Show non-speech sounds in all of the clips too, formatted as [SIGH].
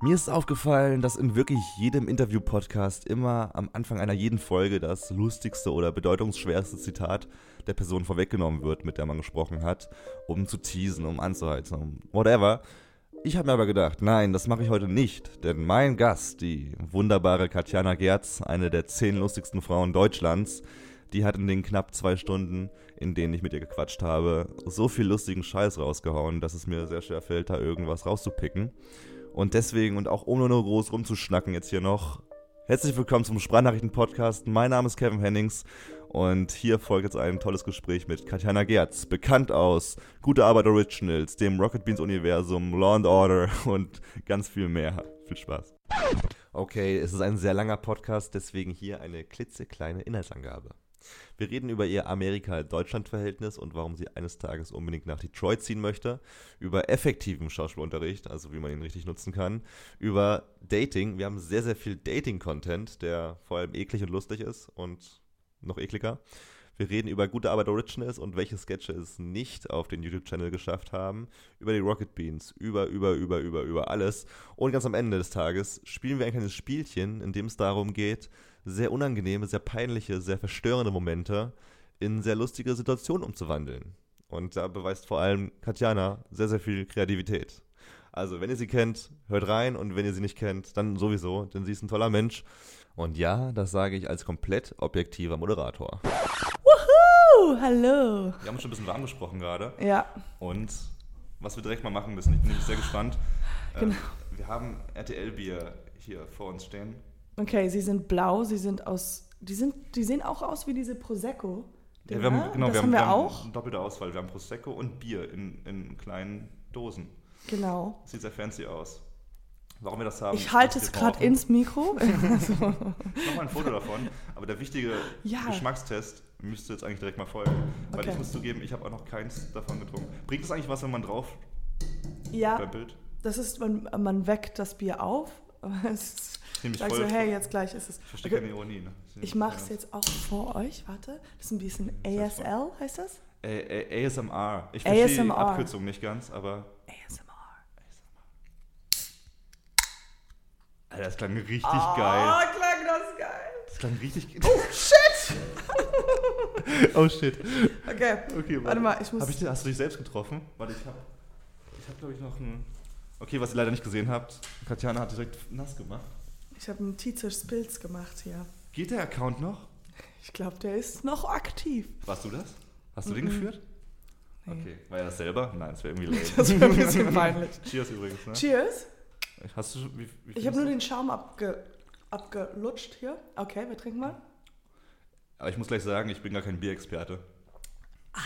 Mir ist aufgefallen, dass in wirklich jedem Interview-Podcast immer am Anfang einer jeden Folge das lustigste oder bedeutungsschwerste Zitat der Person vorweggenommen wird, mit der man gesprochen hat, um zu teasen, um anzuheizen, um whatever. Ich habe mir aber gedacht, nein, das mache ich heute nicht, denn mein Gast, die wunderbare Katjana Gerz, eine der zehn lustigsten Frauen Deutschlands, die hat in den knapp zwei Stunden, in denen ich mit ihr gequatscht habe, so viel lustigen Scheiß rausgehauen, dass es mir sehr schwer fällt, da irgendwas rauszupicken. Und deswegen und auch ohne nur groß rumzuschnacken jetzt hier noch, herzlich willkommen zum Sprachnachrichten-Podcast. Mein Name ist Kevin Hennings und hier folgt jetzt ein tolles Gespräch mit Katjana Gerz, bekannt aus Gute Arbeit Originals, dem Rocket Beans Universum, Law and Order und ganz viel mehr. Viel Spaß. Okay, es ist ein sehr langer Podcast, deswegen hier eine klitzekleine Inhaltsangabe. Wir reden über ihr Amerika-Deutschland-Verhältnis und warum sie eines Tages unbedingt nach Detroit ziehen möchte, über effektiven Schauspielunterricht, also wie man ihn richtig nutzen kann, über Dating. Wir haben sehr, sehr viel Dating-Content, der vor allem eklig und lustig ist und noch ekliger. Wir reden über gute Arbeit Originals und welche Sketche es nicht auf den YouTube-Channel geschafft haben. Über die Rocket Beans, über, über, über, über, über alles. Und ganz am Ende des Tages spielen wir ein kleines Spielchen, in dem es darum geht, sehr unangenehme, sehr peinliche, sehr verstörende Momente in sehr lustige Situationen umzuwandeln. Und da beweist vor allem Katjana sehr, sehr viel Kreativität. Also, wenn ihr sie kennt, hört rein und wenn ihr sie nicht kennt, dann sowieso, denn sie ist ein toller Mensch. Und ja, das sage ich als komplett objektiver Moderator. Wuhu! Hallo! Wir haben uns schon ein bisschen warm gesprochen gerade. Ja. Und was wir direkt mal machen müssen, ich bin nämlich sehr gespannt. Genau. Äh, wir haben RTL-Bier hier vor uns stehen. Okay, sie sind blau, sie sind aus. Die, sind, die sehen auch aus wie diese Prosecco. Ja, wir haben, genau, das wir haben wir auch. Haben doppelte Auswahl. Wir haben Prosecco und Bier in, in kleinen Dosen. Genau. Sieht sehr fancy aus. Warum wir das haben? Ich halte es gerade ins Mikro. [LAUGHS] Also, Ich mach mal ein Foto davon. Aber der wichtige Ja. Geschmackstest müsste jetzt eigentlich direkt mal folgen. Weil Okay. ich muss zugeben, ich habe auch noch keins davon getrunken. Bringt es eigentlich was, wenn man drauf ja, bömpelt? das ist, man, man weckt das Bier auf. Aber es ist- Ich nehme mich Sag voll. so, hey, jetzt gleich ist es. ich verstehe keine Ironie. Ne? ich mache es jetzt auch vor euch. Warte, das ist ein bisschen ASL, heißt das? Äh, äh, ASMR. Ich verstehe die ASMR. Abkürzung nicht ganz, aber. ASMR. Alter, das klang richtig Ah, geil. klang das geil. Das klang richtig geil. Oh, shit! [LAUGHS] oh shit. Okay, Okay, warte mal, ich muss. Ich, hast du dich selbst getroffen? Warte, ich habe, ich hab, glaube ich, noch ein. Okay, was ihr leider nicht gesehen habt, Katjana hat direkt nass gemacht. Ich habe einen Teacher Spills gemacht hier. Geht der Account noch? Ich glaube, der ist noch aktiv. Warst du das? Hast du den Mhm. geführt? Nee. Okay. War er das selber? Nein, das wäre irgendwie lame. [LAUGHS] Das wäre ein bisschen [LAUGHS] peinlich. Cheers übrigens, ne? Cheers. Hast du, wie, wie Ich habe nur den Schaum abge, abgelutscht hier. Okay, wir trinken mal. Aber ich muss gleich sagen, ich bin gar kein Bierexperte. Ah.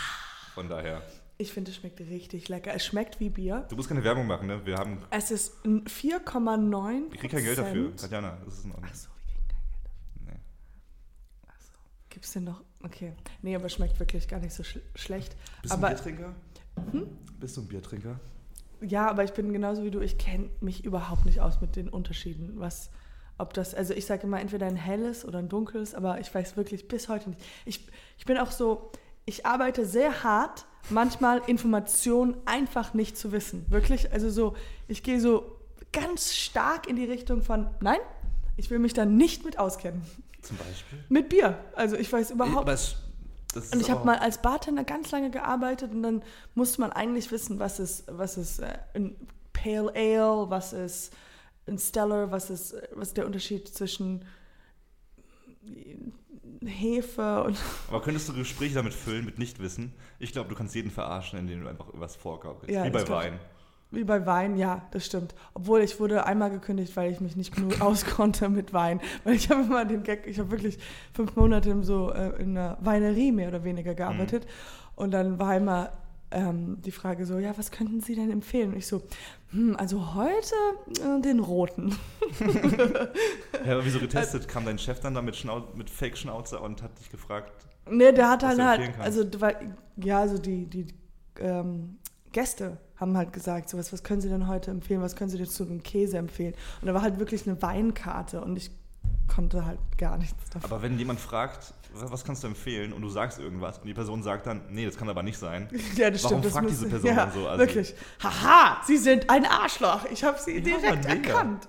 Von daher. Ich finde, es schmeckt richtig lecker. Es schmeckt wie Bier. Du musst keine Werbung machen, ne? Wir haben. Es ist ein 4,9 Ich krieg kein Geld dafür. Katjana, das ist in Ordnung. Achso, wir kriegen kein Geld dafür. Nee. Achso. Gibt es denn noch? Okay. Nee, aber es schmeckt wirklich gar nicht so sch schlecht. Bist du aber ein Biertrinker? Hm? Bist du ein Biertrinker? Ja, aber ich bin genauso wie du. Ich kenne mich überhaupt nicht aus mit den Unterschieden. Was, ob das, also ich sage immer entweder ein helles oder ein dunkles, aber ich weiß wirklich bis heute nicht. Ich, ich bin auch so, ich arbeite sehr hart, manchmal Informationen einfach nicht zu wissen. Wirklich, also so, ich gehe so ganz stark in die Richtung von, nein, ich will mich da nicht mit auskennen. Zum Beispiel? Mit Bier. Also ich weiß überhaupt das ist und ich habe mal als Bartender ganz lange gearbeitet und dann musste man eigentlich wissen, was ist, was ist äh, ein Pale Ale, was ist ein Stellar, was ist, äh, was ist der Unterschied zwischen Hefe und [LAUGHS] Aber könntest du Gespräche damit füllen, mit Nichtwissen? Ich glaube, du kannst jeden verarschen, indem du einfach was vorgaukelst. Ja, Wie bei Wein. wie bei Wein, ja, das stimmt. Obwohl ich wurde einmal gekündigt, weil ich mich nicht genug [LAUGHS] auskonnte mit Wein. Weil ich habe immer den Gag, ich habe wirklich fünf Monate so äh, in einer Weinerie mehr oder weniger gearbeitet. Und dann war immer ähm, die Frage so, ja, was könnten Sie denn empfehlen? Und ich so, hm, also heute äh, den roten. [LAUGHS] Ja, aber wieso [LAUGHS] getestet? Kam dein Chef dann da mit, Schnau mit Fake-Schnauze und hat dich gefragt, Nee, der hat halt halt, also weil, ja, also die, die ähm, Gäste haben halt gesagt, so was, was können Sie denn heute empfehlen, was können Sie denn zu dem Käse empfehlen? Und da war halt wirklich eine Weinkarte und ich konnte halt gar nichts davon. Aber wenn jemand fragt, was kannst du empfehlen und du sagst irgendwas und die Person sagt dann, nee, das kann aber nicht sein. [LAUGHS] ja, das Warum stimmt. das fragt diese Person ja, dann so? Also- wirklich. Haha, Sie sind ein Arschloch. Ich habe Sie Ja, direkt erkannt.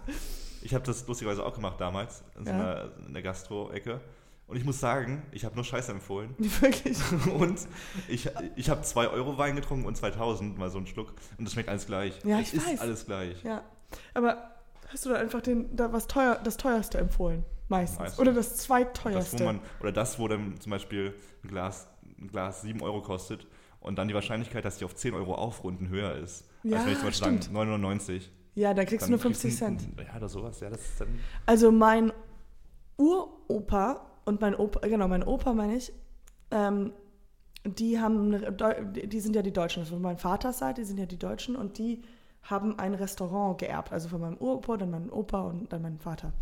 Ich habe das lustigerweise auch gemacht damals, in, so einer, in der Gastro-Ecke. Und ich muss sagen, ich habe nur Scheiße empfohlen. [LAUGHS] Wirklich. [LAUGHS] Und ich, ich habe 2 Euro Wein getrunken und 2000, mal so einen Schluck. Und das schmeckt alles gleich. Ja, es ich ist weiß. alles gleich. Ja. Aber hast du da einfach den, da was teuer, das teuerste empfohlen? Meistens. Meistens. Oder das Das, zweitteuerste. wo man, oder das, wo dann zum Beispiel ein Glas, ein Glas 7 Euro kostet und dann die Wahrscheinlichkeit, dass die auf 10 Euro aufrunden, höher ist. Ja, als wenn ich zum Beispiel stimmt. sage 99. ja, da kriegst Dann du nur 50 kriegst du Cent. ein- Ja, oder sowas. Ja, das ist dann Also mein Uropa und mein Opa, genau, mein Opa meine ich, ähm, die haben, eine, die sind ja die Deutschen, also von meinem Vaters Seite, die sind ja die Deutschen und die haben ein Restaurant geerbt, also von meinem Uropa, dann mein Opa und dann mein Vater.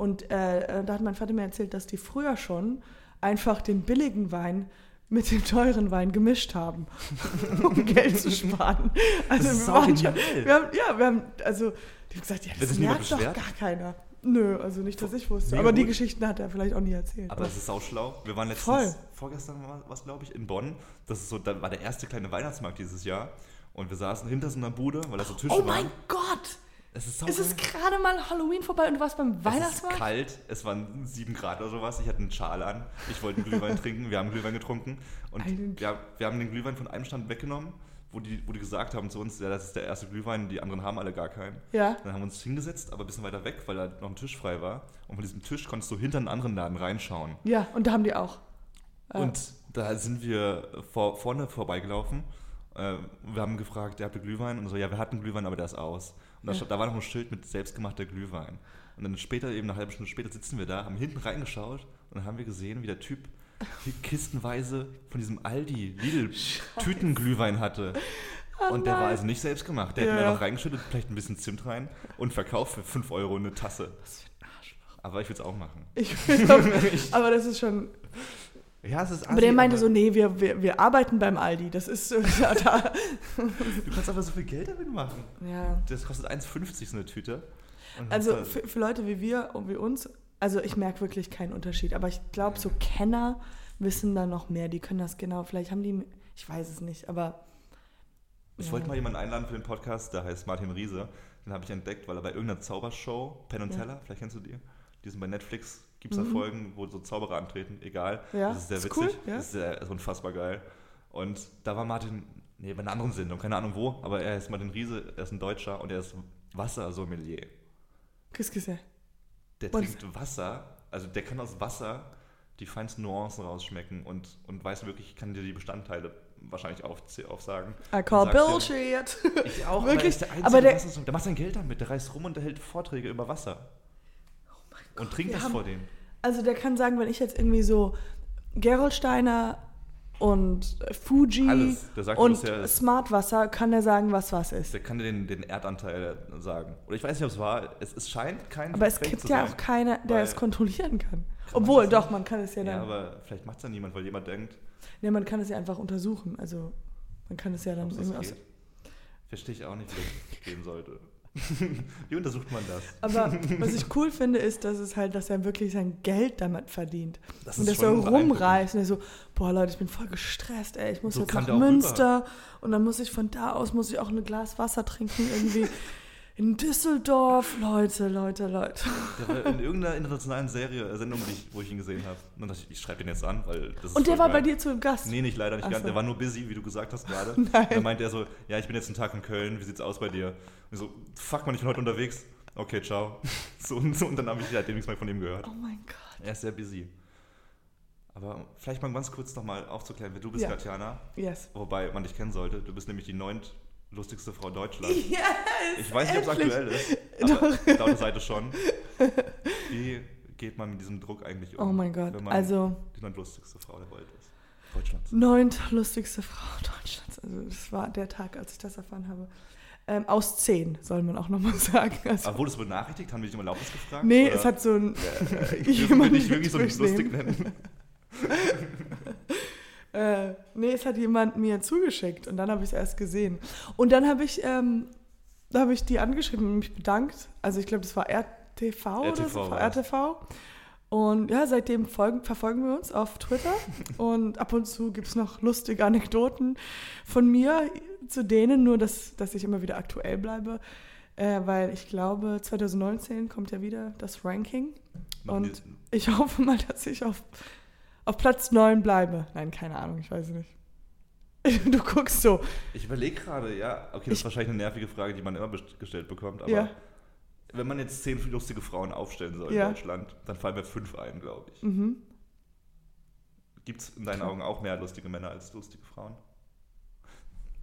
Und äh, da hat mein Vater mir erzählt, dass die früher schon einfach den billigen Wein mit dem teuren Wein gemischt haben, [LAUGHS] um Geld zu sparen. Also Das ist wir waren schon, wir haben, ja, wir haben, also die haben gesagt, ja, das merkt doch gar keiner. Nö, also nicht, dass ich wusste. Mega Aber die gut. Geschichten hat er vielleicht auch nie erzählt. Aber es ist sauschlau. Wir waren letztens, Voll. vorgestern war was, glaube ich, in Bonn. Das ist so, da war der erste kleine Weihnachtsmarkt dieses Jahr. Und wir saßen hinter so einer Bude, weil da so Tische oh waren. mein Gott! Es ist, Es ist gerade mal Halloween vorbei und du warst beim Es ist Weihnachtsmarkt? kalt, es waren 7 Grad oder sowas. Ich hatte einen Schal an. Ich wollte einen Glühwein [LAUGHS] trinken. Wir haben Glühwein getrunken. Und wir, wir haben den Glühwein von einem Stand weggenommen, wo die, wo die gesagt haben zu uns, ja, das ist der erste Glühwein, die anderen haben alle gar keinen. Ja. Dann haben wir uns hingesetzt, aber ein bisschen weiter weg, weil da noch ein Tisch frei war. Und von diesem Tisch konntest du hinter einen anderen Laden reinschauen. Ja, und da haben die auch. Ja. Und da sind wir vor, vorne vorbeigelaufen. Äh, wir haben gefragt, ihr habt Glühwein? Und so, ja, wir hatten Glühwein, aber der ist aus. Und da, stand- da war noch ein Schild mit selbstgemachter Glühwein. Und dann später, eben eine halbe Stunde später, sitzen wir da, haben hinten reingeschaut und dann haben wir gesehen, wie der Typ hier [LAUGHS] kistenweise von diesem Aldi Lidl Tütenglühwein hatte. und der war also nicht selbst gemacht. Der Ja, hat mir einfach reingeschüttet, vielleicht ein bisschen Zimt rein und verkauft für 5 Euro eine Tasse. Aber ich würde es auch machen. Ich will auch, [LAUGHS] aber das ist schon. Ja, es ist Aber der assi, meinte so, nee, wir, wir, wir arbeiten beim Aldi. Das ist so. [LAUGHS] Ja, da. Du kannst aber so viel Geld damit machen. ja. Das kostet 1,50 so eine Tüte. Also für, für Leute wie wir und wie uns, also ich merke wirklich keinen Unterschied. Aber ich glaube, so Kenner wissen da noch mehr. Die können das genau. Vielleicht haben die. Ich weiß es nicht, aber. Ich ja. wollte mal jemanden einladen für den Podcast, der heißt Martin Riese. Den habe ich entdeckt, weil er bei irgendeiner Zaubershow, Penn und Ja. Teller, vielleicht kennst du die, die sind bei Netflix, gibt es da Mhm. Folgen, wo so Zauberer antreten, egal. Ja, Das ist sehr ist witzig, cool, ja. das ist, sehr, ist unfassbar geil. Und da war Martin, nee, bei einer anderen Sendung, keine Ahnung wo, aber er ist Martin Riese, er ist ein Deutscher und er ist Wassersommelier. Qu'est-ce que c'est? Der Und- trinkt Wasser, also der kann aus Wasser die feinsten Nuancen rausschmecken und, und weiß wirklich, kann dir die Bestandteile wahrscheinlich auf, aufsagen. I call Bullshit. Ich auch, Wirklich? er der Einzige, Aber der- der macht sein Geld damit, der reist rum und der hält Vorträge über Wasser. Und trinkt das haben- vor denen. Also der kann sagen, wenn ich jetzt irgendwie so Gerolsteiner und Fuji Alles. Der und bisher- Smartwasser, kann er sagen, was was ist. Der kann dir den, den Erdanteil sagen. Oder ich weiß nicht, ob es war. Es, es scheint kein Aber es gibt ja sein. auch keiner, der es kontrollieren kann. Obwohl, doch, nicht? man kann es ja Ja, dann. aber vielleicht macht es ja niemand, weil jemand denkt, ne, man kann es ja einfach untersuchen. Also man kann es ja dann es irgendwie aus. Verstehe ich auch nicht, wie das gehen sollte. [LAUGHS] wie untersucht man das? Aber [LAUGHS] was ich cool finde, ist, dass es halt, dass er wirklich sein Geld damit verdient. Das und dass er rumreist und er so, boah Leute, ich bin voll gestresst, ey, ich muss So jetzt nach Münster und dann muss ich von da aus, muss ich auch ein Glas Wasser trinken irgendwie [LAUGHS] in Düsseldorf. Leute, Leute, Leute. Der war in irgendeiner internationalen Serie, äh, Sendung, die ich, wo ich ihn gesehen habe. Und dachte ich, ich schreibe ihn jetzt an, weil das ist Und der war bei geil. dir zu Gast. Nee, nicht leider nicht so. Der war nur busy, wie du gesagt hast gerade. [LAUGHS] Nein. Da meinte er so, ja, ich bin jetzt einen Tag in Köln, wie sieht's aus bei dir? Und ich so, fuck man, ich bin heute unterwegs. Okay, ciao. [LAUGHS] So und so. Und dann habe ich seitdem nichts mehr von ihm gehört. Oh mein Gott. Er ist sehr busy. Aber vielleicht mal ganz kurz nochmal aufzuklären, wer du bist, Ja. Katjana. Yes. Wobei man dich kennen sollte. Du bist nämlich die neunt lustigste Frau Deutschlands. [LAUGHS] Yes! Ich weiß nicht, ob es aktuell ist, [LAUGHS] aber laut der Seite schon. [LAUGHS] Wie geht man mit diesem Druck eigentlich um? Oh mein Gott. Wenn man Also, die neuntlustigste Frau der Welt ist. Deutschlands. neunt lustigste Frau Deutschlands. Also, das war der Tag, als ich das erfahren habe. Ähm, aus zehn, soll man auch nochmal sagen. Also, Aber wurdest du benachrichtigt? Haben die dich um Erlaubnis gefragt? nee, Oder es hat so ein. Äh, wir jemand dich wirklich so durchnehmen. lustig nennen? Äh, nee, es hat jemand mir zugeschickt und dann habe ich es erst gesehen. Und dann habe ich, ähm, da habe ich die angeschrieben und mich bedankt. Also ich glaube, das war RTV, oder RTV so, war es. RTV. Und ja, seitdem folgen, verfolgen wir uns auf Twitter [LAUGHS] und ab und zu gibt es noch lustige Anekdoten von mir zu denen, nur dass, dass ich immer wieder aktuell bleibe, äh, weil ich glaube, 2019 kommt ja wieder das Ranking Machen und die- ich hoffe mal, dass ich auf, auf Platz 9 bleibe. Nein, keine Ahnung, ich weiß nicht. [LAUGHS] Du guckst so. Ich überlege gerade, ja, okay, das ist Ich- wahrscheinlich eine nervige Frage, die man immer gestellt bekommt, aber Ja. wenn man jetzt zehn lustige Frauen aufstellen soll Ja. in Deutschland, dann fallen mir fünf ein, glaube ich. Mhm. Gibt es in deinen Augen auch mehr lustige Männer als lustige Frauen?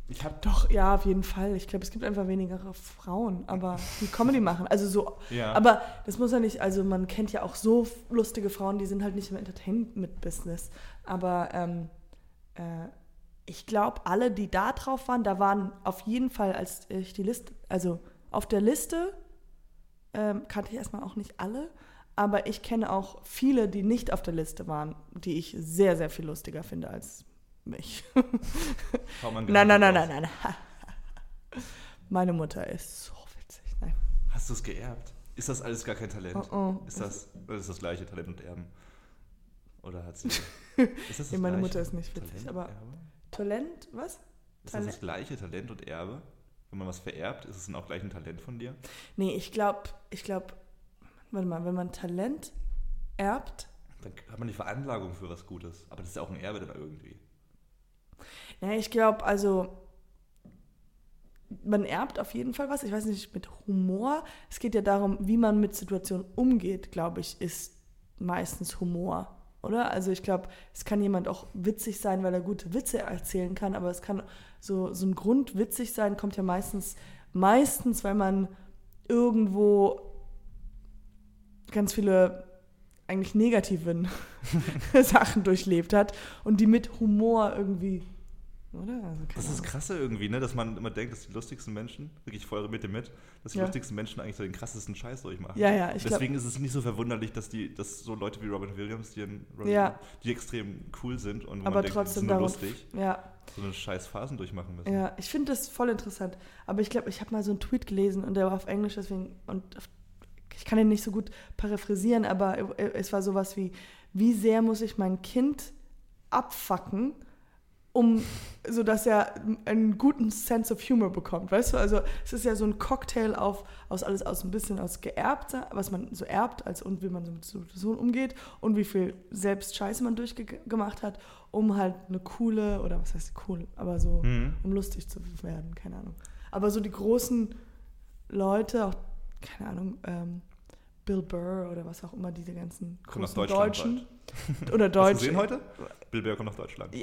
Ich habe Doch, ja, auf jeden Fall. Ich glaube, es gibt einfach weniger Frauen, aber die Comedy machen. Also so, ja. aber das muss ja nicht, also man kennt ja auch so lustige Frauen, die sind halt nicht im Entertainment-Business. Aber ähm, äh, ich glaube, alle, die da drauf waren, da waren auf jeden Fall, als ich die Liste, also auf der Liste ähm, kannte ich erstmal auch nicht alle, aber ich kenne auch viele, die nicht auf der Liste waren, die ich sehr, sehr viel lustiger finde als mich. Nein, nein, nein, nein, nein. [LAUGHS] Meine Mutter ist so witzig. Nein. Hast du es geerbt? Ist das alles gar kein Talent? Oh, oh. Ist das, oder ist das gleiche Talent und Erben? Oder hat sie. [LAUGHS] Ist das Nee, meine? Mutter ist nicht witzig, Talent, aber- Erbe? Talent, was? Ist das Talent- das gleiche Talent und Erbe? Wenn man was vererbt, ist es dann auch gleich ein Talent von dir? Nee, ich glaube, ich glaube, warte mal, wenn man Talent erbt, Dann hat man die Veranlagung für was Gutes. Aber das ist ja auch ein Erbe dann irgendwie. Ja, ich glaube, also man erbt auf jeden Fall was. Ich weiß nicht, mit Humor. Es geht ja darum, wie man mit Situationen umgeht, glaube ich, ist meistens Humor. Oder? Also ich glaube, es kann jemand auch witzig sein, weil er gute Witze erzählen kann, aber es kann so, so ein Grund witzig sein, kommt ja meistens, meistens, weil man irgendwo ganz viele eigentlich negativen [LAUGHS] Sachen durchlebt hat und die mit Humor irgendwie, oder? Also Das ist Ahnung. krasse irgendwie, ne? dass man immer denkt, dass die lustigsten Menschen, wirklich voll mit dem mit, dass die Ja. lustigsten Menschen eigentlich so den krassesten Scheiß durchmachen. Ja, ja, ich Deswegen ist es nicht so verwunderlich, dass die, dass so Leute wie Robin Williams, die, in, Robin, Ja. die extrem cool sind und wo aber man denkt, trotzdem sind nur lustig, ja, so eine scheiß Phasen durchmachen müssen. Ja, ich finde das voll interessant. Aber ich glaube, ich habe mal so einen Tweet gelesen und der war auf Englisch, deswegen, und ich kann ihn nicht so gut paraphrasieren, aber es war sowas wie, wie sehr muss ich mein Kind abfacken, um, sodass er einen guten Sense of Humor bekommt, weißt du? Also es ist ja so ein Cocktail auf, aus alles aus ein bisschen aus geerbter, was man so erbt, als und wie man so mit Situationen umgeht und wie viel selbst Scheiße man durchgemacht hat, um halt eine coole, oder was heißt cool, aber so Mhm. um lustig zu werden, keine Ahnung. Aber so die großen Leute, auch, keine Ahnung, ähm, Bill Burr oder was auch immer, diese ganzen großen Deutschen oder Hast du Deutschen, gesehen heute? Bill Burr kommt nach Deutschland.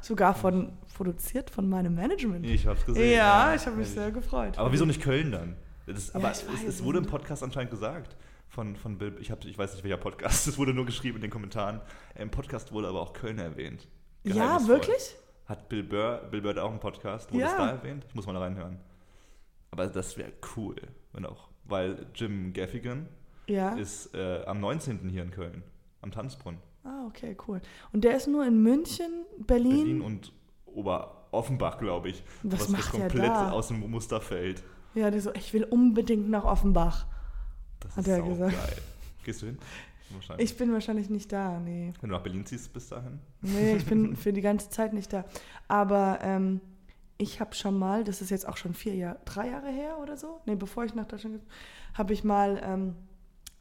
sogar von, produziert von meinem Management. Ich hab's gesehen. ja, ich habe mich Ja, sehr gefreut. Aber wieso nicht Köln dann? Das, Ja, aber es, es wurde im. Podcast anscheinend gesagt von, von Bill, ich, hab, ich weiß nicht welcher Podcast, [LAUGHS] es wurde nur geschrieben in den Kommentaren. Im Podcast wurde aber auch Köln erwähnt. ja, wirklich? Hat Bill Burr, Bill Burr hat auch einen Podcast, wurde Ja. es da erwähnt? Ich muss mal da reinhören. Aber das wäre cool, wenn auch, weil Jim Gaffigan Ja. ist äh, am 19. hier in Köln, am Tanzbrunnen. Ah, okay, cool. Und der ist nur in München, Berlin. Berlin und Ober-Offenbach, glaube ich. Was was macht der komplett da? aus dem Muster fällt. Ja, der so, ich will unbedingt nach Offenbach. Das Hat ist er gesagt. geil. Gehst du hin? Ich bin wahrscheinlich nicht da, nee. Wenn du nach Berlin ziehst, bis dahin. Nee, ich bin [LAUGHS] für die ganze Zeit nicht da. Aber ähm, ich habe schon mal, das ist jetzt auch schon vier Jahre, drei Jahre her oder so, nee, bevor ich nach Deutschland habe ich mal, ähm,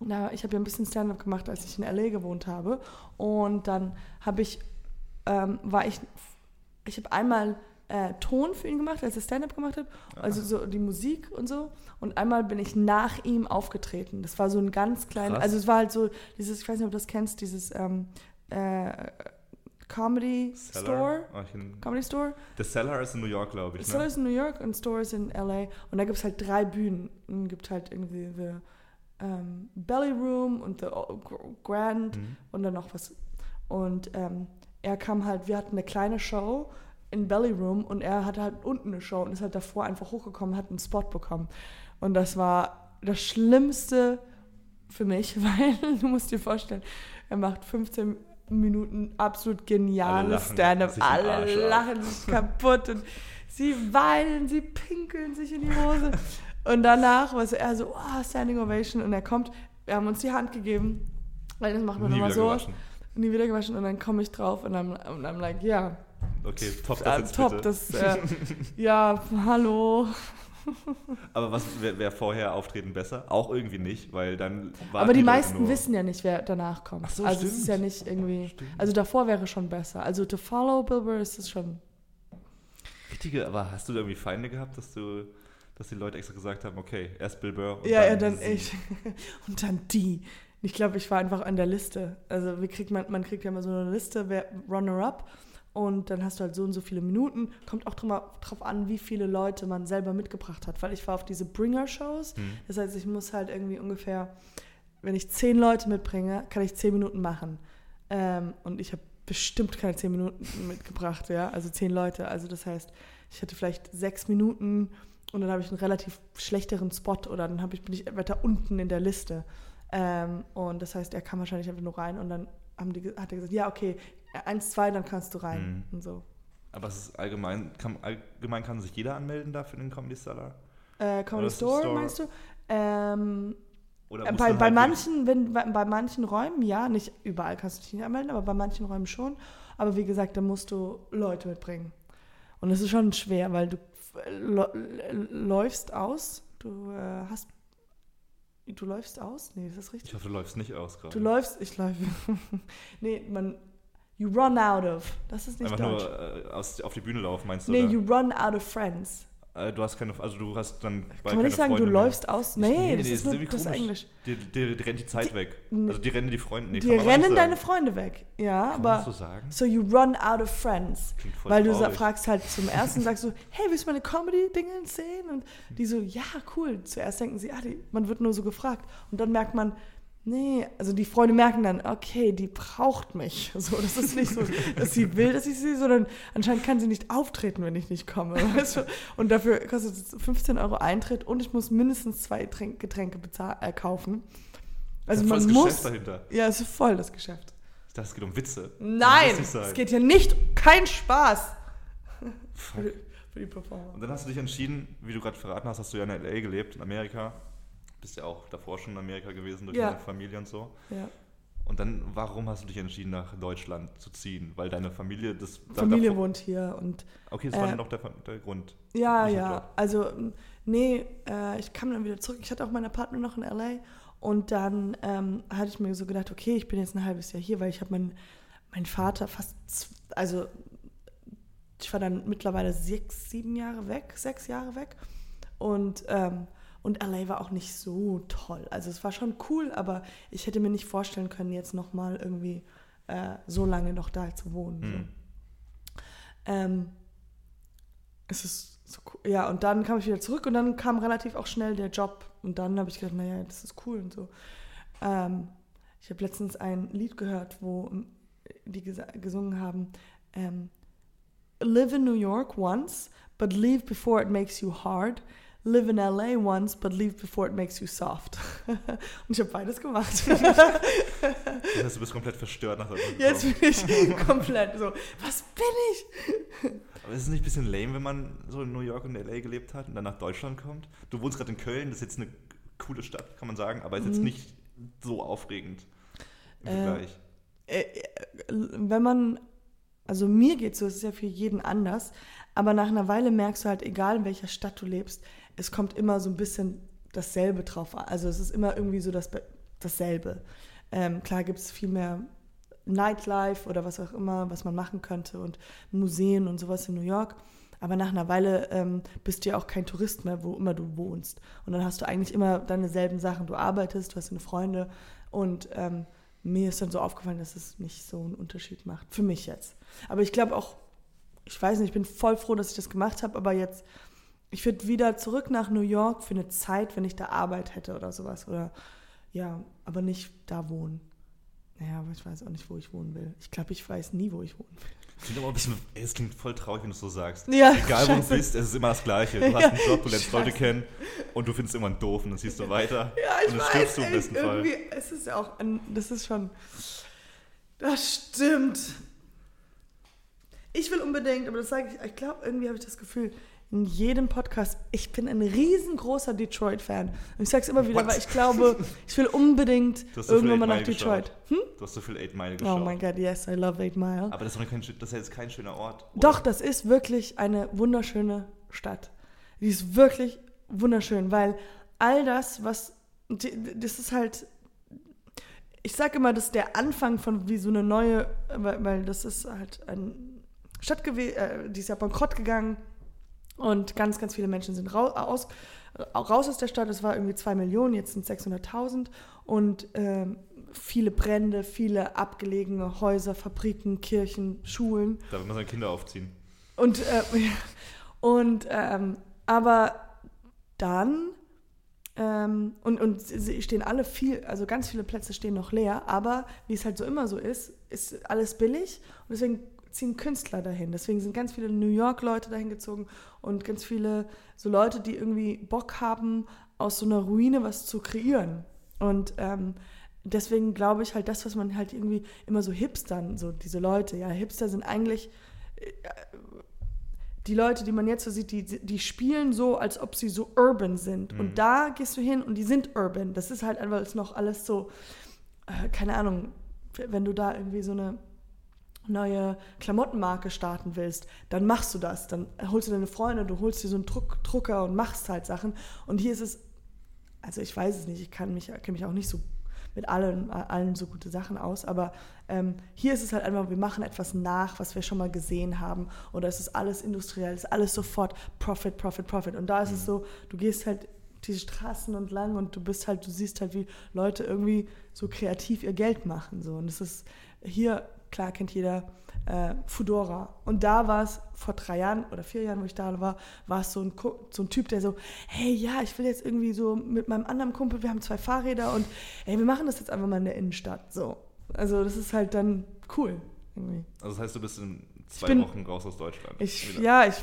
na, ich habe ja ein bisschen Stand-up gemacht, als ich in L.A. gewohnt habe. Und dann habe ich, ähm, war ich, ich habe einmal äh, Ton für ihn gemacht, als er Stand-up gemacht hat, also so die Musik und so. Und einmal bin ich nach ihm aufgetreten. Das war so ein ganz kleines, also es war halt so dieses, ich weiß nicht, ob du das kennst, dieses ähm, äh, Comedy Cellar. Store. Ah, in, Comedy Store. der Cellar ist in New York, glaube ich. Store Ne? ist in New York und Store ist in LA. Und da gibt es halt drei Bühnen. Und gibt halt irgendwie the ähm, Belly Room und the Gr- Grand Mhm. und dann noch was. Und ähm, er kam halt, wir hatten eine kleine Show in Belly Room und er hatte halt unten eine Show und ist halt davor einfach hochgekommen, hat einen Spot bekommen. Und das war das Schlimmste für mich, [LAUGHS] weil du musst dir vorstellen, er macht 15 Minuten absolut Alle geniales lachen Stand-up. sich den Arsch Alle ab. lachen sich kaputt und sie weinen, sie pinkeln sich in die Hose. [LAUGHS] Und danach war so er so, oh, Standing Ovation. Und er kommt, wir haben uns die Hand gegeben Weil das macht man Nie immer so. gewaschen. Nie wieder gewaschen und dann komme ich drauf und dann und I'm like, ja, Okay, top, das äh, jetzt top, bitte. das, äh, [LAUGHS] ja, hallo. Aber was wäre wär vorher Auftreten besser? Auch irgendwie nicht, weil dann warten Aber die Leute meisten wissen ja nicht, wer danach kommt. Ach so, also es ist stimmt. ja nicht irgendwie. Stimmt. Also davor wäre schon besser. Also to follow Bill Burr ist es schon. Richtige, aber hast du da irgendwie Feinde gehabt, dass du, dass die Leute extra gesagt haben, okay, erst Bill Burr und ja, dann ja, dann ich. [LAUGHS] Und dann die. Ich glaube, ich war einfach an der Liste. Also wie kriegt man, man kriegt ja immer so eine Liste, wer Runner-up. Und dann hast du halt so und so viele Minuten. Kommt auch drauf an, wie viele Leute man selber mitgebracht hat. Weil ich war auf diese Bringer-Shows. Hm. Das heißt, ich muss halt irgendwie ungefähr, wenn ich zehn Leute mitbringe, kann ich zehn Minuten machen. Ähm, und ich habe bestimmt keine zehn Minuten [LAUGHS] mitgebracht, ja. Also zehn Leute. Also das heißt, ich hatte vielleicht sechs Minuten und dann habe ich einen relativ schlechteren Spot oder dann ich, bin ich weiter unten in der Liste. Ähm, und das heißt, er kam wahrscheinlich einfach nur rein und dann haben die, hat er gesagt, ja, okay, eins, zwei, dann kannst du rein. Mhm. Und so. Aber es ist allgemein, kann, allgemein kann sich jeder anmelden da für den Comedy Cellar? Äh, Comedy Store, Store? meinst du? Ähm, Oder Äh, Bei, dann bei, halt manchen, wenn, bei, bei manchen Räumen, ja, nicht überall kannst du dich nicht anmelden, aber bei manchen Räumen schon. Aber wie gesagt, da musst du Leute mitbringen. Und das ist schon schwer, weil du läufst aus, du äh, hast. Du läufst aus? Nee, ist das Ich richtig? hoffe, du läufst nicht aus gerade. Du läufst, ich läufe. [LAUGHS] nee, man. You run out of. Das ist nicht Einfach Deutsch. nur äh, aus, auf die Bühne laufen, meinst du? nee, oder? you run out of friends. Äh, du hast keine, also du hast dann Kann man nicht sagen, du Freunde mehr. läufst aus? Ich- Nee, das nee, ist nur irgendwie das. Englisch. Die, die, die rennt die Zeit weg. Nee. Also die rennen die Freunde. Nee, Die rennen deine. Freunde weg. Ja, Kann aber. das so sagen? So you run out of friends. Weil du traurig. fragst halt zum ersten, sagst du, hey, willst du meine Comedy-Dinge sehen? Und die so, ja, cool. Zuerst denken sie, ah, die, man wird nur so gefragt. Und dann merkt man, nee, also die Freunde merken dann, okay, die braucht mich. [LAUGHS] So, das ist nicht so, dass sie will, dass ich sie, sondern anscheinend kann sie nicht auftreten, wenn ich nicht komme. [LAUGHS] Weißt du? Und dafür kostet es 15 Euro Eintritt und ich muss mindestens zwei Trink Getränke äh, kaufen. Also man das muss. Geschäft dahinter. Ja, es ist voll das Geschäft. Ich dachte, es geht um Witze. Nein, Das es geht hier nicht, kein Spaß. Fuck. Für die, für die Performance. Und dann hast du dich entschieden, wie du gerade verraten hast, hast du ja in L.A. gelebt, in Amerika. Bist ja auch davor schon in Amerika gewesen durch Ja. deine Familie und so. Ja. Und dann, warum hast du dich entschieden, nach Deutschland zu ziehen? Weil deine Familie das. da- Familie davor- wohnt hier und Okay, das war äh, dann doch der, der Grund. ja, ja. Job. Also, nee, äh, ich kam dann wieder zurück. Ich hatte auch meinen Partner noch in LA und dann ähm, hatte ich mir so gedacht, okay, ich bin jetzt ein halbes Jahr hier, weil ich habe meinen mein Vater fast, also ich war dann mittlerweile sechs, sieben Jahre weg, sechs Jahre weg und ähm, und LA war auch nicht so toll. Also es war schon cool, aber ich hätte mir nicht vorstellen können, jetzt nochmal irgendwie äh, so lange noch da zu wohnen. So. Hm. Ähm, es ist so cool. Ja, und dann kam ich wieder zurück und dann kam relativ auch schnell der Job. Und dann habe ich gedacht, naja, das ist cool und so. Ähm, ich habe letztens ein Lied gehört, wo ähm, die gesa- gesungen haben, ähm, Live in New York once, but leave before it makes you hard. Live in LA once, but leave before it makes you soft. [LAUGHS] und ich habe beides gemacht. [LAUGHS] Das heißt, du bist komplett verstört nach Deutschland Jetzt bin ich [LAUGHS] komplett so, was bin ich? Aber ist es nicht ein bisschen lame, wenn man so in New York und L.A. gelebt hat und dann nach Deutschland kommt? Du wohnst gerade in Köln, das ist jetzt eine coole Stadt, kann man sagen, aber ist jetzt Mhm. nicht so aufregend im Äh, Vergleich. äh, äh, wenn man, also mir geht so, es ist ja für jeden anders, aber nach einer Weile merkst du halt, egal in welcher Stadt du lebst, es kommt immer so ein bisschen dasselbe drauf an. Also es ist immer irgendwie so das, dasselbe. Ähm, klar gibt es viel mehr Nightlife oder was auch immer, was man machen könnte und Museen und sowas in New York. Aber nach einer Weile ähm, bist du ja auch kein Tourist mehr, wo immer du wohnst. Und dann hast du eigentlich immer deine selben Sachen. Du arbeitest, du hast deine Freunde und ähm, mir ist dann so aufgefallen, dass es nicht so einen Unterschied macht. Für mich jetzt. Aber ich glaube auch, ich weiß nicht, ich bin voll froh, dass ich das gemacht habe, aber jetzt, ich würde wieder zurück nach New York für eine Zeit, wenn ich da Arbeit hätte oder sowas. Oder ja, aber nicht da wohnen. Naja, aber ich weiß auch nicht, wo ich wohnen will. Ich glaube, ich weiß nie, wo ich wohnen will. Klingt aber ein bisschen, ey, es klingt voll traurig, wenn du es so sagst. Ja, Egal wo du scheiße. bist, es ist immer das Gleiche. Du hast Ja, einen Job, du lernst Leute scheiße. kennen und du findest irgendwann doof und dann ziehst du weiter. [LAUGHS] Ja, ich und dann weiß. stirbst du im besten Fall. irgendwie, Es ist ja auch, ein, das ist schon, das stimmt. Ich will unbedingt, aber das sage ich, ich glaube, irgendwie habe ich das Gefühl, in jedem Podcast, ich bin ein riesengroßer Detroit-Fan. Und ich sag's immer wieder, What? weil ich glaube, [LAUGHS] ich will unbedingt irgendwann mal nach Detroit. Hm? Du hast so viel Eight Mile Oh geschaut. my God, yes, I love Eight Mile. Aber das ist, doch kein, schön- das ist ja jetzt kein schöner Ort. oder? Doch, das ist wirklich eine wunderschöne Stadt. Die ist wirklich wunderschön, weil all das, was, das ist halt, ich sage immer, das ist der Anfang von wie so eine neue, weil, weil das ist halt eine Stadt gewesen, äh, die ist ja bankrott gegangen und ganz, ganz viele Menschen sind rau aus, raus aus der Stadt. Es war irgendwie zwei Millionen, jetzt sind es 600.000 und ähm, viele Brände, viele abgelegene Häuser, Fabriken, Kirchen, Schulen. Da will man seine Kinder aufziehen. Und, äh, [LAUGHS] und ähm, aber dann ähm, und, und sie stehen alle viel, also ganz viele Plätze stehen noch leer, aber wie es halt so immer so ist, ist alles billig und deswegen ziehen Künstler dahin. Deswegen sind ganz viele New York-Leute dahin gezogen und ganz viele so Leute, die irgendwie Bock haben, aus so einer Ruine was zu kreieren. Und ähm, deswegen glaube ich halt, das, was man halt irgendwie immer so Hipstern, so diese Leute, ja, Hipster sind eigentlich äh, die Leute, die man jetzt so sieht, die, die spielen so, als ob sie so urban sind. Mhm. Und da gehst du hin und die sind urban. Das ist halt einfach noch alles so, äh, keine Ahnung, wenn du da irgendwie so eine neue Klamottenmarke starten willst, dann machst du das. Dann holst du deine Freunde, du holst dir so einen Druck, Drucker und machst halt Sachen. Und hier ist es, also ich weiß es nicht, ich kann mich, kenne mich auch nicht so mit allen, allen so gute Sachen aus, aber ähm, hier ist es halt einfach, wir machen etwas nach, was wir schon mal gesehen haben oder es ist alles industriell, es ist alles sofort Profit, Profit, Profit und da ist es so, du gehst halt diese Straßen entlang und du bist halt, du siehst halt, wie Leute irgendwie so kreativ ihr Geld machen so und es ist hier, klar kennt jeder äh, Fudora. Und da war es vor drei Jahren oder vier Jahren, wo ich da war, war es so ein, so ein Typ, der so, hey, ja, ich will jetzt irgendwie so mit meinem anderen Kumpel, wir haben zwei Fahrräder und ey, wir machen das jetzt einfach mal in der Innenstadt. So. Also das ist halt dann cool. Irgendwie. Also das heißt, du bist in zwei bin- Wochen raus aus Deutschland. Ich, Wieder. ja, ich,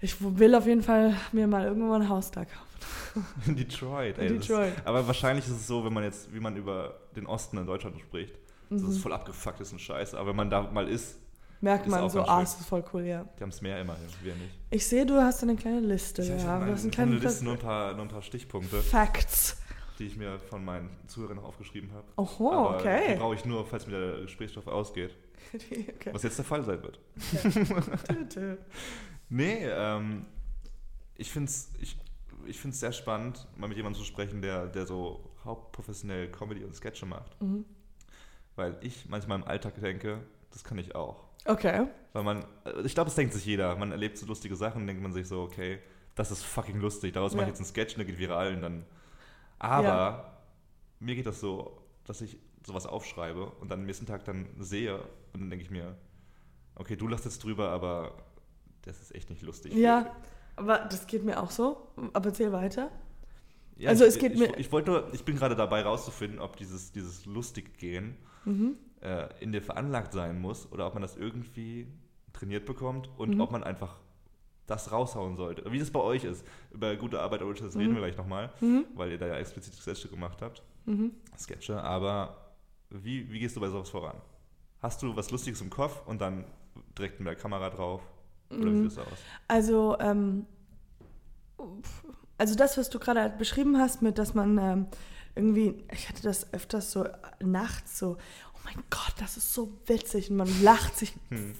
ich will auf jeden Fall mir mal irgendwann mal ein Haus da kaufen. In Detroit. Ey, Detroit. aber wahrscheinlich ist es so, wenn man jetzt, wie man über den Osten in Deutschland spricht, das Mhm. ist voll abgefuckt, ist ein Scheiß. Aber wenn man da mal ist, Merkt man so, ah, es ist voll cool, ja. die haben es mehr immerhin, wir nicht. Ich sehe, du hast eine kleine Liste. Ja. habe du hast einen eine kleine Liste, nur ein, paar, nur ein paar Stichpunkte, Facts. die ich mir von meinen Zuhörern noch aufgeschrieben habe. Oho, Aber Die okay. brauche ich nur, falls mir der Gesprächsstoff ausgeht. [LAUGHS] okay. Was jetzt der Fall sein wird. Tü. [LAUGHS] Nee, ähm, ich finde es ich, ich find's sehr spannend, mal mit jemandem zu sprechen, der, der so hauptprofessionell Comedy und Sketche macht. Mhm. Weil ich manchmal im Alltag denke, das kann ich auch. Okay. Weil man, äh, ich glaube, es denkt sich jeder. Man erlebt so lustige Sachen, denkt man sich so, okay, das ist fucking lustig. Daraus mache Ja. ich jetzt einen Sketch und der geht viral und dann. Aber Ja. mir geht das so, dass ich sowas aufschreibe und dann am nächsten Tag dann sehe und dann denke ich mir, okay, du lachst jetzt drüber, aber das ist echt nicht lustig. Ja, aber das geht mir auch so. Aber erzähl weiter. Ja, Also ich, es geht ich, mir- Ich, wollte nur, ich bin gerade dabei rauszufinden, ob dieses, dieses lustig gehen Mhm. äh, in dir veranlagt sein muss oder ob man das irgendwie trainiert bekommt und Mhm. ob man einfach das raushauen sollte. Wie das bei euch ist. Über gute Arbeit Originals reden wir gleich nochmal, Mhm. weil ihr da ja explizit Sketche gemacht habt. Mhm. Sketche, aber wie, wie gehst du bei sowas voran? Hast du was Lustiges im Kopf und dann direkt mit der Kamera drauf? Oder wie Mhm. sieht das aus? Also, ähm, also das, was du gerade halt beschrieben hast, mit dass man ähm, irgendwie, ich hatte das öfters so nachts so, oh mein Gott, das ist so witzig und man lacht sich Hm.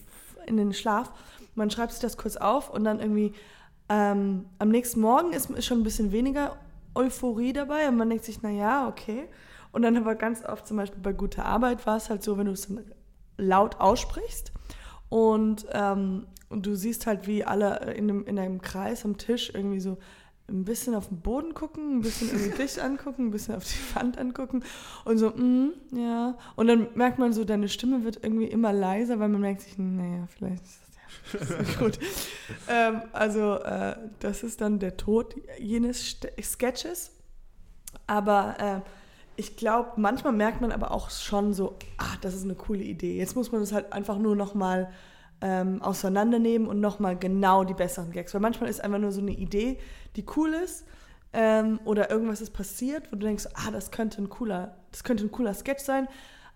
in den Schlaf. Man schreibt sich das kurz auf und dann irgendwie ähm, am nächsten Morgen ist, ist schon ein bisschen weniger Euphorie dabei und man denkt sich, naja, okay. Und dann aber ganz oft zum Beispiel bei guter Arbeit war es halt so, wenn du es dann laut aussprichst und, ähm, und du siehst halt, wie alle in einem, in einem Kreis am Tisch irgendwie so ein bisschen auf den Boden gucken, ein bisschen irgendwie [LAUGHS] dich angucken, ein bisschen auf die Wand angucken und so, mm, ja. Und dann merkt man so, deine Stimme wird irgendwie immer leiser, weil man merkt sich, naja, vielleicht ist das ja nicht [LAUGHS] gut. ähm, also äh, das ist dann der Tod jenes St Sketches. Aber äh, ich glaube, manchmal merkt man aber auch schon so, ah, das ist eine coole Idee. Jetzt muss man das halt einfach nur nochmal ähm, auseinandernehmen und nochmal genau die besseren Gags. Weil manchmal ist einfach nur so eine Idee, die cool ist ähm, oder irgendwas ist passiert, wo du denkst, ah, das könnte ein cooler, das könnte ein cooler Sketch sein,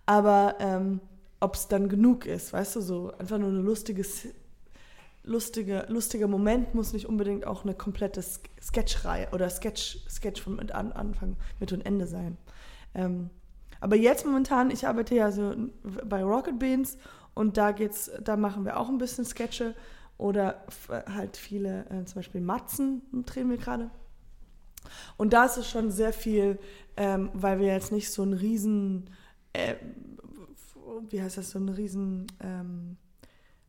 aber ähm, ob es dann genug ist, weißt du, so einfach nur eine lustige, S- lustige, lustiger Moment muss nicht unbedingt auch eine komplette Sk- Sketchreihe oder Sketch, Sketch von mit an, Anfang, Mitte und Ende sein. Ähm, aber jetzt momentan, ich arbeite ja so bei Rocket Beans und da geht's, da machen wir auch ein bisschen Sketche oder halt viele, äh, zum Beispiel Matzen drehen wir gerade. Und da ist es schon sehr viel, ähm, weil wir jetzt nicht so einen riesen, äh, wie heißt das, so eine riesen ähm,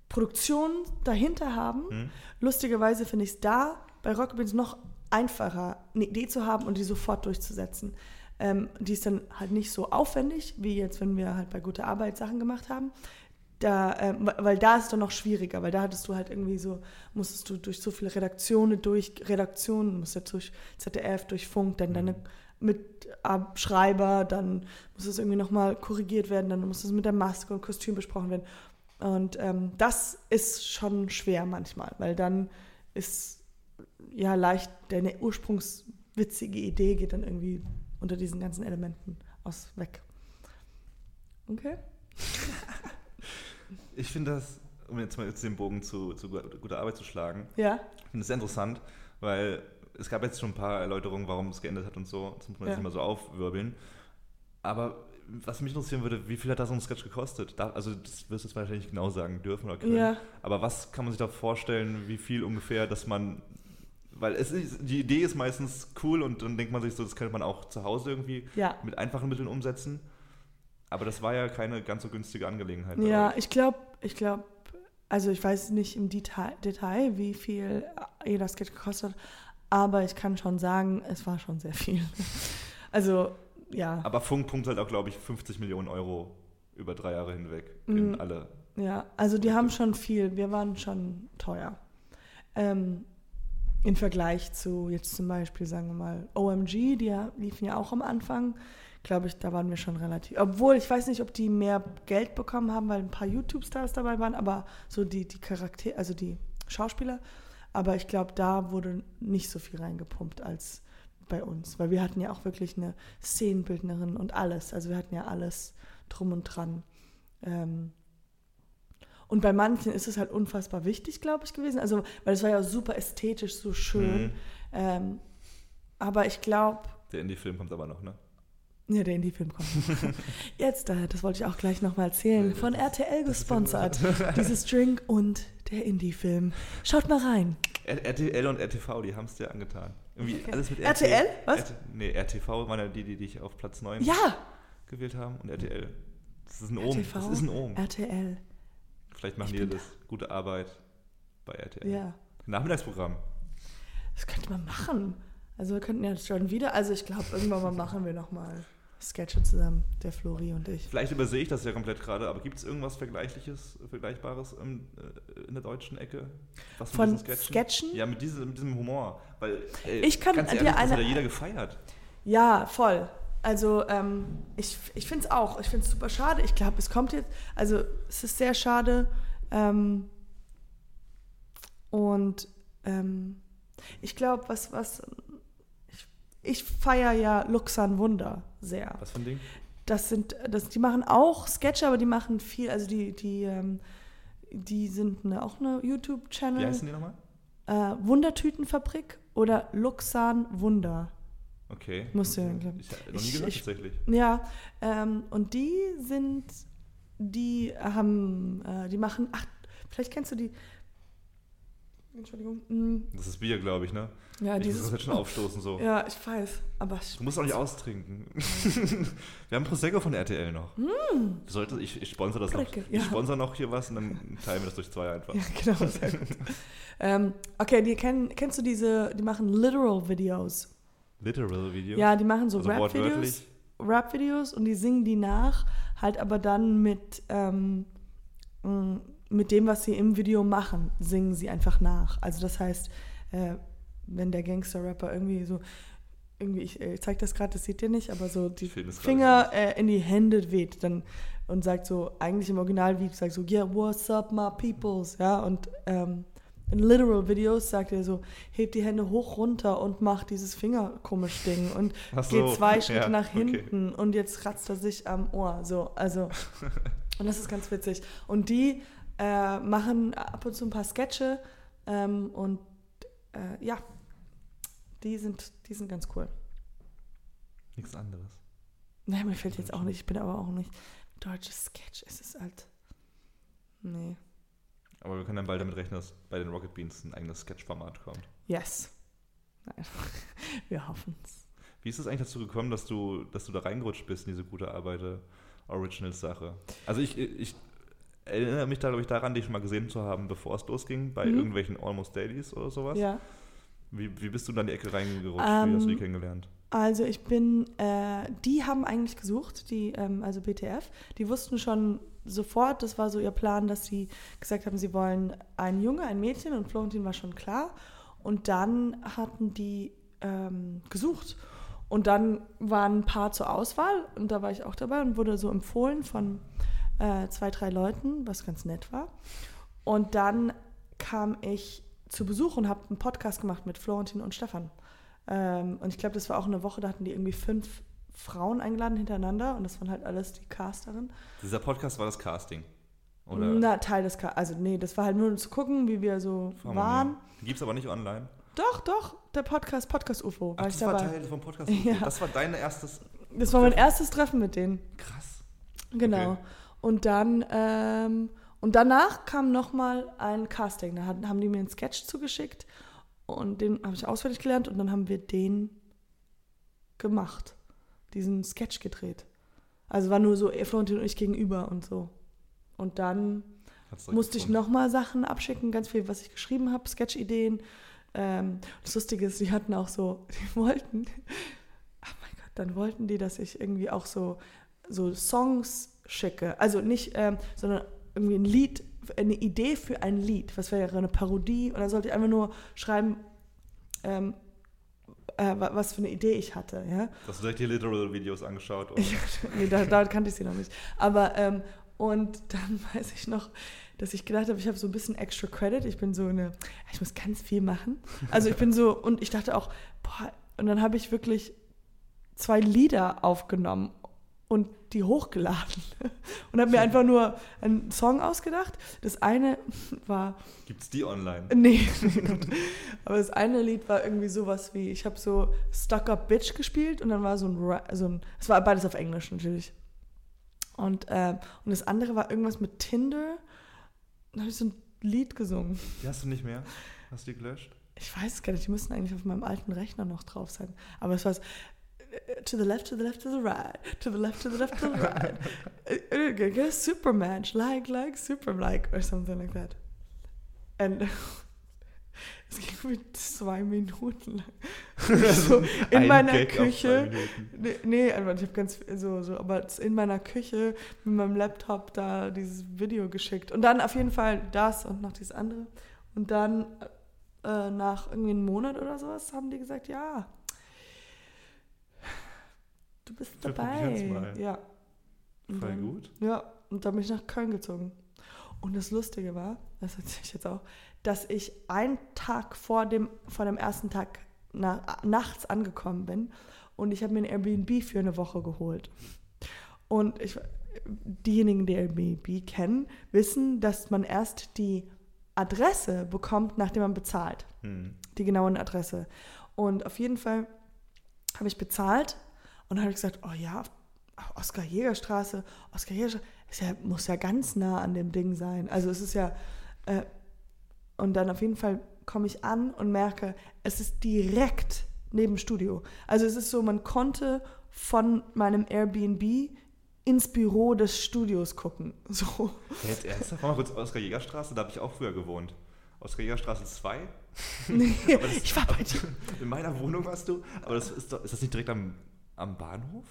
Produktion dahinter haben. Hm? Lustigerweise finde ich es da bei Rocket Beans noch einfacher, eine Idee zu haben und die sofort durchzusetzen. Ähm, die ist dann halt nicht so aufwendig, wie jetzt, wenn wir halt bei Gute Arbeit Sachen gemacht haben. Da, ähm, weil da ist dann noch schwieriger, weil da hattest du halt irgendwie so, musstest du durch so viele Redaktionen durch, Redaktionen, musst du durch ZDF, durch Funk, dann deine Mitschreiber, dann muss es irgendwie nochmal korrigiert werden, dann muss es mit der Maske und Kostüm besprochen werden. Und ähm, das ist schon schwer manchmal, weil dann ist ja leicht, deine ursprungswitzige Idee geht dann irgendwie unter diesen ganzen Elementen aus weg. Okay? [LAUGHS] Ich finde das, um jetzt mal jetzt den Bogen zu, zu guter Arbeit zu schlagen, Ja? ich finde es sehr interessant, weil es gab jetzt schon ein paar Erläuterungen, warum es geendet hat und so. Das muss man Ja. jetzt nicht mal so aufwirbeln. Aber was mich interessieren würde, wie viel hat da so ein Sketch gekostet? Da, also das wirst du jetzt wahrscheinlich nicht genau sagen dürfen oder können. Ja. Aber was kann man sich da vorstellen, wie viel ungefähr, dass man, weil es ist, die Idee ist meistens cool und dann denkt man sich so, das könnte man auch zu Hause irgendwie Ja. mit einfachen Mitteln umsetzen. Aber das war ja keine ganz so günstige Angelegenheit. Ja, ich glaube, ich glaube, also ich weiß nicht im Detail, Detail, wie viel jeder Sketch gekostet hat, aber ich kann schon sagen, es war schon sehr viel. [LAUGHS] Also, ja. Aber Funk pumpt halt auch, glaube ich, 50 Millionen Euro über drei Jahre hinweg in Mhm. alle. Ja, also die haben schon viel, wir waren schon teuer. Ähm, Im Vergleich zu jetzt zum Beispiel, sagen wir mal, OMG, die liefen ja auch am Anfang, glaube ich, da waren wir schon relativ. Obwohl, ich weiß nicht, ob die mehr Geld bekommen haben, weil ein paar YouTube-Stars dabei waren, aber so die, die Charaktere, also die Schauspieler. Aber ich glaube, da wurde nicht so viel reingepumpt als bei uns, weil wir hatten ja auch wirklich eine Szenenbildnerin und alles. Also wir hatten ja alles drum und dran. Ähm, und bei manchen ist es halt unfassbar wichtig, glaube ich, gewesen. Also, weil es war ja super ästhetisch, so schön. Mhm. Ähm, aber ich glaube, Der Indie-Film kommt aber noch, ne? Ja, der Indie-Film kommt. Jetzt, äh, das wollte ich auch gleich nochmal erzählen, von RTL gesponsert. Dieses Drink und der Indie-Film. Schaut mal rein. RTL und RTV, die haben es dir angetan. Irgendwie Okay. alles mit RTL? Was? RT, nee, RTV waren ja die, die dich auf Platz 9 Ja, gewählt haben. Und RTL. Das ist ein Ohm. RTV, Das ist ein Ohm. RTL. Vielleicht machen die das. Gute Arbeit bei RTL. Ja, Nachmittagsprogramm. das könnte man machen. Also wir könnten ja schon wieder, also ich glaube, irgendwann mal machen wir nochmal Sketche zusammen, der Flori und ich. Vielleicht übersehe ich das ja komplett gerade, aber gibt es irgendwas Vergleichliches, Vergleichbares im, äh, in der deutschen Ecke? Was Von diesen Sketchen? Ja, mit diesem, mit diesem Humor. Weil, äh, Ich kann ganz dir ehrlich, das eine- hat ja jeder gefeiert. Ja, voll. Also ähm, ich, ich finde es auch. Ich finde es super schade. Ich glaube, es kommt jetzt. Also es ist sehr schade. Ähm, und ähm, ich glaube, was, was. Ich, feiere ja Luxan Wunder sehr. Was für ein Ding? Das sind, das, die machen auch Sketche, aber die machen viel, also die, die, ähm, die sind eine, auch eine Wie YouTube-Channel. heißen die nochmal? Äh, Wundertütenfabrik oder Luxan Wunder. Okay. Musst du ja, Ich habe noch nie ich- gehört, ich- tatsächlich. Ja, ähm, und die sind, die haben, äh, die machen, ach, vielleicht kennst du die, Entschuldigung, mm, Das ist Bier, glaube ich, ne? ja, ich muss dieses, das jetzt schon aufstoßen so. ja, ich weiß, aber ich, Du musst auch nicht austrinken. [LAUGHS] Wir haben Prosecco von RTL noch. Du solltest, ich, ich sponsor das noch. Lecker, Ich Mm. ja. sponsor noch hier was und dann teilen wir das durch zwei einfach. [LAUGHS] ja, genau, sehr gut. ähm, okay, die kennen, kennst du diese, die machen Literal-Videos. Literal Video. Ja, die machen so also Rap-Videos. Rap-Videos und die singen die nach, halt aber dann mit, ähm, mh, mit dem, was sie im Video machen, singen sie einfach nach. Also das heißt, äh, wenn der Gangster-Rapper irgendwie so, irgendwie, ich, ich zeig das gerade, das seht ihr nicht, aber so die Finger äh, in die Hände weht dann und sagt so, eigentlich im Original wie sagt so, yeah, what's up my peoples, ja, und ähm, in Literal Videos sagt er so, hebt die Hände hoch runter und macht dieses Finger komisch Ding und so, geht zwei Schritte ja, nach okay. hinten und jetzt kratzt er sich am Ohr. So, also. [LAUGHS] Und das ist ganz witzig. Und die äh, machen ab und zu ein paar Sketche ähm, und äh, ja, die sind, die sind ganz cool. Nichts anderes. Naja, mir fällt jetzt auch nicht, ich bin aber auch nicht. Deutsches Sketch, es ist halt. Nee. Aber wir können dann bald damit rechnen, dass bei den Rocket Beans ein eigenes Sketch-Format kommt. Yes. Nein. [LAUGHS] Wir hoffen es. Wie ist es eigentlich dazu gekommen, dass du, dass du da reingerutscht bist in diese gute Arbeit Originals-Sache? Also ich, ich erinnere mich da, glaube ich, daran, dich schon mal gesehen zu haben, bevor es losging, bei Mhm. irgendwelchen Almost Dailies oder sowas. Ja. Wie, wie bist du dann in die Ecke reingerutscht? Ähm, wie hast du die kennengelernt? Also ich bin, äh, die haben eigentlich gesucht, die, ähm, also BTF, die wussten schon sofort, das war so ihr Plan, dass sie gesagt haben, sie wollen einen Junge, ein Mädchen und Florentin war schon klar. Und dann hatten die ähm, gesucht. Und dann waren ein paar zur Auswahl und da war ich auch dabei und wurde so empfohlen von äh, zwei, drei Leuten, was ganz nett war. Und dann kam ich zu Besuch und habe einen Podcast gemacht mit Florentin und Stefan. Ähm, und ich glaube, das war auch eine Woche, da hatten die irgendwie fünf Frauen eingeladen hintereinander und das waren halt alles die Casterin. Dieser Podcast war das Casting. Oder Na, Teil des Cast. Also, nee, das war halt nur um zu gucken, wie wir so Harmonie. waren. Gibt es aber nicht online. Doch, doch, der Podcast, Podcast UFO, war Ach, ich das war dabei. Teil vom Podcast. [LAUGHS] Ja. Das war dein erstes. das war mein erstes Treffen mit denen. Krass. Genau. Okay. Und dann, ähm, und danach kam nochmal ein Casting. Da haben die mir einen Sketch zugeschickt und den habe ich auswendig gelernt und dann haben wir den gemacht. Diesen Sketch gedreht. Also war nur so Florentin und ich gegenüber und so. Und dann musste ich nochmal Sachen abschicken, ganz viel, was ich geschrieben habe, Sketch-Ideen. Ähm, das Lustige ist, die hatten auch so, [LAUGHS] die wollten, oh mein Gott, dann wollten die, dass ich irgendwie auch so, so Songs schicke. Also nicht, ähm, sondern irgendwie ein Lied, eine Idee für ein Lied. Was wäre eine Parodie? Und dann sollte ich einfach nur schreiben, ähm, äh, wa- was für eine Idee ich hatte. Ja? Hast du direkt die Literal-Videos angeschaut? Oder? [LAUGHS] nee, da, da kannte ich sie noch nicht. Aber, ähm, und dann [LAUGHS] weiß ich noch, dass ich gedacht habe, ich habe so ein bisschen extra Credit. Ich bin so eine, ich muss ganz viel machen. Also ich bin so, und ich dachte auch, boah, und dann habe ich wirklich zwei Lieder aufgenommen und die hochgeladen. [LAUGHS] Und habe mir einfach nur einen Song ausgedacht. Das eine [LAUGHS] war Gibt's die online? Nee, [LAUGHS] nee, Gott. aber das eine Lied war irgendwie sowas wie, ich habe so Stuck Up Bitch gespielt und dann war so ein, so ein es war beides auf Englisch natürlich. Und, ähm, und das andere war irgendwas mit Tinder. Dann habe ich so ein Lied gesungen. Die hast du nicht mehr? Hast du die gelöscht? Ich weiß es gar nicht, die müssten eigentlich auf meinem alten Rechner noch drauf sein. Aber es war äh, to the left, to the left, to the right, to the left, to the left, to the right. [LAUGHS] A Superman, like, like, super, like, or something like that. And [LAUGHS] es ging mit zwei Minuten lang. [LAUGHS] so in Ein meiner Gag Küche. Nee, nee, ich habe ganz so, so, aber in meiner Küche mit meinem Laptop da dieses Video geschickt. Und dann auf jeden Fall das und noch dieses andere. Und dann äh, nach irgendwie einem Monat oder sowas haben die gesagt, ja, du bist dabei. Ja. Und Voll dann, gut. Ja, und dann bin ich nach Köln gezogen. Und das Lustige war, das erzähle ich jetzt auch, dass ich einen Tag vor dem, vor dem ersten Tag na, nachts angekommen bin und ich habe mir ein Airbnb für eine Woche geholt. Und ich, diejenigen, die Airbnb kennen, wissen, dass man erst die Adresse bekommt, nachdem man bezahlt Hm. die genaue Adresse. Und auf jeden Fall habe ich bezahlt und dann habe ich gesagt, oh ja, Oskar Jägerstraße, Oskar Jägerstraße, ist ja, muss ja ganz nah an dem Ding sein. Also es ist ja, äh, und dann auf jeden Fall komme ich an und merke, es ist direkt neben Studio. Also es ist so, man konnte von meinem Airbnb ins Büro des Studios gucken. [LAUGHS] So. Jetzt ernsthaft? Mal kurz, Oskar-Jäger-Straße, da habe ich auch früher gewohnt. Oskar-Jäger-Straße 2? [LAUGHS] Nee, das- ich war bei [LAUGHS] dir. In meiner Wohnung warst du? Aber das ist, doch, ist das nicht direkt am, am Bahnhof?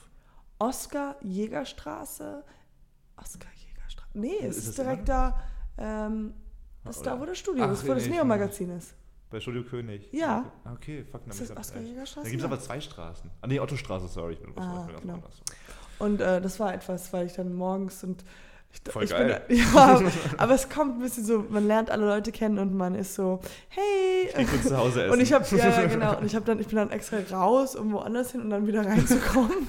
Oskar Jägerstraße. Oskar Jägerstraße. Nee, es Ist direkt da. Ähm, das ist da, wo das Studio Ach, ist, wo das Neo-Magazin ist. Bei Studio König? Ja. Okay, fuck, dann Ist das Oskar Da gibt es aber zwei Straßen. Ah, nee, Ottostraße, sorry. Ich bin, Ah, genau. Und äh, das war etwas, weil ich dann morgens und. Ich, Voll ich geil. Bin, [LAUGHS] ja, aber es kommt ein bisschen so, man lernt alle Leute kennen und man ist so, hey, Ich krieg zu Hause essen. Und ich habe ja, [LAUGHS] genau und ich habe dann ich bin dann extra raus um woanders hin und dann wieder reinzukommen.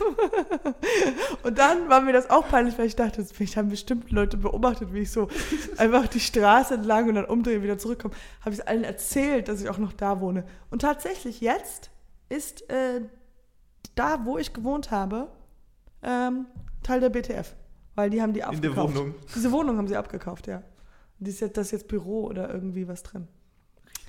[LAUGHS] und dann war mir das auch peinlich, weil ich dachte, vielleicht haben bestimmt Leute beobachtet, wie ich so einfach die Straße entlang und dann umdrehe wieder zurückkomme. Habe ich es allen erzählt, dass ich auch noch da wohne. Und tatsächlich jetzt ist äh, da, wo ich gewohnt habe, ähm, Teil der BTF, weil die haben die In abgekauft. der Wohnung. Diese Wohnung haben sie abgekauft, ja. Und die ist jetzt, das ist jetzt Büro oder irgendwie was drin.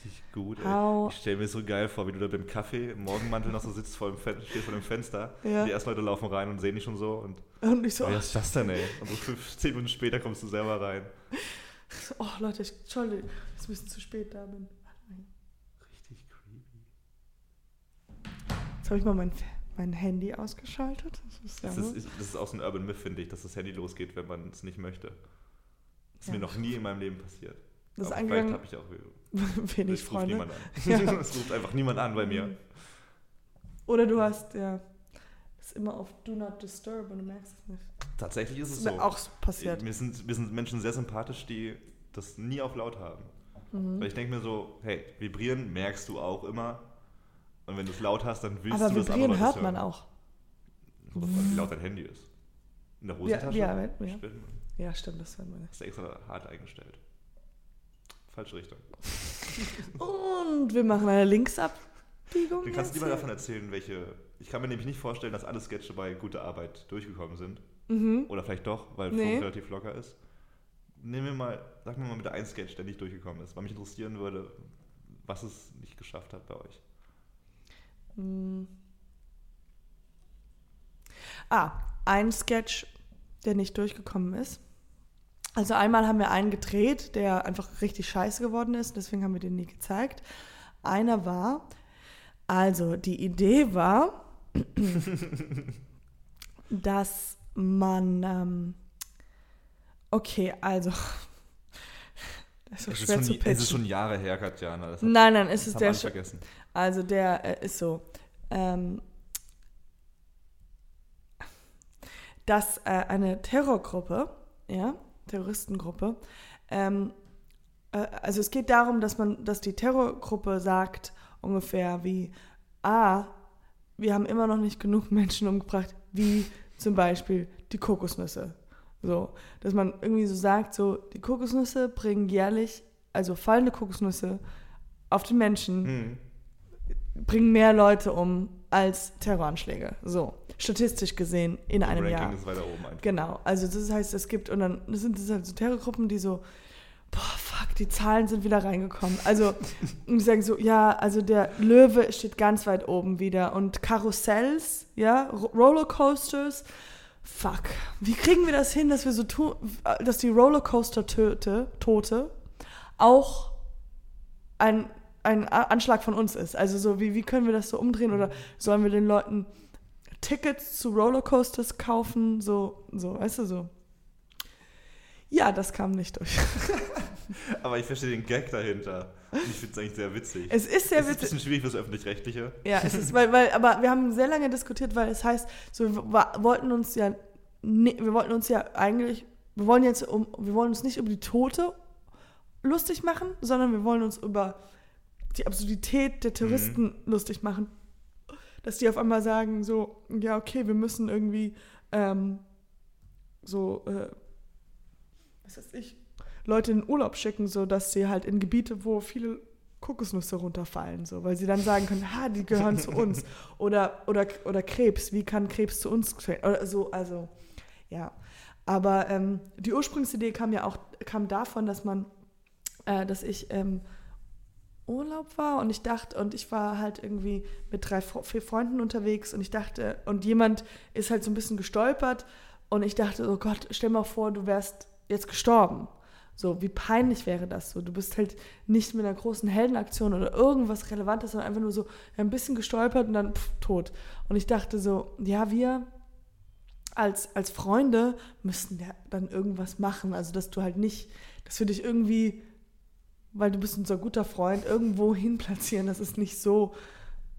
Richtig gut, ey. Ich stelle mir so geil vor, wie du da beim Kaffee im Morgenmantel noch so sitzt vor dem, Fen stehst vor dem Fenster. Ja. Die ersten Leute laufen rein und sehen dich schon so und Und ich so, oh, was ist das denn, ey? Und so fünf, [LAUGHS] zehn Minuten später kommst du selber rein. oh Leute, ich, Entschuldigung, dass ich ein bisschen zu spät da bin. Richtig creepy. Jetzt habe ich mal mein, mein Handy ausgeschaltet. Das ist ja Das ist, das ist auch so ein Urban Myth, finde ich, dass das Handy losgeht, wenn man es nicht möchte. Das ist Ja. mir noch nie in meinem Leben passiert. das Aber vielleicht habe ich auch. [LAUGHS] wenig ruft Freunde. niemand an. [LAUGHS] Ja. [LAUGHS] Es ruft einfach niemand an bei mir. Oder du hast, ja, ist immer auf Do Not Disturb und du merkst es nicht. Tatsächlich ist es so. auch passiert. Mir sind, mir sind Menschen sehr sympathisch, die das nie auf laut haben. Mhm. Weil ich denke mir so, hey, vibrieren merkst du auch immer. Und wenn du es laut hast, dann willst Aber du das vibrieren andere hört man auch. Kommt drauf an, wie laut dein Handy ist. In der Hosentasche? Ja, ja, ja. Ja, stimmt, das man nicht. Hast du extra hart eingestellt. Falsche Richtung. [LAUGHS] [LAUGHS] Und wir machen eine Linksabbiegung. Du kannst lieber davon erzählen, welche. Ich kann mir nämlich nicht vorstellen, dass alle Sketche bei guter Arbeit durchgekommen sind. Mhm. Oder vielleicht doch, weil Nee. Funk relativ locker ist. Nehmen wir mal, sag mir mal bitte ein Sketch, der nicht durchgekommen ist, weil mich interessieren würde, was es nicht geschafft hat bei euch. Hm. Ah, ein Sketch, der nicht durchgekommen ist. Also einmal haben wir einen gedreht, der einfach richtig scheiße geworden ist, deswegen haben wir den nie gezeigt. Einer war, also die Idee war, [LAUGHS] dass man, ähm, okay, also, das ist so Es ist, schon, zu es ist schon Jahre her, Katjana. Das, hat- Nein, nein, es ist der, vergessen. Also der äh, ist so, ähm, dass äh, eine Terrorgruppe, ja, Terroristengruppe, ähm, äh, also es geht darum, dass man, dass die Terrorgruppe sagt ungefähr wie, ah, wir haben immer noch nicht genug Menschen umgebracht, wie zum Beispiel die Kokosnüsse. So, dass man irgendwie so sagt, so die Kokosnüsse bringen jährlich, also fallende Kokosnüsse auf den Menschen Hm. Bringen mehr Leute um als Terroranschläge. So, statistisch gesehen in einem Ranking Jahr. ist weiter oben einfach. Genau, also das heißt, es gibt, und dann das sind das halt so Terrorgruppen, die so, boah, fuck, die Zahlen sind wieder reingekommen. Also, [LAUGHS] und die sagen so, ja, also der Löwe steht ganz weit oben wieder und Karussells, ja, Ro- Rollercoasters, fuck, wie kriegen wir das hin, dass wir so tun, dass die Rollercoaster-Tote, Tote, auch ein, ein A- Anschlag von uns ist. Also so, wie, wie können wir das so umdrehen oder sollen wir den Leuten Tickets zu Rollercoasters kaufen? So, so, weißt du, so. Ja, das kam nicht durch. [LAUGHS] Aber ich verstehe den Gag dahinter. Und ich finde es eigentlich sehr witzig. Es ist sehr es ist ein witzig. bisschen schwierig fürs Öffentlich-Rechtliche. Ja, es ist, weil, weil, aber wir haben sehr lange diskutiert, weil es heißt, so, wir wollten uns ja, wir wollten uns ja eigentlich, wir wollen jetzt um, wir wollen uns nicht über die Tote lustig machen, sondern wir wollen uns über die Absurdität der Terroristen lustig machen. Dass die auf einmal sagen, so, ja, okay, wir müssen irgendwie ähm, so, äh, was weiß ich, Leute in den Urlaub schicken, so dass sie halt in Gebiete, wo viele Kokosnüsse runterfallen, so, weil sie dann sagen können, ha, die gehören zu uns. [LAUGHS] Oder, oder, oder Krebs, wie kann Krebs zu uns? Oder so, also, ja. Aber ähm, die Ursprungsidee kam ja auch kam davon, dass man, äh, dass ich ähm, Urlaub war und ich dachte, und ich war halt irgendwie mit drei, vier Freunden unterwegs und ich dachte, und jemand ist halt so ein bisschen gestolpert und ich dachte, oh Gott, stell mal vor, du wärst jetzt gestorben. So, wie peinlich wäre das so? Du bist halt nicht mit einer großen Heldenaktion oder irgendwas Relevantes, sondern einfach nur so ein bisschen gestolpert und dann pff, tot. Und ich dachte so, ja, wir als, als Freunde müssten ja dann irgendwas machen. Also, dass du halt nicht, dass wir dich irgendwie, weil du bist unser guter Freund, irgendwo hin platzieren, dass es nicht so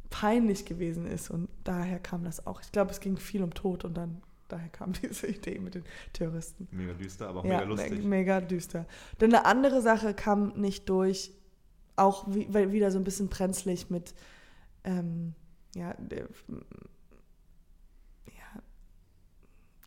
peinlich gewesen ist. Und daher kam das auch. Ich glaube, es ging viel um Tod und dann daher kam [LAUGHS] diese Idee mit den Terroristen. Mega düster, aber auch Ja, mega lustig. me- mega düster. Denn eine andere Sache kam nicht durch, auch wie, wieder so ein bisschen brenzlig mit, ähm, ja,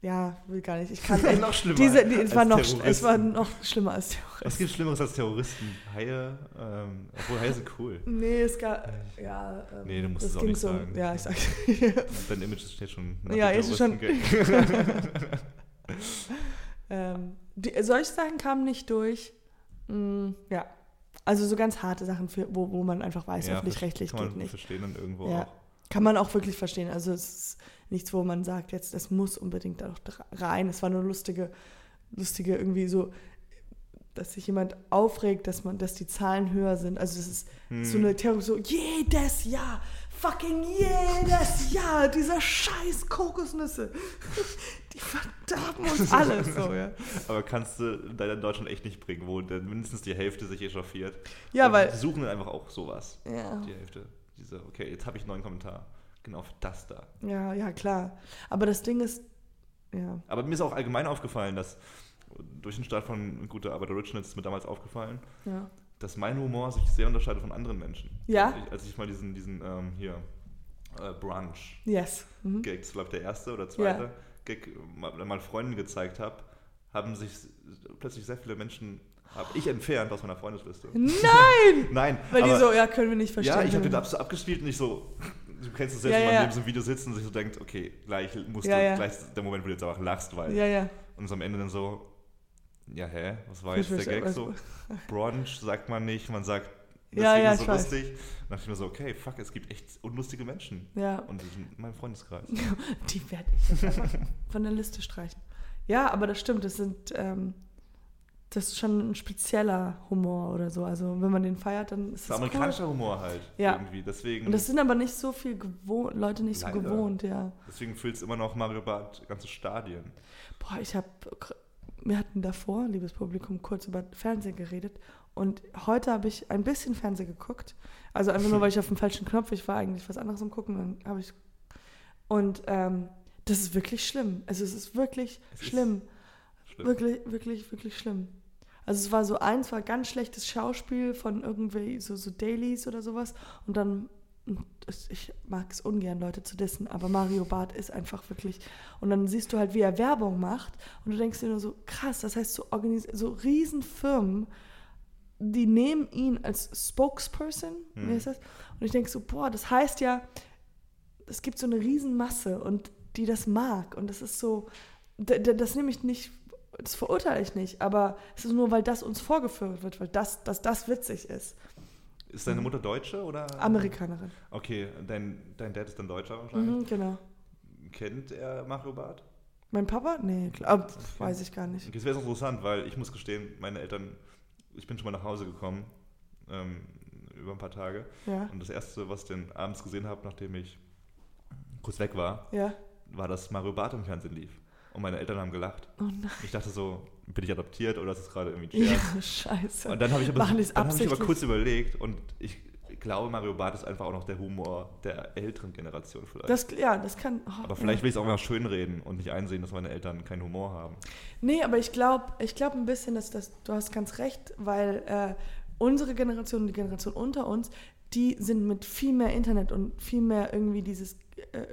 ja, will gar nicht. Ich [LAUGHS] kann ist noch schlimmer diese, die, es, war noch, es war noch schlimmer als Terroristen. Was gibt Schlimmeres als Terroristen? Haie, ähm, obwohl Haie sind cool. Nee, es gab, ja. Ähm, Nee, du musst das es auch nicht sagen. Ja, ich sag. Dein Image steht schon Ja, ist schon- [LAUGHS] ähm, die, solche Sachen kamen nicht durch. Mm, ja. Also so ganz harte Sachen, für, wo, wo man einfach weiß, Ja, öffentlich-rechtlich kann geht man nicht. verstehen dann irgendwo Ja. auch. Kann man auch wirklich verstehen. Also es ist nichts, wo man sagt, jetzt das muss unbedingt da noch rein. Es war nur lustige, lustige irgendwie so, dass sich jemand aufregt, dass man, dass die Zahlen höher sind. Also es ist Hm. so eine Theorie, so jedes Jahr, fucking jedes Jahr, dieser scheiß Kokosnüsse, [LAUGHS] die verderben uns [LAUGHS] alles. So, ja. Aber kannst du leider in Deutschland echt nicht bringen, wo dann mindestens die Hälfte sich echauffiert. Ja, Und weil- Die suchen dann einfach auch sowas. Ja. Die Hälfte. Diese, okay, jetzt habe ich einen neuen Kommentar. Genau für das da. ja, ja, klar. Aber das Ding ist, ja, Aber mir ist auch allgemein aufgefallen, dass durch den Start von Gute Arbeit Originals ist mir damals aufgefallen, ja. dass mein Humor sich sehr unterscheidet von anderen Menschen. Ja? Als ich, als ich mal diesen, diesen ähm, hier, äh, Brunch Yes. Mhm. Gag, das war der erste oder zweite Gag, mal, mal Freunden gezeigt habe, haben sich plötzlich sehr viele Menschen, habe ich entfernt aus meiner Freundesliste. Nein! [LAUGHS] Nein, Weil die aber- so, ja, können wir nicht verstehen. ja, ich habe den ab, abgespielt und ich so, du kennst es selbst, Ja, wenn man ja. neben so einem Video sitzt und sich so denkt, okay, gleich musst Ja, du, ja. gleich der Moment, wo du jetzt einfach lachst, weil, Ja, ja. und so am Ende dann so, ja, hä, was war Ich jetzt der Gag was- so? [LAUGHS] Brunch sagt man nicht, man sagt, deswegen Ja, ja, ist so ich weiß. lustig. Dann dachte ich mir so, okay, fuck, es gibt echt unlustige Menschen. Ja, Und die sind in meinem Freundeskreis. [LAUGHS] die werde ich jetzt einfach von der Liste streichen. Ja, aber das stimmt, das sind, ähm, das ist schon ein spezieller Humor oder so. Also wenn man den feiert, dann ist Das das ist cool. amerikanischer Humor halt. Ja. Irgendwie. Deswegen, Und das sind aber nicht so viel gewohnt, Leute nicht so Leider. gewohnt, ja. deswegen fühlt es immer noch Mario Barth ganze Stadien. Boah, ich habe, wir hatten davor, liebes Publikum, kurz über Fernsehen geredet. Und heute habe ich ein bisschen Fernsehen geguckt. Also einfach nur, [LAUGHS] weil ich auf dem falschen Knopf, ich war eigentlich was anderes am Gucken, dann habe ich. Und ähm, das ist wirklich schlimm. Also es ist wirklich Es ist schlimm. Schlimm. Wirklich, wirklich, wirklich schlimm. Also es war so eins, war ganz schlechtes Schauspiel von irgendwie so, so Dailies oder sowas. Und dann, ich mag es ungern, Leute zu dissen, aber Mario Barth ist einfach wirklich. Und dann siehst du halt, wie er Werbung macht. Und du denkst dir nur so, krass, das heißt, so, organis so Riesenfirmen, die nehmen ihn als Spokesperson, heißt das? Und ich denke so, boah, das heißt ja, es gibt so eine Riesenmasse und die das mag. Und das ist so, das nehme ich nicht, das verurteile ich nicht, aber es ist nur, weil das uns vorgeführt wird, weil das, dass das witzig ist. Ist deine Mutter Deutsche oder? Amerikanerin. Okay, dein, dein Dad ist dann Deutscher wahrscheinlich. Mhm, genau. Kennt er Mario Barth? Mein Papa? Nee, klar, weiß ich gar nicht. Okay, das wäre interessant, weil ich muss gestehen, meine Eltern, ich bin schon mal nach Hause gekommen, ähm, über ein paar Tage. Ja, Und das Erste, was ich dann abends gesehen habe, nachdem ich kurz weg war, ja. war, dass Mario Barth im Fernsehen lief. Und meine Eltern haben gelacht. Oh nein. Ich dachte so, bin ich adoptiert oder ist das gerade irgendwie ein Scherz? Ja, [LAUGHS] scheiße. Und dann habe ich, aber, es dann hab ich aber kurz überlegt und ich glaube, Mario Barth ist einfach auch noch der Humor der älteren Generation vielleicht. Das, ja, das kann. oh, aber vielleicht will ich es auch mal schönreden und nicht einsehen, dass meine Eltern keinen Humor haben. Nee, aber ich glaube ich glaub ein bisschen, dass das, du hast ganz recht, weil äh, unsere Generation und die Generation unter uns, die sind mit viel mehr Internet und viel mehr irgendwie dieses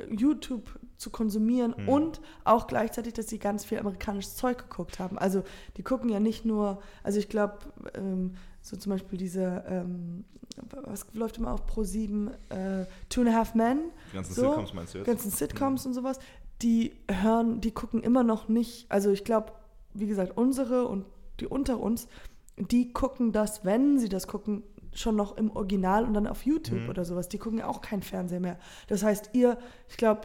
YouTube zu konsumieren Hm. und auch gleichzeitig, dass sie ganz viel amerikanisches Zeug geguckt haben. Also die gucken ja nicht nur, also ich glaube, ähm, so zum Beispiel diese, ähm, was läuft immer auf Pro 7, äh, Two and a Half Men, Die ganzen So, Sitcoms meinst du jetzt? ganzen Sitcoms und sowas, die hören, die gucken immer noch nicht, also ich glaube, wie gesagt, unsere und die unter uns, die gucken das, wenn sie das gucken, schon noch im Original und dann auf YouTube Mhm. oder sowas. Die gucken ja auch kein Fernseher mehr. Das heißt, ihr, ich glaube,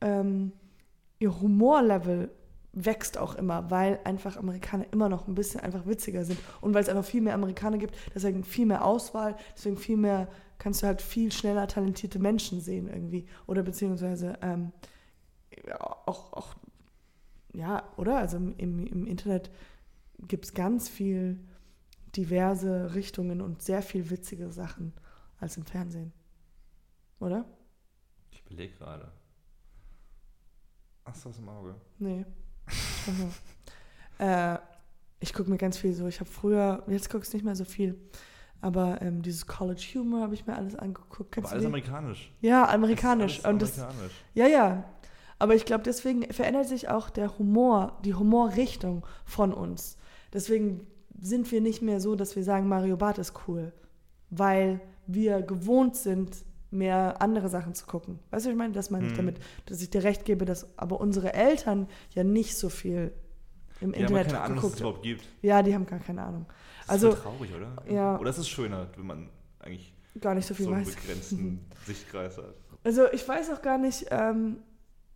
ähm, ihr Humorlevel wächst auch immer, weil einfach Amerikaner immer noch ein bisschen einfach witziger sind und weil es einfach viel mehr Amerikaner gibt, deswegen viel mehr Auswahl, deswegen viel mehr kannst du halt viel schneller talentierte Menschen sehen irgendwie oder beziehungsweise ähm, auch, auch ja, oder? Also im, im Internet gibt es ganz viel diverse Richtungen und sehr viel witzige Sachen als im Fernsehen. Oder? Ich belege gerade. Hast du was im Auge? Nee. [LAUGHS] Äh, ich gucke mir ganz viel so. Ich habe früher, jetzt gucke ich nicht mehr so viel, Aber ähm, dieses College Humor habe ich mir alles angeguckt. Aber alles amerikanisch. Ja, amerikanisch. Alles Und das, amerikanisch. ja, ja. Aber ich glaube, deswegen verändert sich auch der Humor, die Humorrichtung von uns. Deswegen sind wir nicht mehr so, dass wir sagen, Mario Barth ist cool. Weil wir gewohnt sind, mehr andere Sachen zu gucken. Weißt du, was ich meine? Das meine ich Mhm. damit, dass ich dir recht gebe, dass aber unsere Eltern ja nicht so viel im Die haben Internet keine Ahnung, dass es geguckt haben. überhaupt gibt. Ja, die haben gar keine Ahnung. Das Also- ist traurig, oder? Ja. Oder ist es schöner, wenn man eigentlich Gar nicht so viel so einen weiß. begrenzten Sichtkreis hat? Also ich weiß auch gar nicht, ähm,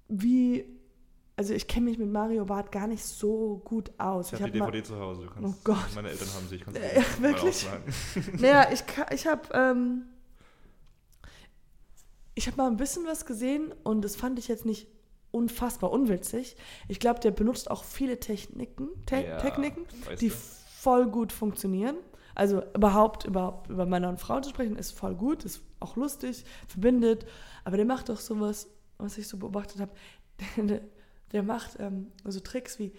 wie. Also ich kenne mich mit Mario Barth gar nicht so gut aus. Ich habe die DVD zu Hause. Du kannst, Oh Gott. Meine Eltern haben sie. Ich kann's Ja, mal wirklich? [LAUGHS] [LAUGHS] Naja, ich, ich habe ähm, ich habe mal ein bisschen was gesehen und das fand ich jetzt nicht unfassbar unwitzig. Ich glaube, der benutzt auch viele Techniken, Te Ja, Techniken, die du? voll gut funktionieren. Also überhaupt, überhaupt über Männer und Frauen zu sprechen, ist voll gut, ist auch lustig, verbindet. Aber der macht doch sowas, was ich so beobachtet habe. [LAUGHS] Der, macht ähm, so Tricks wie,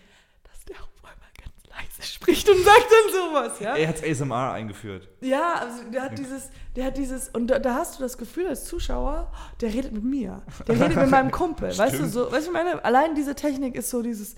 dass der einmal ganz leise spricht und sagt dann sowas, ja? Er hat ASMR eingeführt. Ja, also der hat dieses, der hat dieses, und da, da hast du das Gefühl als Zuschauer, der redet mit mir. Der redet mit meinem Kumpel. Weißt du, so, weißt du, ich meine, allein diese Technik ist so dieses.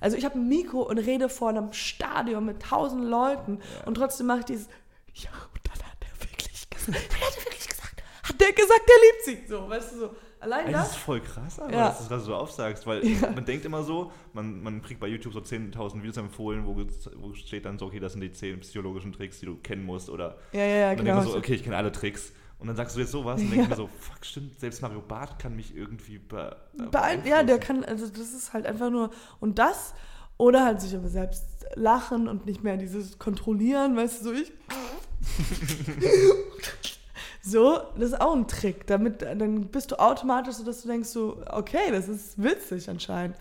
Also ich habe ein Mikro und rede vor einem Stadion mit tausend Leuten Ja. und trotzdem mache ich dieses, ja, und dann hat er wirklich gesagt, [LAUGHS] hat er wirklich gesagt, hat der gesagt, der liebt sie. So, weißt du, so. Allein Ey, das das. ist voll krass, aber, Ja. dass du das so aufsagst, weil [LAUGHS] Ja. man denkt immer so, man, man kriegt bei YouTube so 10.000 Videos empfohlen, wo, wo steht dann so, okay, das sind die 10 psychologischen Tricks, die du kennen musst oder Ja, ja, ja, dann genau. denkt man so, okay, ich kenne alle Tricks und dann sagst du jetzt sowas und Ja. denkst mir so, fuck, stimmt, selbst Mario Barth kann mich irgendwie be äh, Beein ja, der beeinflussen. kann, also das ist halt einfach nur, und das, oder halt sich aber selbst lachen und nicht mehr dieses Kontrollieren, weißt du, so ich. [LAUGHS] [LAUGHS] so, das ist auch ein Trick. Damit, dann bist du automatisch so, dass du denkst so, okay, das ist witzig anscheinend.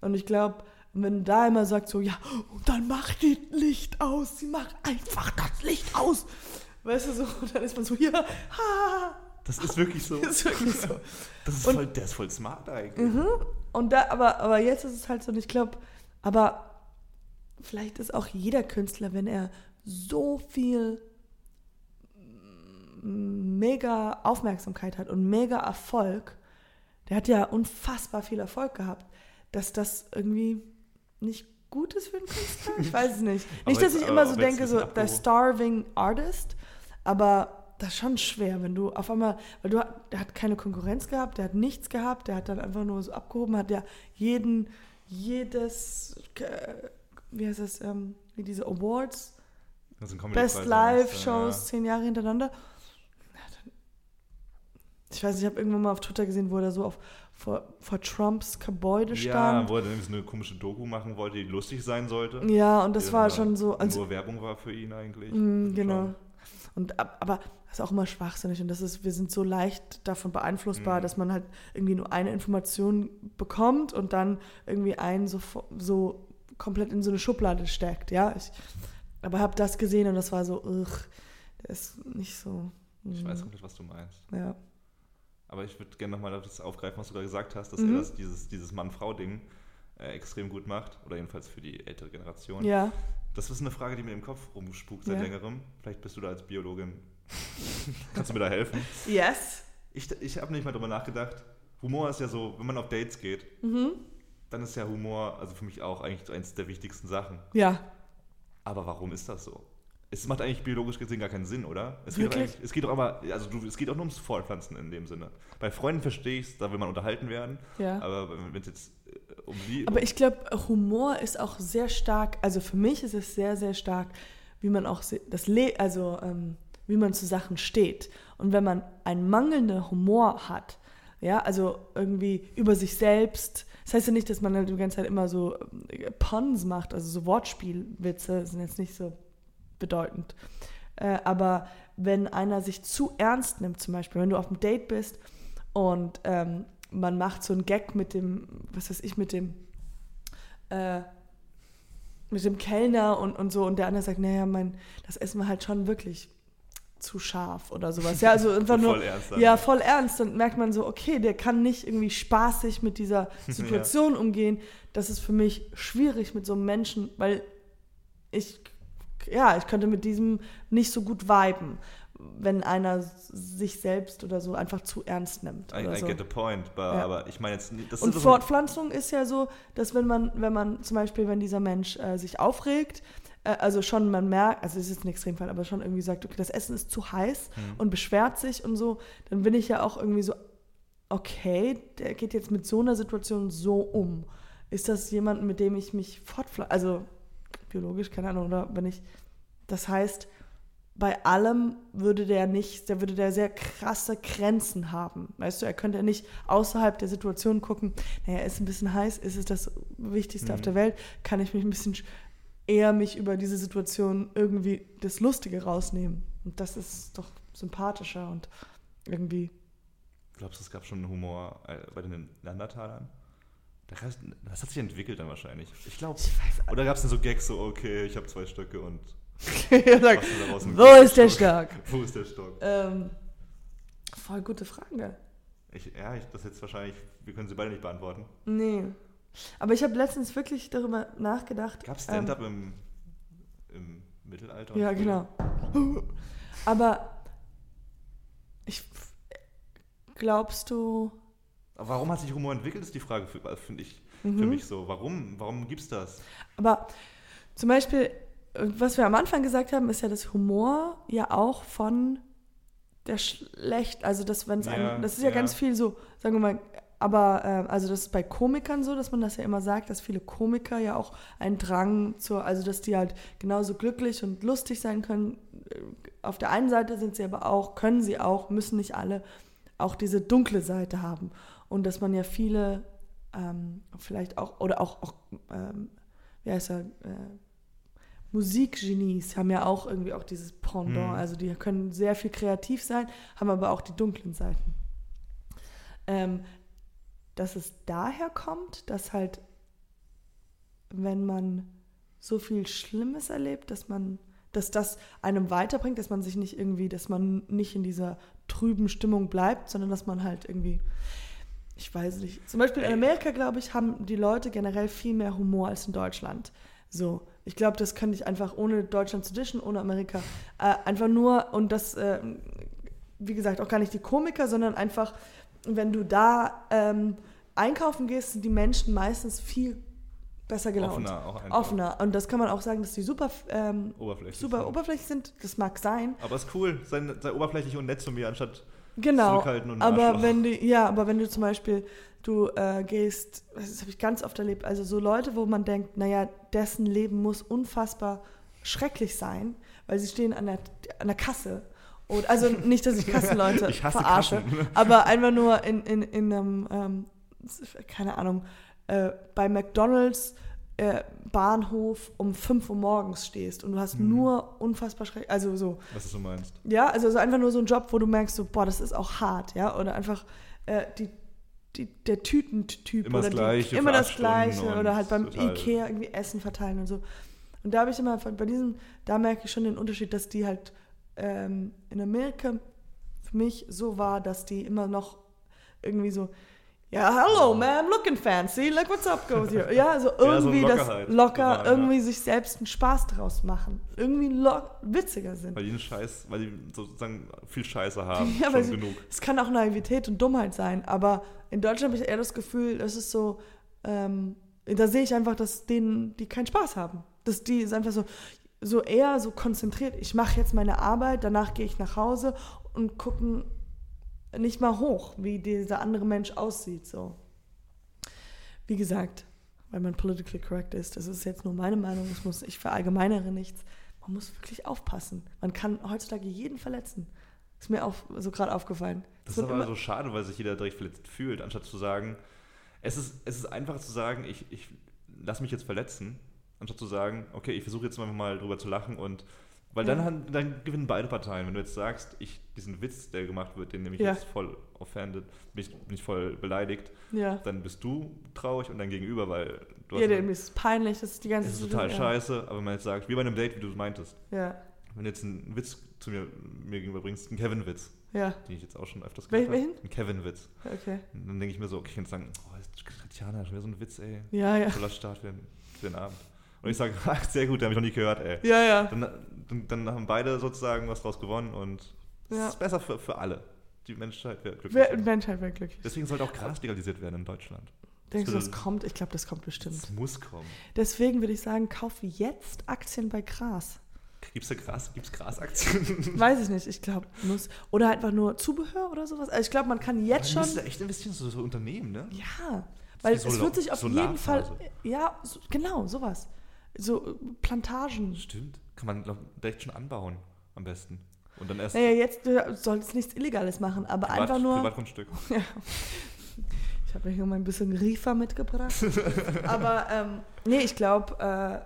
Und ich glaube, wenn da immer sagst so, ja, und dann mach die Licht aus, sie macht einfach das Licht aus. Weißt du, so, [LAUGHS] dann ist man so, ja, ha, Das ist wirklich so. [LAUGHS] ist wirklich so. Das ist Und- voll, der ist voll smart eigentlich. Mhm. Und da, aber, aber jetzt ist es halt so, und ich glaube, aber vielleicht ist auch jeder Künstler, wenn er so viel mega Aufmerksamkeit hat und mega Erfolg, der hat ja unfassbar viel Erfolg gehabt, dass das irgendwie nicht gut ist für einen Künstler? Ich weiß es nicht. [LAUGHS] Nicht, dass jetzt- ich immer aber so denke, so der starving artist, aber das ist schon schwer, wenn du auf einmal, weil du, der hat keine Konkurrenz gehabt, der hat nichts gehabt, der hat dann einfach nur so abgehoben, hat ja jeden, jedes, äh, wie heißt das, ähm, wie diese Awards, sind Best Live-Shows meinst zehn Jahre hintereinander. Ich weiß, nicht, ich habe irgendwann mal auf Twitter gesehen, wo er so auf, vor, vor Trumps Gebäude du? Ja, stand. wo er dann irgendwie so eine komische Doku machen wollte, die lustig sein sollte. Ja, und das war schon so. Also, nur Werbung war für ihn eigentlich. Mm, genau. Schon. Und, ab- aber das ist auch immer schwachsinnig und das ist, wir sind so leicht davon beeinflussbar, Mhm. dass man halt irgendwie nur eine Information bekommt und dann irgendwie einen so, so komplett in so eine Schublade steckt, ja. Ich, aber habe das gesehen und das war so, ugh, der ist nicht so. Ich mm, weiß komplett, was du meinst. Ja. Aber ich würde gerne nochmal das aufgreifen, was du da gesagt hast, dass Mhm. er das, dieses, dieses Mann-Frau-Ding äh, extrem gut macht. Oder jedenfalls für die ältere Generation. ja. Das ist eine Frage, die mir im Kopf rumspukt seit Ja. längerem. Vielleicht bist du da als Biologin. [LAUGHS] Kannst du mir da helfen? Yes. Ich, ich habe nicht mal drüber nachgedacht. Humor ist ja so, wenn man auf Dates geht, Mhm. dann ist ja Humor, also für mich auch eigentlich so eins der wichtigsten Sachen. Ja. Aber warum ist das so? Es macht eigentlich biologisch gesehen gar keinen Sinn, oder? Es geht, es geht doch aber, also du, es geht auch nur ums Fortpflanzen in dem Sinne. Bei Freunden verstehe ich es, da will man unterhalten werden. Ja. Aber wenn es jetzt äh, um die. Aber ich glaube, Humor ist auch sehr stark, also für mich ist es sehr, sehr stark, wie man auch das Le also ähm, wie man zu Sachen steht. Und wenn man einen mangelnden Humor hat, ja, also irgendwie über sich selbst, das heißt ja nicht, dass man halt die ganze Zeit immer so äh, Puns macht, also so Wortspielwitze sind jetzt nicht so bedeutend. Äh, aber wenn einer sich zu ernst nimmt, zum Beispiel, wenn du auf einem Date bist und ähm, man macht so einen Gag mit dem, was weiß ich, mit dem, äh, mit dem Kellner und, und so und der andere sagt, naja, mein, das Essen war halt schon wirklich zu scharf oder sowas. Ja, also [LAUGHS] einfach nur, voll ernst ja, voll ernst. Dann merkt man so, okay, der kann nicht irgendwie spaßig mit dieser [LAUGHS] Situation umgehen. Das ist für mich schwierig mit so einem Menschen, weil ich ja, ich könnte mit diesem nicht so gut viben, wenn einer sich selbst oder so einfach zu ernst nimmt. I, I so. get the point, but, Ja. aber ich meine jetzt nicht. Das Und so- Fortpflanzung ist ja so, dass wenn man, wenn man zum Beispiel, wenn dieser Mensch äh, sich aufregt, äh, also schon man merkt, also es ist ein Extremfall, aber schon irgendwie sagt, okay, das Essen ist zu heiß Mhm. und beschwert sich und so, dann bin ich ja auch irgendwie so, okay, der geht jetzt mit so einer Situation so um. Ist das jemand, mit dem ich mich fortpflanze? Also biologisch, keine Ahnung, oder wenn ich, das heißt, bei allem würde der nicht, der würde der sehr krasse Grenzen haben. Weißt du, er könnte nicht außerhalb der Situation gucken, naja, ist ein bisschen heiß, ist es das Wichtigste auf Mhm. der Welt, kann ich mich ein bisschen sch- eher mich über diese Situation irgendwie das Lustige rausnehmen. Und das ist doch sympathischer und irgendwie. Glaubst du, es gab schon Humor äh, bei den Neandertalern? Das hat sich entwickelt dann wahrscheinlich. Ich glaube. Oder gab es dann so Gags, so, okay, ich habe zwei Stöcke und [LAUGHS] einen Wo ist der Stock. [LAUGHS] Wo ist der Stock? Ähm, voll gute Frage. Ich, ja, ich, das jetzt wahrscheinlich, wir können sie beide nicht beantworten. Nee. Aber ich habe letztens wirklich darüber nachgedacht. Gab es Stand-up im, im Mittelalter? Ja, genau. Aber ich glaubst du. Warum hat sich Humor entwickelt, ist die Frage, für- also finde ich, für Mhm. mich so. Warum? Warum gibt's das? Aber zum Beispiel, was wir am Anfang gesagt haben, ist ja, dass Humor ja auch von der schlecht, also das, wenn es Ja, das ist ja, ja. ganz viel so, sagen wir mal, aber äh, also das ist bei Komikern so, dass man das ja immer sagt, dass viele Komiker ja auch einen Drang zur, also dass die halt genauso glücklich und lustig sein können. Äh, Auf der einen Seite sind sie aber auch, können sie auch, müssen nicht alle, auch diese dunkle Seite haben. Und dass man ja viele ähm, vielleicht auch, oder auch, auch ähm, wie heißt er, äh, Musikgenies haben ja auch irgendwie auch dieses Pendant. Mhm. Also die können sehr viel kreativ sein, haben aber auch die dunklen Seiten. Ähm, dass es daher kommt, dass halt, wenn man so viel Schlimmes erlebt, dass man, dass das einem weiterbringt, dass man sich nicht irgendwie, dass man nicht in dieser trüben Stimmung bleibt, sondern dass man halt irgendwie, ich weiß nicht, zum Beispiel in Amerika, glaube ich, haben die Leute generell viel mehr Humor als in Deutschland. So, ich glaube, das könnte ich einfach ohne Deutschland zu dischen, ohne Amerika, äh, einfach nur, und das, äh, wie gesagt, auch gar nicht die Komiker, sondern einfach, wenn du da ähm, einkaufen gehst, sind die Menschen meistens viel besser gelaunt. Offener auch einfach. Offener. Und das kann man auch sagen, dass die super, ähm, Oberflächlich. super sind. oberflächlich sind. Das mag sein. Aber ist cool. Sei, sei oberflächlich und nett zu mir, anstatt Genau. zurückhaltend und Aber Arschloch. wenn du, ja, aber wenn du zum Beispiel, du äh, gehst, das habe ich ganz oft erlebt, also so Leute, wo man denkt, naja, dessen Leben muss unfassbar schrecklich sein, weil sie stehen an der, an der Kasse. Und, also nicht, dass ich Kassenleute [LAUGHS] Ich verarsche, Kassen. [LAUGHS] aber einfach nur in, in, in einem, ähm, keine Ahnung, äh, bei McDonalds äh, Bahnhof um 5 Uhr morgens stehst und du hast Mhm. nur unfassbar schrecklich, also so, Was du meinst. ja, also so einfach nur so ein Job, wo du merkst, so, boah, das ist auch hart, ja, oder einfach äh, die, die, der Tütentyp Immer das oder Gleiche die, immer das Gleiche oder halt beim total- Ikea irgendwie Essen verteilen und so. Und da habe ich immer, bei diesen, da merke ich schon den Unterschied, dass die halt ähm, in Amerika für mich so war, dass die immer noch irgendwie so, ja, hello, man, looking fancy, like what's up, goes here. Ja, also so irgendwie das Lockerheit. locker, Ja, ja. irgendwie sich selbst einen Spaß draus machen. Irgendwie witziger sind. Weil die einen Scheiß, weil die sozusagen viel Scheiße [LAUGHS] haben. Ja, schon sie- genug. Es kann auch Naivität und Dummheit sein, aber in Deutschland habe ich eher das Gefühl, das ist so, ähm, da sehe ich einfach, dass denen, die keinen Spaß haben. Dass die ist einfach so, so eher so konzentriert. Ich mache jetzt meine Arbeit, danach gehe ich nach Hause und gucken nicht mal hoch, wie dieser andere Mensch aussieht. So. Wie gesagt, weil man politically correct ist, das ist jetzt nur meine Meinung, das muss, ich verallgemeinere nichts. Man muss wirklich aufpassen. Man kann heutzutage jeden verletzen. Ist mir auf, so gerade aufgefallen. Das Es ist aber immer- so schade, weil sich jeder direkt verletzt fühlt, anstatt zu sagen, es ist, es ist einfacher zu sagen, ich, ich lass mich jetzt verletzen, anstatt zu sagen, okay, ich versuche jetzt einfach mal drüber zu lachen und weil Ja. dann, dann gewinnen beide Parteien. Wenn du jetzt sagst, ich, diesen Witz, der gemacht wird, den nehme ich Ja. jetzt voll offended, bin ich, bin ich voll beleidigt, ja. dann bist du traurig und dein Gegenüber, weil du Ja, dem ist peinlich, das ist die ganze es ist total scheiße, aber wenn man jetzt sagt, wie bei einem Date, wie du es meintest, Ja, wenn du jetzt einen Witz zu mir, mir gegenüber bringst, einen Kevin-Witz, ja, den ich jetzt auch schon öfters Wel- gemacht habe, welchen? einen Kevin-Witz. okay. Und dann denke ich mir so, okay, ich kann jetzt sagen, oh, jetzt Tatjana, schon wieder so ein Witz, ey. Ja, ja. Toller Start für den, für den Abend. Und ich sage, [LAUGHS] sehr gut, den habe ich noch nie gehört, ey. Ja, ja. Dann, dann, dann haben beide sozusagen was draus gewonnen und es Ja. ist besser für, für alle. Die Menschheit wäre glücklich. Wer, Menschheit wäre glücklich. Deswegen sollte auch Gras legalisiert werden in Deutschland. Denkst du, das kommt? Ich glaube, das kommt bestimmt. Das muss kommen. Deswegen würde ich sagen, kauf jetzt Aktien bei Gras. Gibt es da Gras? Gibt es Grasaktien? [LAUGHS] Weiß ich nicht, ich glaube, muss. Oder einfach nur Zubehör oder sowas. Also ich glaube, man kann jetzt Man schon. müsste echt investieren, so, so Unternehmen, ne? Ja, weil es wird sich auf jeden Fall. Ja, so, genau, sowas. So äh, Plantagen. Stimmt. Kann man glaub, direkt schon anbauen, am besten. Und dann erst Naja, jetzt äh, soll es nichts Illegales machen, aber Privat, einfach nur. Privatgrundstück. [LAUGHS] Ich habe hier mal ein bisschen Riefer mitgebracht. [LAUGHS] aber ähm, nee, ich glaube, äh,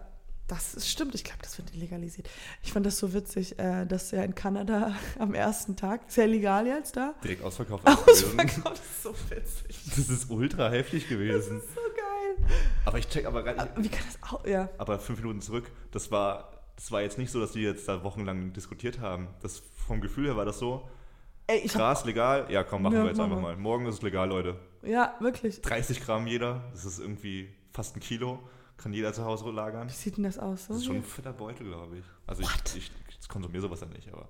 das ist- stimmt. Ich glaube, das wird illegalisiert. Ich fand das so witzig, äh, dass ja in Kanada [LAUGHS] am ersten Tag, ist ja legal jetzt da, Direkt ausverkauft. Ausverkauft, das ist so witzig. Das ist ultra heftig gewesen. So geil. Aber ich check aber gar nicht. Aber Wie kann das auch, ja. Aber fünf Minuten zurück, das war, das war jetzt nicht so, dass die jetzt da wochenlang diskutiert haben. Das, vom Gefühl her war das so, Ey, ich hab, Gras legal, ja komm, machen Ja, wir jetzt einfach mal. Morgen ist es legal, Leute. ja, wirklich. 30 Gramm jeder, das ist irgendwie fast ein Kilo, kann jeder zu Hause lagern. Wie sieht denn das aus? So Das ist schon ein fetter Beutel, glaube ich. Also What? ich, ich, ich konsumiere sowas ja nicht, aber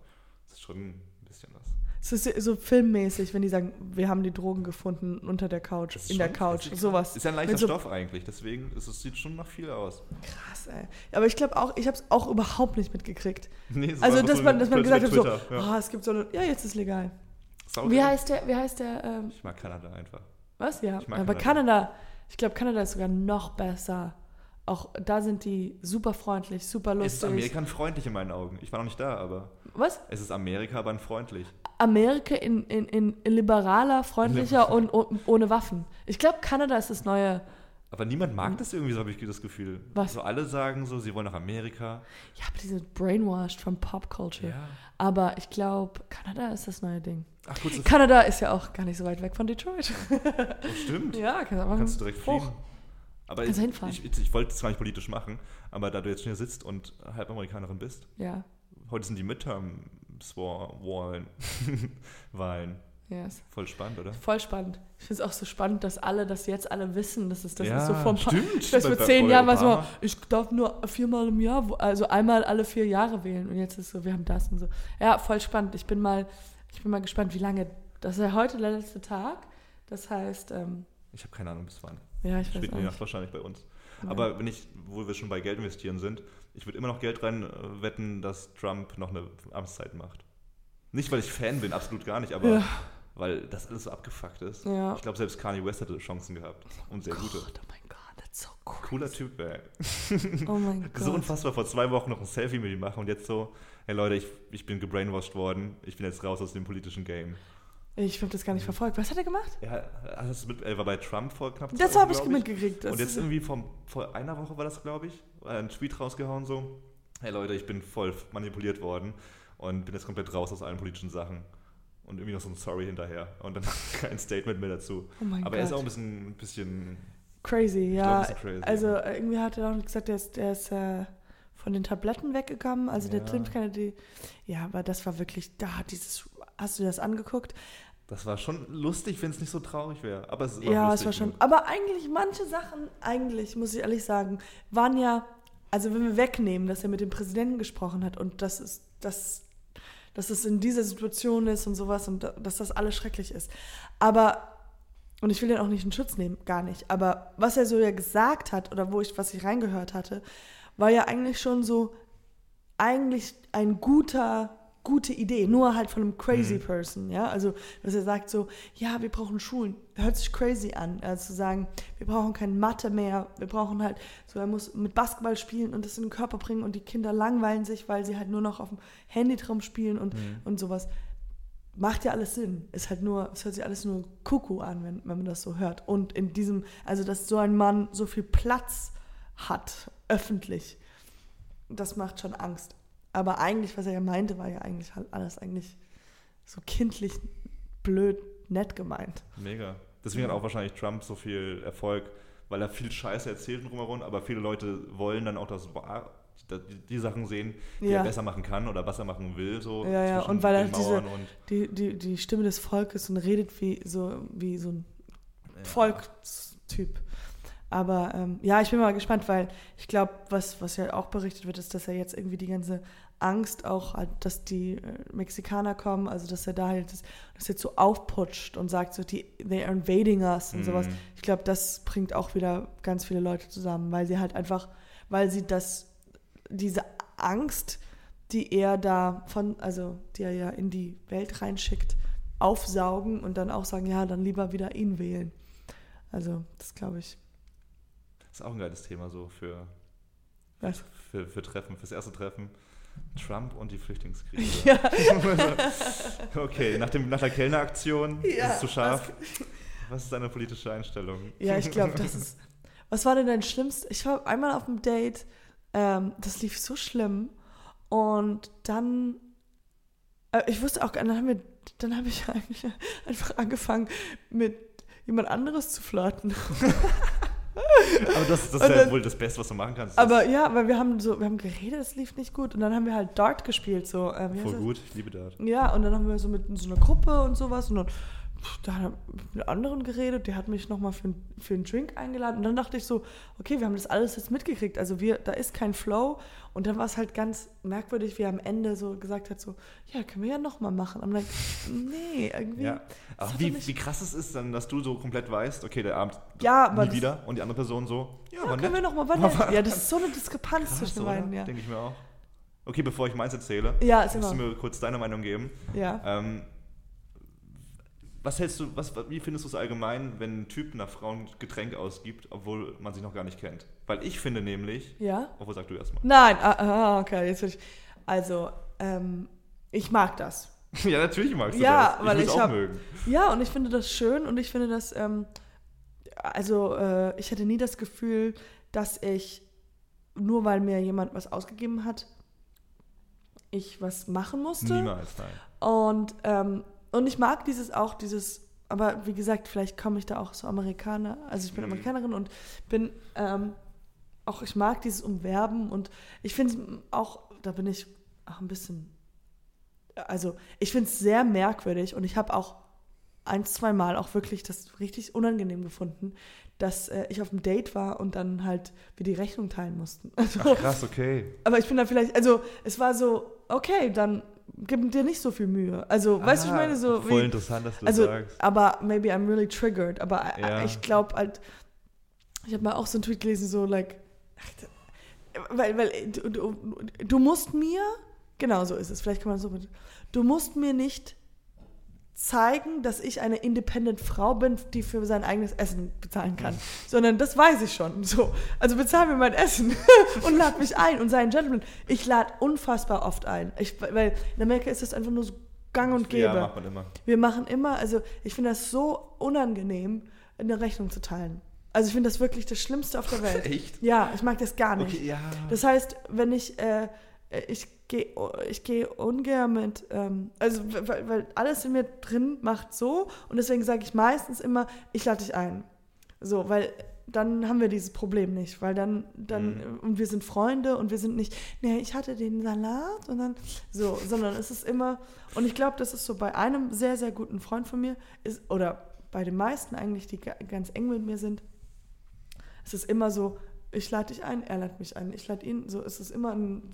es ist schon ein bisschen was. Es ist so filmmäßig, wenn die sagen, wir haben die Drogen gefunden unter der Couch, Das in der Couch, das ist- sowas. Ist ja ein leichter so- Stoff eigentlich, deswegen ist es sieht schon nach viel aus. Krass, ey. Aber ich glaube auch, ich habe es auch überhaupt nicht mitgekriegt. [LAUGHS] Nee, es Also, dass so man, dass man gesagt hat, so, ja. oh, es gibt so eine, ja, jetzt ist legal. Sau Wie geil. heißt der, wie heißt der, ähm, Ich mag Kanada einfach. was? Ja, Ich mag aber Kanada. Kanada, ich glaube, Kanada ist sogar noch besser. Auch da sind die super freundlich, super Es ist lustig. Amerika freundlich in meinen Augen. Ich war noch nicht da, aber Was? es ist Amerika, aber freundlich. Amerika in, in, in liberaler, freundlicher und, ohne Waffen. Ich glaube, Kanada ist das neue. Aber niemand mag das irgendwie, so habe ich das Gefühl. Was? So alle sagen so, sie wollen nach Amerika. Ja, aber die sind brainwashed from Pop Culture. Aber ich glaube, Kanada ist das neue Ding. Ach gut, das Kanada ist ja auch gar nicht so weit weg von Detroit. das stimmt. [LAUGHS] ja, kannst, du direkt hoch. fliegen. Aber Kannst ich, hinfahren. ich, ich, ich wollte es zwar nicht politisch machen, aber da du jetzt schon hier sitzt und halb Amerikanerin bist, Ja, heute sind die Midterm-Wahlen. [LAUGHS] Wahlen. yes. Voll spannend, oder? Voll spannend. Ich finde es auch so spannend, dass alle das jetzt alle wissen. Das ist, das Ja, ist so vom stimmt. Das bei- zehn Jahren war immer, ich darf nur viermal im Jahr, also einmal alle vier Jahre wählen. Und jetzt ist so, wir haben das und so. Ja, voll spannend. Ich bin mal, ich bin mal gespannt, wie lange. Das ist ja heute der letzte Tag. Das heißt, ähm, Ich habe keine Ahnung, bis wann. ja, ich weiß Spät in die nicht. Nacht wahrscheinlich bei uns. Ja. Aber wenn ich, wo wir schon bei Geld investieren sind, ich würde immer noch Geld rein äh, wetten, dass Trump noch eine Amtszeit macht. Nicht, weil ich Fan bin, absolut gar nicht, aber Ja. weil das alles so abgefuckt ist. Ja. Ich glaube, selbst Kanye West hatte Chancen gehabt. Und sehr gute. Gott, oh mein Gott, that's so cool. Cooler Typ, ey. Oh mein [LAUGHS] So Gott. unfassbar vor zwei Wochen noch ein Selfie mit ihm machen und jetzt so, hey Leute, ich, ich bin gebrainwashed worden, ich bin jetzt raus aus dem politischen Game. Ich habe das gar nicht verfolgt. Was hat er gemacht? Er, mit, er war bei Trump vor knapp zwei Das Wochen, habe ich mitgekriegt. Das Und jetzt irgendwie vom, vor einer Woche war das, glaube ich, war ein Tweet rausgehauen so, hey Leute, ich bin voll manipuliert worden und bin jetzt komplett raus aus allen politischen Sachen. Und irgendwie noch so ein Sorry hinterher. Und dann [LAUGHS] kein Statement mehr dazu. oh mein Aber Gott. er ist auch ein bisschen, ein bisschen Crazy, glaub, ja. bisschen crazy. Also äh, irgendwie hat er auch gesagt, er ist, er ist äh, von den Tabletten weggegangen. Also der Ja. trinkt keine die. Ja, aber das war wirklich da. Dieses. Hast du das angeguckt? Das war schon lustig, wenn es nicht so traurig wäre. Aber es ist ja, es war schon. genug. Aber eigentlich manche Sachen, eigentlich muss ich ehrlich sagen, waren ja. Also wenn wir wegnehmen, dass er mit dem Präsidenten gesprochen hat und das ist das dass es in dieser Situation ist und sowas und da- dass das alles schrecklich ist. Aber, und ich will den auch nicht in Schutz nehmen, gar nicht, aber was er so ja gesagt hat oder wo ich, was ich reingehört hatte, war ja eigentlich schon so, eigentlich ein guter, gute Idee, nur halt von einem crazy Mhm. person, ja, also, dass er sagt so, ja, wir brauchen Schulen, hört sich crazy an, also zu sagen, wir brauchen kein Mathe mehr, wir brauchen halt, so, er muss mit Basketball spielen und das in den Körper bringen und die Kinder langweilen sich, weil sie halt nur noch auf dem Handy drum spielen und, Mhm. und sowas. Macht ja alles Sinn. Ist halt nur, es hört sich alles nur Kuckuck an, wenn, wenn man das so hört. Und in diesem, also dass so ein Mann so viel Platz hat, öffentlich, das macht schon Angst. Aber eigentlich, was er ja meinte, war ja eigentlich halt alles eigentlich so kindlich, blöd, nett gemeint. Mega. Deswegen hat auch wahrscheinlich Trump so viel Erfolg, weil er viel Scheiße erzählt drumherum, aber viele Leute wollen dann auch das, die, Sachen sehen, die Ja. er besser machen kann oder was er machen will. So Ja, ja, und weil er diese- und, Die, die, die Stimme des Volkes und redet wie so, wie so ein ja. Volkstyp. Aber ähm, ja, ich bin mal gespannt, weil ich glaube, was, was ja auch berichtet wird, ist, dass er jetzt irgendwie die ganze Angst auch, hat, dass die äh, Mexikaner kommen, also dass er da halt das, das jetzt so aufputscht und sagt so, die, they are invading us und Mhm. sowas. Ich glaube, das bringt auch wieder ganz viele Leute zusammen, weil sie halt einfach, weil sie das, diese Angst, die er da von, also die er ja in die Welt reinschickt, aufsaugen und dann auch sagen, ja, dann lieber wieder ihn wählen. Also, das glaube ich. Das ist auch ein geiles Thema so für, Was? für, für Treffen, fürs erste Treffen. Trump und die Flüchtlingskrise. [LAUGHS] Ja. [LAUGHS] okay, nach, dem, nach der Kellneraktion Ja, ist es zu scharf. Was ist deine politische Einstellung? Ja, ich glaube, das [LAUGHS] ist. Was war denn dein schlimmstes? Ich war einmal auf einem Date, ähm, das lief so schlimm. Und dann. Äh, ich wusste auch, gar- dann haben wir, dann habe ich eigentlich einfach angefangen, mit jemand anderes zu flirten. Aber das, das ist ja dann- wohl das Beste, was du machen kannst. Aber ja, weil wir haben so, wir haben geredet, es lief nicht gut. Und dann haben wir halt Dart gespielt, so. Äh, heißt Voll gut, ich liebe Dart. Ja, und dann haben wir so mit so einer Gruppe und sowas und dann da hat er mit anderen geredet, der hat mich nochmal für, für einen Drink eingeladen und dann dachte ich so, okay, wir haben das alles jetzt mitgekriegt, also wir, da ist kein Flow und dann war es halt ganz merkwürdig, wie er am Ende so gesagt hat, so, ja, können wir ja nochmal machen. Und dann, nee, irgendwie, Ja. Hat wie, nicht- wie krass es ist dann, dass du so komplett weißt, okay, der Abend Ja, nie das- wieder und die andere Person so, ja, ja, können wir nett. nochmal weiter. [LAUGHS] Ja, das ist so eine Diskrepanz Krass, zwischen den beiden, ja. Denke ich mir auch. Okay, bevor ich meins erzähle, Ja, musst du immer. mir kurz deine Meinung geben. Ja. Ähm, was hältst du, was, wie findest du es allgemein, wenn ein Typ einer Frau ein Getränk ausgibt, obwohl man sich noch gar nicht kennt? Weil ich finde nämlich, Ja? obwohl sag du erstmal. Nein, ah, ah, okay, jetzt will ich. Also, ähm, ich mag das. [LAUGHS] ja, natürlich magst du Ja, das. weil will's ich auch hab- mögen. Ja, und ich finde das schön und ich finde das, ähm, also äh, ich hatte nie das Gefühl, dass ich, nur weil mir jemand was ausgegeben hat, ich was machen musste. Niemals, nein. Und, ähm, und ich mag dieses auch, dieses, aber wie gesagt, vielleicht komme ich da auch so Amerikaner, also ich bin Mhm. Amerikanerin und bin ähm, auch, ich mag dieses Umwerben und ich finde auch, da bin ich auch ein bisschen, also ich finde es sehr merkwürdig und ich habe auch ein, zwei Mal auch wirklich das richtig unangenehm gefunden, dass äh, ich auf einem Date war und dann halt wir die Rechnung teilen mussten. [LAUGHS] Also, Ach, krass, okay. aber ich bin da vielleicht, also es war so, okay, dann gib dir nicht so viel Mühe. Also, weißt du, ich Ah, meine so. Voll wie, interessant, dass du also, das sagst. aber maybe I'm really triggered. Aber äh, Ja. ich glaube halt, ich habe mal auch so einen Tweet gelesen, so like, weil, weil du, du, du musst mir, genau so ist es, vielleicht kann man so, du musst mir nicht zeigen, dass ich eine independent Frau bin, die für sein eigenes Essen bezahlen kann, sondern das weiß ich schon. So, also bezahl mir mein Essen [LAUGHS] und lad mich ein und sei ein Gentleman. Ich lade unfassbar oft ein, ich, weil in Amerika ist das einfach nur so Gang und Gäbe. Ja, macht man immer. Wir machen immer, also ich finde das so unangenehm, eine Rechnung zu teilen. Also ich finde das wirklich das Schlimmste auf der Welt. [LAUGHS] Echt? Ja, ich mag das gar nicht. Okay, ja. Das heißt, wenn ich, äh, ich gehe ich geh ungern mit, ähm, also weil, weil alles in mir drin macht so und deswegen sage ich meistens immer, ich lade dich ein. So, weil dann haben wir dieses Problem nicht, weil dann, dann, Mhm. und wir sind Freunde und wir sind nicht, nee, ich hatte den Salat und dann, so, sondern es ist immer, und ich glaube, das ist so bei einem sehr, sehr guten Freund von mir, ist, oder bei den meisten eigentlich, die ga- ganz eng mit mir sind, es ist immer so, ich lade dich ein, er lädt mich ein, ich lade ihn, so ist es immer ein,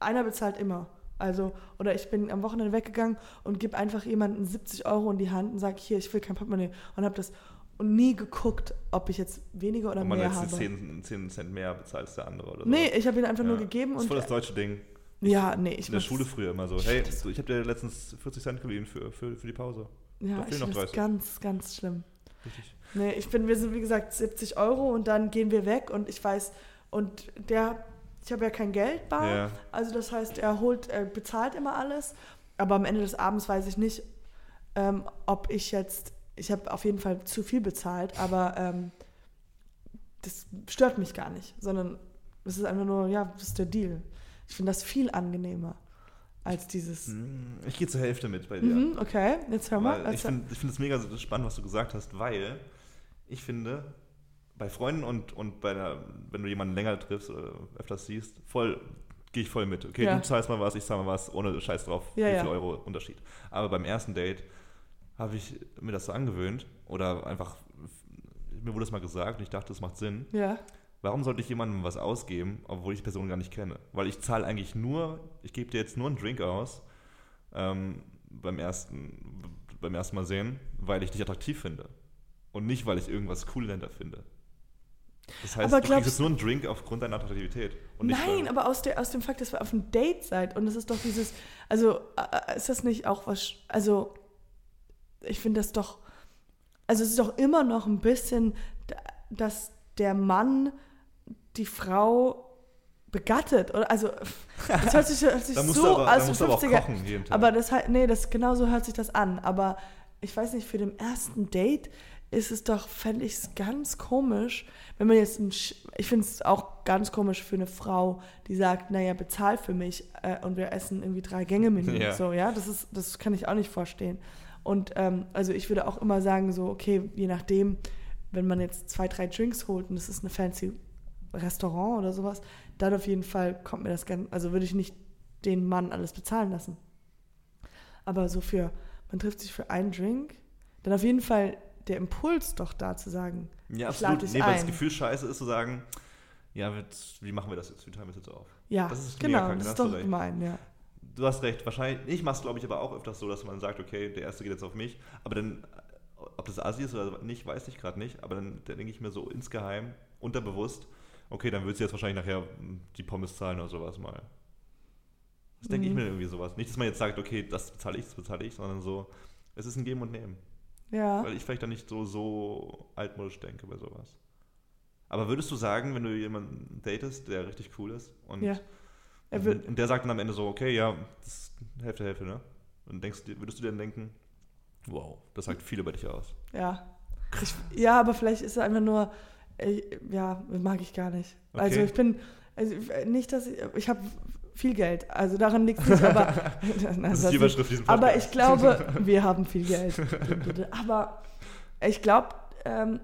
einer bezahlt immer. Also, oder ich bin am Wochenende weggegangen und gebe einfach jemanden 70 Euro in die Hand und sage, hier, ich will kein Portemonnaie. Und habe das und nie geguckt, ob ich jetzt weniger oder Ob man mehr jetzt habe. 10, 10 Cent mehr bezahlt als der andere oder so. Nee, ich habe ihn einfach nur Ja. gegeben Das ist und. voll das deutsche Ding. ja, nee, ich In der Schule früher immer so. Hey, ich habe dir letztens 40 Cent geliehen für, für, für die Pause. Ja, da ich noch finde das 30. ganz, ganz schlimm. Richtig. Nee, ich bin, wir sind wie gesagt 70 Euro und dann gehen wir weg und ich weiß, und der, ich habe ja kein Geld bar, Ja. also das heißt, er holt, er bezahlt immer alles, aber am Ende des Abends weiß ich nicht, ähm, ob ich jetzt, ich habe auf jeden Fall zu viel bezahlt, aber ähm, das stört mich gar nicht, sondern es ist einfach nur, ja, das ist der Deal. Ich finde das viel angenehmer als dieses. Hm, Ich gehe zur Hälfte mit bei dir. Mhm, okay, jetzt hör mal. Weil ich finde ich find es mega spannend, was du gesagt hast, weil ich finde, bei Freunden und, und bei der, wenn du jemanden länger triffst oder öfters siehst, voll gehe ich voll mit. Okay, Ja. du zahlst mal was, ich zahl mal was, ohne Scheiß drauf, Ja, wie ja. viel Euro Unterschied. Aber beim ersten Date habe ich mir das so angewöhnt oder einfach mir wurde das mal gesagt und ich dachte, das macht Sinn. Ja. Warum sollte ich jemandem was ausgeben, obwohl ich die Person gar nicht kenne? Weil ich zahle eigentlich nur, ich gebe dir jetzt nur einen Drink aus ähm, beim, ersten, beim ersten Mal sehen, weil ich dich attraktiv finde. Und nicht, weil ich irgendwas cool dahinter finde. Das heißt, Aber du kriegst jetzt nur einen Drink aufgrund deiner Attraktivität. Und nicht, Nein, weil- aber aus, der, aus dem Fakt, dass wir auf einem Date seid und es ist doch dieses, also äh, ist das nicht auch was, also ich finde das doch, also es ist doch immer noch ein bisschen, da- dass der Mann die Frau begattet, oder? Also [LAUGHS] das hört sich, hört sich so aber, aus den du aber auch 50er, kochen aber das nee, das genauso hört sich das an. Aber ich weiß nicht, für den ersten Date ist es doch, fände ich es ganz komisch, wenn man jetzt, ein, Sch- ich finde es auch ganz komisch für eine Frau, die sagt, naja, bezahl für mich äh, und wir essen irgendwie drei Gänge Menü. Ja. So, ja, das ist, das kann ich auch nicht vorstehen. Und ähm, also ich würde auch immer sagen, so, okay, je nachdem, wenn man jetzt zwei, drei Drinks holt und es ist eine fancy Restaurant oder sowas, dann auf jeden Fall kommt mir das gern, also würde ich nicht den Mann alles bezahlen lassen. Aber so für, man trifft sich für einen Drink, dann auf jeden Fall der Impuls doch da zu sagen, ja, ich absolut. dich Nee, weil das. Gefühl scheiße ist zu sagen, ja, wie machen wir das jetzt? Wie teilen wir das jetzt auf? ja, Das ist genau, das da ist du doch recht. gemein, ja. Du hast recht, wahrscheinlich, ich mache es glaube ich aber auch öfters so, dass man sagt, okay, der erste geht jetzt auf mich, aber dann, ob das Asi ist oder nicht, weiß ich gerade nicht, aber dann, dann denke ich mir so insgeheim, unterbewusst, okay, dann wird sie jetzt wahrscheinlich nachher mm, die Pommes zahlen oder sowas mal. Das denke ich Mhm. mir irgendwie sowas. Nicht, dass man jetzt sagt, okay, das bezahle ich, das bezahle ich, sondern so, es ist ein Geben und Nehmen. Ja, Weil ich vielleicht dann nicht so, so altmodisch denke bei sowas. Aber würdest du sagen, wenn du jemanden datest, der richtig cool ist und, ja. Und, der sagt dann am Ende so, okay, ja, das ist Hälfte, Hälfte, ne? Und denkst, du- würdest du dir dann denken, wow, das sagt viel über dich aus. ja. Ich, ja, aber vielleicht ist es einfach nur, äh, ja, mag ich gar nicht. Also Okay. ich bin, also nicht, dass ich, ich habe viel Geld, also daran liegt es nicht, aber [LAUGHS] [LAUGHS] Das ist die. Überschrift diesem Aber ich glaube, [LAUGHS] wir haben viel Geld. aber ich glaube, ähm,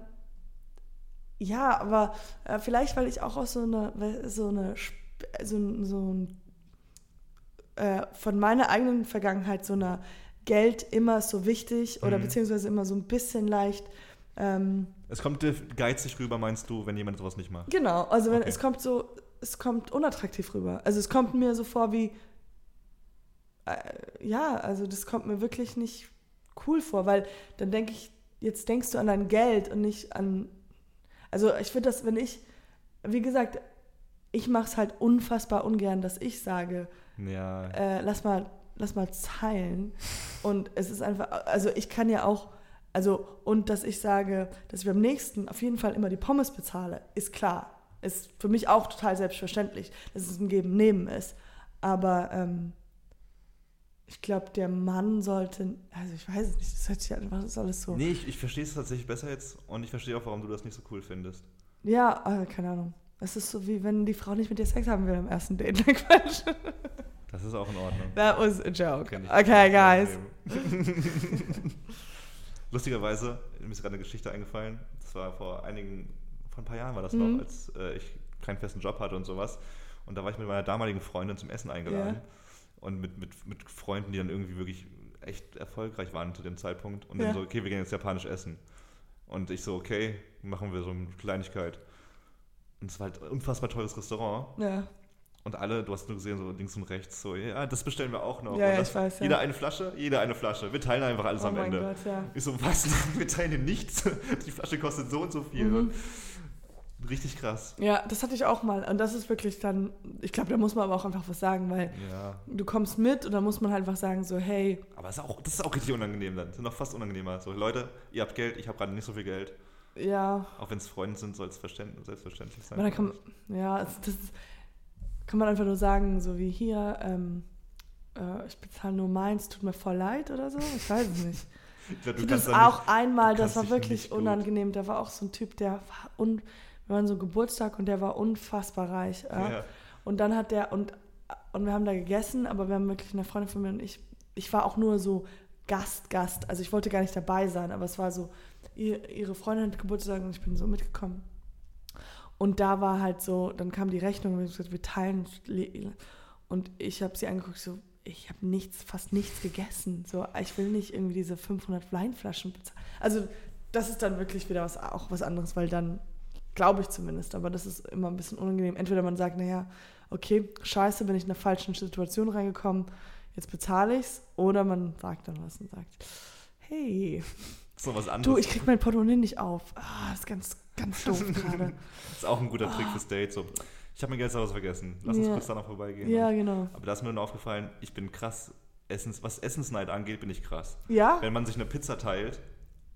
ja, aber äh, vielleicht, weil ich auch aus so einer, so eine, so, so ein, äh, von meiner eigenen Vergangenheit so einer Geld immer so wichtig oder Mhm. beziehungsweise immer so ein bisschen leicht. Ähm, Es kommt dir geizig rüber, meinst du, wenn jemand sowas nicht macht? Genau, also wenn Okay. es kommt so, es kommt unattraktiv rüber. Also es kommt mir so vor wie, äh, ja, also das kommt mir wirklich nicht cool vor, weil dann denke ich, jetzt denkst du an dein Geld und nicht an, also ich finde das, wenn ich, wie gesagt, ich mache es halt unfassbar ungern, dass ich sage, Ja, äh, lass mal, lass mal zeilen. Und es ist einfach, also ich kann ja auch, also, und dass ich sage, dass ich beim nächsten auf jeden Fall immer die Pommes bezahle, ist klar. Ist für mich auch total selbstverständlich, dass es ein Geben-Nehmen ist. Aber ähm, ich glaube, der Mann sollte, also ich weiß es nicht, das hört sich einfach, das ist alles so. nee, ich, ich verstehe es tatsächlich besser jetzt und ich verstehe auch, warum du das nicht so cool findest. Ja, äh, keine Ahnung. Es ist so, wie wenn die Frau nicht mit dir Sex haben will am ersten Date. Quatsch. Das ist auch in Ordnung. That was a joke. Okay, guys. [LAUGHS] Lustigerweise, mir ist gerade eine Geschichte eingefallen. Das war vor einigen, vor ein paar Jahren war das Mhm. noch, als äh, ich keinen festen Job hatte und sowas. Und da war ich mit meiner damaligen Freundin zum Essen eingeladen. Ja. Und mit, mit, mit Freunden, die dann irgendwie wirklich echt erfolgreich waren zu dem Zeitpunkt. Und Ja. dann so, okay, wir gehen jetzt japanisch essen. Und ich so, okay, machen wir so eine Kleinigkeit. Und es war halt ein unfassbar teures Restaurant. Ja. Und alle, du hast nur gesehen, so links und rechts, so, ja, das bestellen wir auch noch. Ja, das, ich weiß, ja. Jeder eine Flasche, jeder eine Flasche. Wir teilen einfach alles Oh am Ende. Gott, ja. Ich so, was? [LAUGHS] Wir teilen hier nichts. [LAUGHS] Die Flasche kostet so und so viel. Mhm. Richtig krass. Ja, das hatte ich auch mal. Und das ist wirklich dann, ich glaube, da muss man aber auch einfach was sagen, weil Ja. du kommst mit und dann muss man halt einfach sagen, so, hey, Aber das ist auch, das ist auch richtig unangenehm dann. Das ist noch fast unangenehmer. So, Leute, ihr habt Geld, ich habe gerade nicht so viel Geld. ja, Auch wenn es Freunde sind, soll es verständ- selbstverständlich sein. aber dann kann, ja, es- das ist, kann man einfach nur sagen, so wie hier, ähm, äh, ich bezahle nur meins, tut mir voll leid oder so. Ich weiß es nicht. [LAUGHS] ich glaub, du hatte das auch einmal, du das war wirklich nicht unangenehm. Da war auch so ein Typ, der war un, wir waren so Geburtstag und der war unfassbar reich. Ja. ja. Und dann hat der, und, und wir haben da gegessen, aber wir haben wirklich eine Freundin von mir und ich, ich war auch nur so Gast, Gast. Also ich wollte gar nicht dabei sein, aber es war so, ihr, ihre Freundin hat Geburtstag und ich bin so mitgekommen. Und da war halt so, dann kam die Rechnung und wir haben gesagt, wir teilen. Und ich habe sie angeguckt, so, ich habe nichts, fast nichts gegessen. So, ich will nicht irgendwie diese 500 Weinflaschen bezahlen. Also das ist dann wirklich wieder was, auch was anderes, weil dann, glaube ich zumindest, aber das ist immer ein bisschen unangenehm. Entweder man sagt, naja, okay, scheiße, bin ich in eine falsche Situation reingekommen, jetzt bezahle ich's, oder man sagt dann was und sagt, hey, So was anderes. du, ich krieg mein Portemonnaie nicht auf. Ah, das ist ganz, ganz doof [LAUGHS] gerade. Das ist auch ein guter Trick fürs Date. So, ich habe mein Geld zu Hause vergessen. Lass uns Ja. kurz danach vorbeigehen. Ja, genau. Aber da ist mir nur aufgefallen, ich bin krass, Essens, was Essensneid angeht, bin ich krass. Ja? Wenn man sich eine Pizza teilt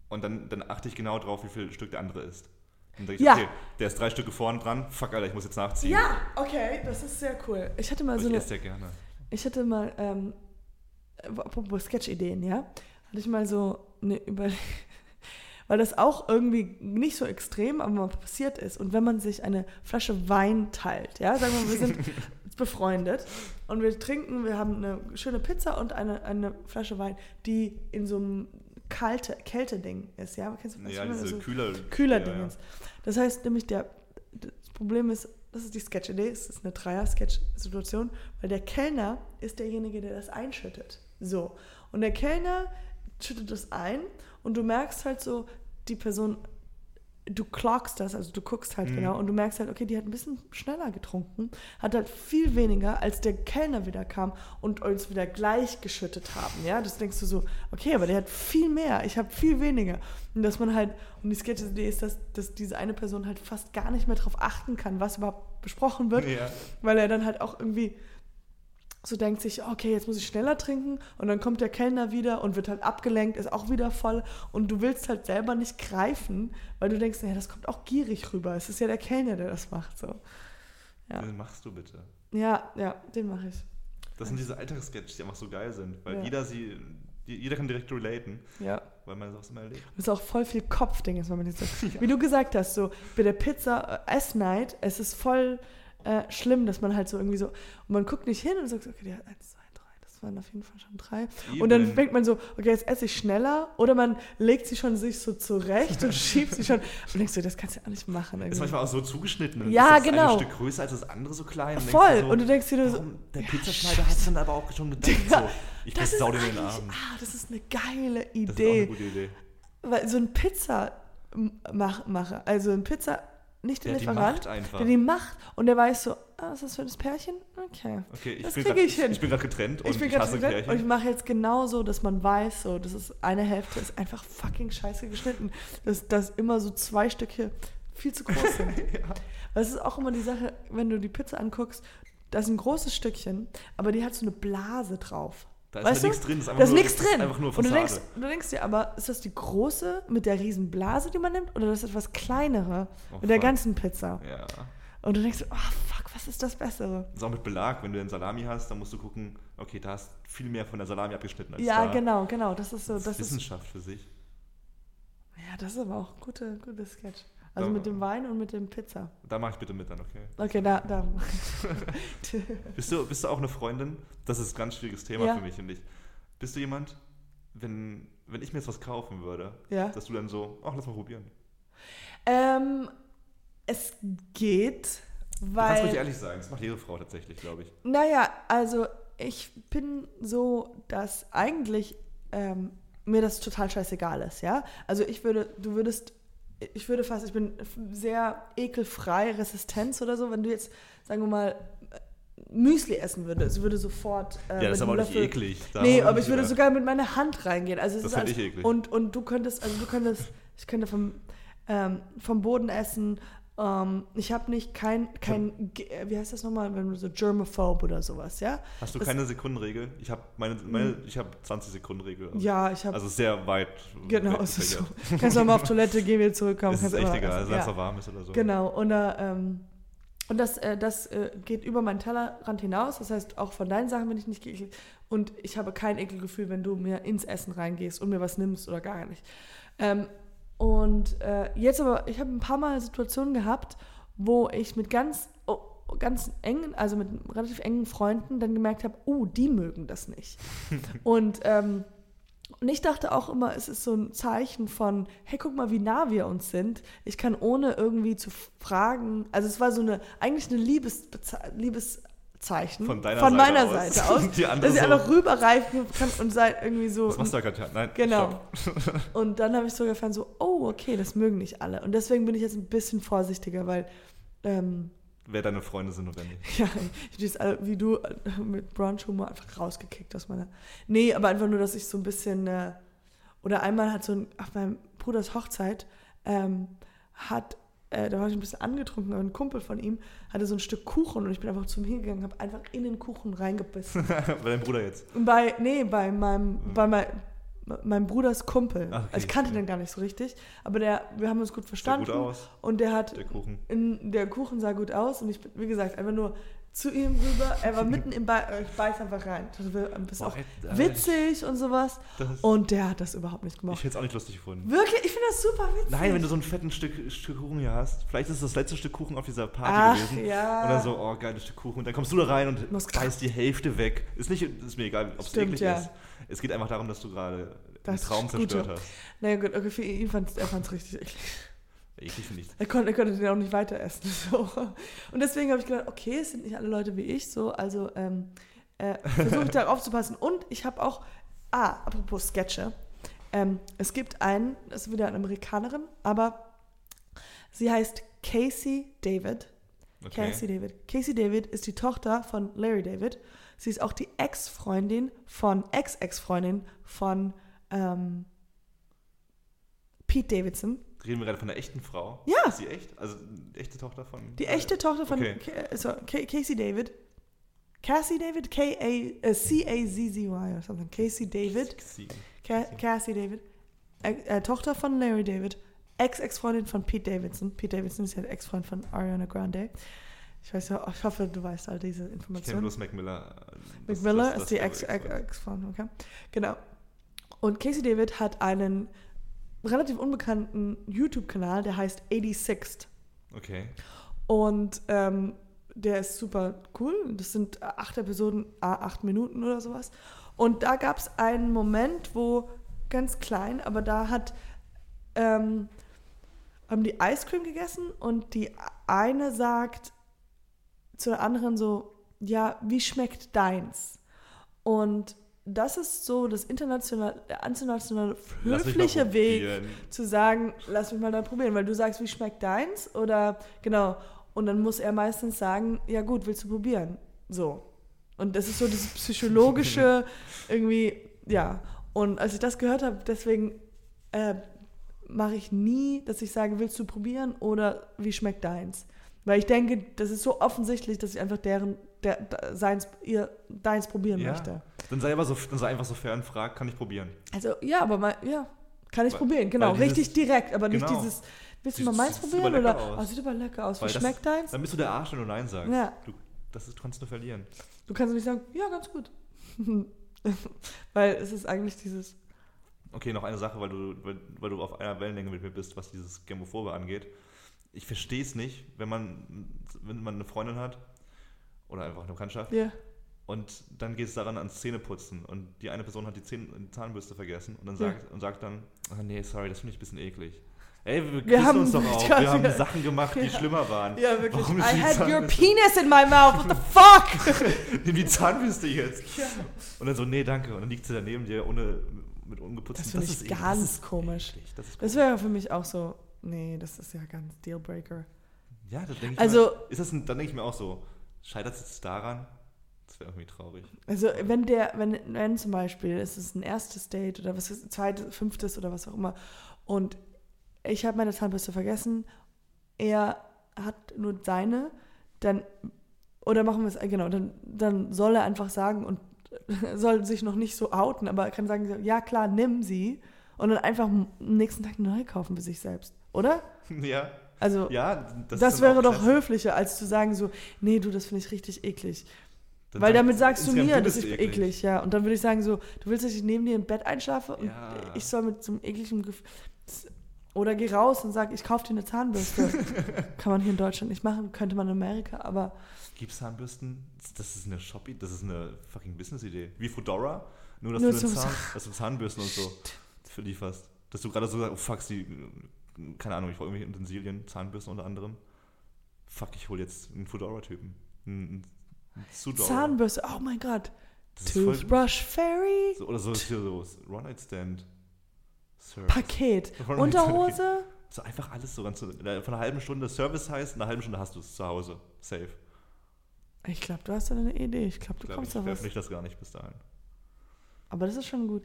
und dann, dann achte ich genau drauf, wie viel Stück der andere isst. Dann denke ich, Ja. okay, der ist drei Stücke vorne dran, fuck, Alter, ich muss jetzt nachziehen. Ja, okay, das ist sehr cool. Ich hatte mal Aber so ich eine, esse ja gerne. ich hatte mal, ähm, apropos Sketch-Ideen, ja, hatte ich mal so eine Über [LAUGHS] weil das auch irgendwie nicht so extrem, aber mal passiert ist. Und wenn man sich eine Flasche Wein teilt, ja, sagen wir mal, wir sind [LAUGHS] befreundet und wir trinken, wir haben eine schöne Pizza und eine, eine Flasche Wein, die in so einem kalte, Kälte-Ding ist, ja, kennst du was Ja, diese So- kühler, kühler ja, ja. Dingens. Das heißt nämlich, der, das Problem ist, das ist die Sketch-Idee, es ist eine Dreier-Sketch-Situation, weil der Kellner ist derjenige, der das einschüttet. So. Und der Kellner schüttet das ein und du merkst halt so, die Person, du clockst das, also du guckst halt Mhm. genau und du merkst halt, okay, die hat ein bisschen schneller getrunken, hat halt viel weniger, als der Kellner wieder kam und uns wieder gleich geschüttet haben. Ja, das denkst du so, okay, aber der hat viel mehr, ich habe viel weniger. Und dass man halt, und die Sketch-Idee ist, dass, dass diese eine Person halt fast gar nicht mehr darauf achten kann, was überhaupt besprochen wird, Ja. weil er dann halt auch irgendwie so denkt sich, okay, jetzt muss ich schneller trinken und dann kommt der Kellner wieder und wird halt abgelenkt, ist auch wieder voll und du willst halt selber nicht greifen, weil du denkst, naja, das kommt auch gierig rüber. Es ist ja der Kellner, der das macht. So. Ja. Den machst du bitte. Ja, ja, den mache ich. Das sind diese Alltagssketches, die einfach so geil sind, weil Ja. jeder sie, jeder kann direkt relaten, Ja. weil man sowas immer erlebt. Das ist auch voll viel Kopfding, ist, wenn man nicht so. [LAUGHS] Wie du gesagt hast, so bei der Pizza äh, Ess-Night, es ist voll äh, schlimm, dass man halt so irgendwie so. Und man guckt nicht hin und sagt, okay, die hat eins, zwei, drei. Das waren auf jeden Fall schon drei. Und dann Eben. denkt man so, okay, jetzt esse ich schneller. Oder man legt sie schon sich so zurecht und [LAUGHS] schiebt sie schon. Und denkst du, das kannst du ja auch nicht machen. Ist irgendwie. manchmal auch so zugeschnitten. Ja, ist das genau. Ein Stück größer als das andere so klein. Und Voll. du So, und du denkst dir so? Der Pizzaschneider hat es dann aber auch schon gedacht. Ja, so, ich das ist sau dir in den eigentlich- Arm. Ah, das ist eine geile Das ist auch eine Idee. gute Idee. Weil so ein Pizza mach, mache, also ein Pizza, nicht der Der die Lieferant, macht einfach. der die macht und der weiß so, ah, was ist das für das Pärchen? Okay. Okay, ich Das bin krieg grad- ich hin. Ich bin gerade getrennt und ich ich, bin gerade hasse drin und ich Pärchen. mache jetzt genauso, dass man weiß, so, das ist eine Hälfte ist einfach fucking scheiße geschnitten. Dass, dass immer so zwei Stücke viel zu groß sind. [LAUGHS] Weil es ist auch immer die Sache, wenn du die Pizza anguckst, da ist ein großes Stückchen, aber die hat so eine Blase drauf. Da ist weißt halt du? nichts drin. Das ist Da ist nichts ist drin. einfach nur und du denkst, du denkst dir aber, ist das die große mit der riesen Blase, die man nimmt, oder das etwas kleinere Oh, mit der fuck. ganzen Pizza? Ja. Und du denkst, oh fuck, was ist das Bessere? Das ist auch mit Belag. Wenn du den Salami hast, dann musst du gucken, okay, da hast viel mehr von der Salami abgeschnitten als Ja, da. genau, genau. Das ist so, Das, das ist ist Wissenschaft für sich. Ja, das ist aber auch ein guter, guter Sketch. Also Da- mit dem Wein und mit dem Pizza. Da mache ich bitte mit dann, okay. Okay, da, da. [LAUGHS] Bist du, bist du auch eine Freundin? Das ist ein ganz schwieriges Thema Ja. für mich, finde ich. Bist du jemand, wenn, wenn ich mir jetzt was kaufen würde, ja. dass du dann so, ach, lass mal probieren. Ähm, es geht, Du kannst ruhig weil. ehrlich sagen, das macht jede Frau tatsächlich, glaube ich. Naja, also ich bin so, dass eigentlich ähm, mir das total scheißegal ist, ja. Also ich würde, du würdest, ich würde fast, ich bin sehr ekelfrei, Resistenz oder so, wenn du jetzt, sagen wir mal, Müsli essen würdest, würde sofort. Äh, ja, das ist aber auch nicht Löffel- eklig. Da Nee, aber ich würde wieder- sogar mit meiner Hand reingehen. Also es Das ist alles, ich eklig. Und, und du könntest, also du könntest, ich könnte vom, ähm, vom Boden essen. Ähm, ich habe nicht kein, kein, äh, wie heißt das nochmal, wenn du so Germaphobe oder sowas, ja? Hast du das- keine Sekundenregel? Ich habe meine, meine, ich habe 20 Sekunden Regel. Also, Ja, ich habe, also sehr weit. genau, ist so. Kannst du mal auf Toilette gehen, wieder zurückkommen. Es ist echt egal, also wenn es noch warm ist oder so. Genau, und, äh, ähm, und das, äh, das äh, geht über meinen Tellerrand hinaus. Das heißt, auch von deinen Sachen bin ich nicht geekelt. Und ich habe kein Ekelgefühl, wenn du mir ins Essen reingehst und mir was nimmst oder gar nicht. Ähm, und äh, jetzt aber, ich habe ein paar Mal Situationen gehabt, wo ich mit ganz, oh, ganz engen, also mit relativ engen Freunden dann gemerkt habe, oh, die mögen das nicht. [LAUGHS] und ähm, und ich dachte auch immer, es ist so ein Zeichen von, hey, guck mal, wie nah wir uns sind. Ich kann ohne irgendwie zu fragen, also es war so eine, eigentlich eine Liebes, Zeichen Von deiner von Seite meiner aus. Seite aus, [LAUGHS] dass ich so. einfach rüberreifen kann und seid irgendwie so. Was machst du da gerade? Nein, Genau. [LAUGHS] Und dann habe ich so gefallen, so, oh, okay, das mögen nicht alle. Und deswegen bin ich jetzt ein bisschen vorsichtiger, weil, ähm, Wer deine Freunde sind oder nicht. [LAUGHS] ja, ich das alle, wie du äh, mit Brunch-Humor einfach rausgekickt aus meiner. Nee, aber einfach nur, dass ich so ein bisschen, äh, oder einmal hat so ein, auf meinem Bruders Hochzeit, ähm, hat, äh, da war ich ein bisschen angetrunken, aber ein Kumpel von ihm hatte so ein Stück Kuchen und ich bin einfach zu ihm hingegangen, habe einfach in den Kuchen reingebissen. [LAUGHS] Bei deinem Bruder jetzt. Bei, nee, bei meinem, bei mein, meinem Bruders Kumpel. Ach, okay. Also ich kannte den gar nicht so richtig, aber der, wir haben uns gut verstanden. gut aus, Und der hat, der Kuchen. in, der Kuchen sah gut aus und ich bin, wie gesagt, einfach nur zu ihm rüber. Er war mitten im Beiß, ich beiß einfach rein. Das war ein bisschen Boah, auch äh, witzig und sowas. Ist, Und der hat das überhaupt nicht ich gemacht. hätte es auch nicht lustig gefunden. Wirklich, ich finde das super witzig. Nein, wenn du so ein fetten Stück, Stück Kuchen hier hast, vielleicht ist es das letzte Stück Kuchen auf dieser Party Ach, gewesen. ja. Und dann so, oh, geiles Stück Kuchen. Und dann kommst du da rein und Muss- beißt die Hälfte weg. Ist, nicht, ist mir egal, ob es eklig ja. ist. Es geht einfach darum, dass du gerade einen Traum ist zerstört hast. Naja, gut, okay, für ihn fand's, er fand es richtig eklig. Eklig finde ich. Er konnte, er konnte den auch nicht weiter essen. [LAUGHS] So. Und deswegen habe ich gedacht, okay, es sind nicht alle Leute wie ich, so, also ähm, äh, versuche ich [LAUGHS] darauf zu passen. Und ich habe auch, ah, apropos Sketche, ähm, es gibt einen, das ist wieder eine Amerikanerin, aber sie heißt Casey David. Okay. Casey David. Casey David ist die Tochter von Larry David. Sie ist auch die Ex-Freundin von, Ex-Ex-Freundin von ähm, Pete Davidson. Reden wir gerade von einer echten Frau? Ja. Ist sie echt? Also die echte Tochter von. Die echte Tochter von Okay. Ca- so, Ca- Casey David. Cassie David, K-A- äh, C-A-Z-Z-Y oder something. Casey David, Sie. Ca Cassie David, äh, äh, Tochter von Larry David, Ex-Ex-Freundin von Pete Davidson. Pete Davidson ist ja der Ex-Freund von Ariana Grande. Ich weiß ja, ich hoffe, du weißt all diese Ich kenne Informationen. bloß Mac Miller. Mac Miller ist die. Ex-Freundin, okay? Genau. Und Casey David hat einen relativ unbekannten YouTube-Kanal, der heißt 86th. Okay. Und ähm, der ist super cool. Das sind acht Episoden, ah, acht Minuten oder sowas. Und da gab es einen Moment, wo ganz klein, aber da hat ähm, haben die Eiscreme gegessen und die eine sagt zu der anderen so, ja, wie schmeckt deins? Und das ist so das internationale, der internationale mal höfliche Weg, zu sagen, lass mich mal da probieren, weil du sagst, wie schmeckt deins? Oder genau. Und dann muss er meistens sagen, ja gut, willst du probieren? So. Und das ist so dieses psychologische [LAUGHS] irgendwie, ja. Und als ich das gehört habe, deswegen äh, mache ich nie, dass ich sage, willst du probieren oder wie schmeckt deins? Weil ich denke, das ist so offensichtlich, dass ich einfach deren, der, der seins, ihr, deins probieren Ja. möchte. Dann sei, aber so, dann sei einfach so fair und frag, kann ich probieren? Also, ja, aber mal, ja, kann ich Weil- probieren, genau. dieses- richtig direkt, aber nicht genau. dieses, willst du mal meins probieren? Oder, aus. oh, sieht aber lecker aus. Wie das- schmeckt deins? Dann bist du der Arsch, wenn du Nein sagst. Ja. Du, das ist, kannst du verlieren. Du kannst nicht sagen, ja, ganz gut. [LAUGHS] Weil es ist eigentlich dieses, Okay, noch eine Sache, weil du, weil, weil du auf einer Wellenlänge mit mir bist, was dieses Germophobe angeht. Ich verstehe es nicht, wenn man, wenn man eine Freundin hat oder einfach eine Bekanntschaft ja, und dann geht es daran ans Zähneputzen und die eine Person hat die, Zähne, die Zahnbürste vergessen und dann Ja. sagt, und sagt dann, ah nee, sorry, das finde ich ein bisschen eklig. Ey, wir, Wir haben- uns doch [LAUGHS] auch. Wir haben Sachen gemacht, die Ja. schlimmer waren. ja, wirklich. Warum I die had your Zahnbürste- penis in my mouth, what the fuck? [LAUGHS] Nimm die Zahnbürste jetzt. Ja. Und dann so, nee, danke. Und dann liegt sie daneben dir ohne, mit ungeputzten Das finde ich eklig. ganz das ist komisch. eklig. Das Das wäre für mich auch so, nee, das ist ja ganz Dealbreaker. Ja, da denke ich Also- mal, ist das ein, dann denke ich mir auch so, scheitert es jetzt daran? Das wäre irgendwie traurig. Also wenn der, wenn, wenn zum Beispiel es ist ein erstes Date oder was ist, zweites, fünftes oder was auch immer und ich habe meine Zahnbürste vergessen, er hat nur seine, dann oder machen wir es, äh, genau, dann, dann soll er einfach sagen und [LAUGHS] soll sich noch nicht so outen, aber er kann sagen, ja klar, nimm sie und dann einfach am nächsten Tag neu kaufen für sich selbst, oder? [LAUGHS] Ja, Also ja, das, das, wäre doch klasse. höflicher, als zu sagen so, nee, du, das finde ich richtig eklig. Dann Weil damit sagst du mir, das ist eklig. ja. Und dann würde ich sagen so, du willst, dass ich neben dir im Bett einschlafe und Ja. ich soll mit so einem ekligen Gefühl... Oder geh raus und sag, ich kaufe dir eine Zahnbürste. [LAUGHS] Kann man hier in Deutschland nicht machen, könnte man in Amerika, aber Gibt's Zahnbürsten? Das ist eine Shop, das ist eine fucking Business-Idee. Wie Fedora, nur dass Nur du, Zahn, dass du Zahnbürsten und so für lieferst. Dass du gerade so sagst, oh fuck, sie, keine Ahnung, ich brauche irgendwie Utensilien, Zahnbürsten unter anderem. Fuck, ich hole jetzt einen Fedora-Typen. Einen- doll. Zahnbürste, oh mein Gott. Das ist Toothbrush Fairy, So, oder so, hier so One-Night-Stand. Service. Paket, [LAUGHS] One-Night-Stand. Unterhose. So einfach alles so ganz. Von einer halben Stunde Service heißt, in einer halben Stunde hast du es zu Hause. Safe. Ich glaube, du hast da eine Idee. Ich glaube, du Ich glaube, kommst ich da was. veröffentliche das gar nicht bis dahin. Aber das ist schon gut.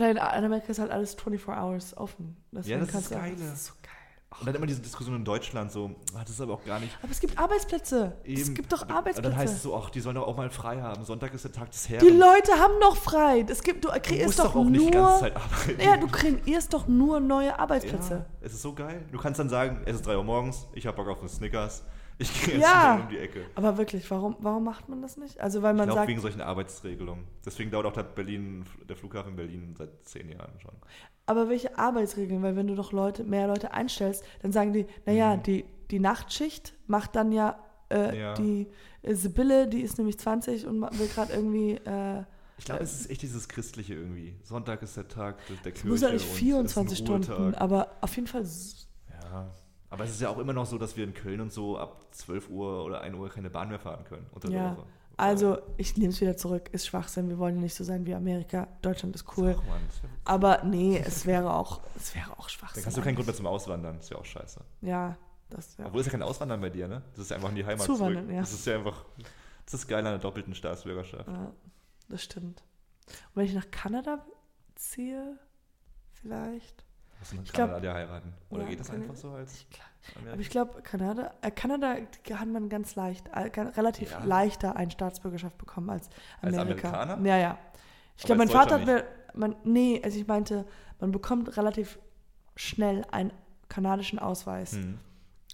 Nein, in Amerika ist halt alles 24 Hours offen. Deswegen das ist geil. Das ist so geil. Und dann immer diese Diskussion in Deutschland so, ah, das ist aber auch gar nicht. Aber es gibt Arbeitsplätze. Es Eben. gibt doch Arbeitsplätze. Und dann heißt es so, ach, die sollen doch auch mal frei haben. Sonntag ist der Tag des Herrn. Die Leute haben noch frei. Es gibt, du kreierst doch, doch auch nicht die ganze nur. Zeit arbeiten. Ja, du kreierst doch nur neue Arbeitsplätze. Ja, es ist so geil. Du kannst dann sagen, es ist 3 Uhr morgens, ich habe Bock auf einen Snickers. Ich gehe jetzt Ja. um die Ecke. Aber wirklich, warum, warum macht man das nicht? Also, weil Ich man glaube, sagt, wegen solchen Arbeitsregelungen. Deswegen dauert auch der, Berlin, der Flughafen in Berlin seit zehn Jahren schon. aber welche Arbeitsregeln? Weil wenn du doch Leute, mehr Leute einstellst, dann sagen die, naja, Mhm. die, die Nachtschicht macht dann ja, äh, Ja. die äh, Sibylle, die ist nämlich 20 und will gerade irgendwie, äh, Ich glaube, es ist echt dieses Christliche irgendwie. Sonntag ist der Tag der, der es Kirche. muss ja nicht und es ist ein 24 Stunden, aber auf jeden Fall, Ja. Aber es ist ja auch immer noch so, dass wir in Köln und so ab 12 Uhr oder 1 Uhr keine Bahn mehr fahren können. Unter der Ja. Woche. also ich nehme es wieder zurück, ist Schwachsinn, wir wollen ja nicht so sein wie Amerika, Deutschland ist cool. Ach, Mann, Aber nee, [LAUGHS] es wäre auch, es wäre auch Dann Schwachsinn. hast du keinen Grund mehr zum Auswandern. Das ist ja auch scheiße. Ja, das ja. Obwohl es ja kein Auswandern bei dir, ne? Das ist ja einfach in die Heimat Zuwandern, zurück. ja. Das ist ja einfach, das ist geil an der doppelten Staatsbürgerschaft. ja, das stimmt. Und wenn ich nach Kanada ziehe, vielleicht. Muss man glaub- Kanada ja heiraten. Oder Ja, geht das kann einfach so als Ich. Amerikaner? Aber ich glaube, Kanada, äh, Kanada hat man ganz leicht, äh, ga- relativ Ja. leichter eine Staatsbürgerschaft bekommen als Als Amerika. Amerikaner? Ja, ja. Ich glaube, mein als Vater hat, man, nee, also ich meinte, man bekommt relativ schnell einen kanadischen Ausweis Hm.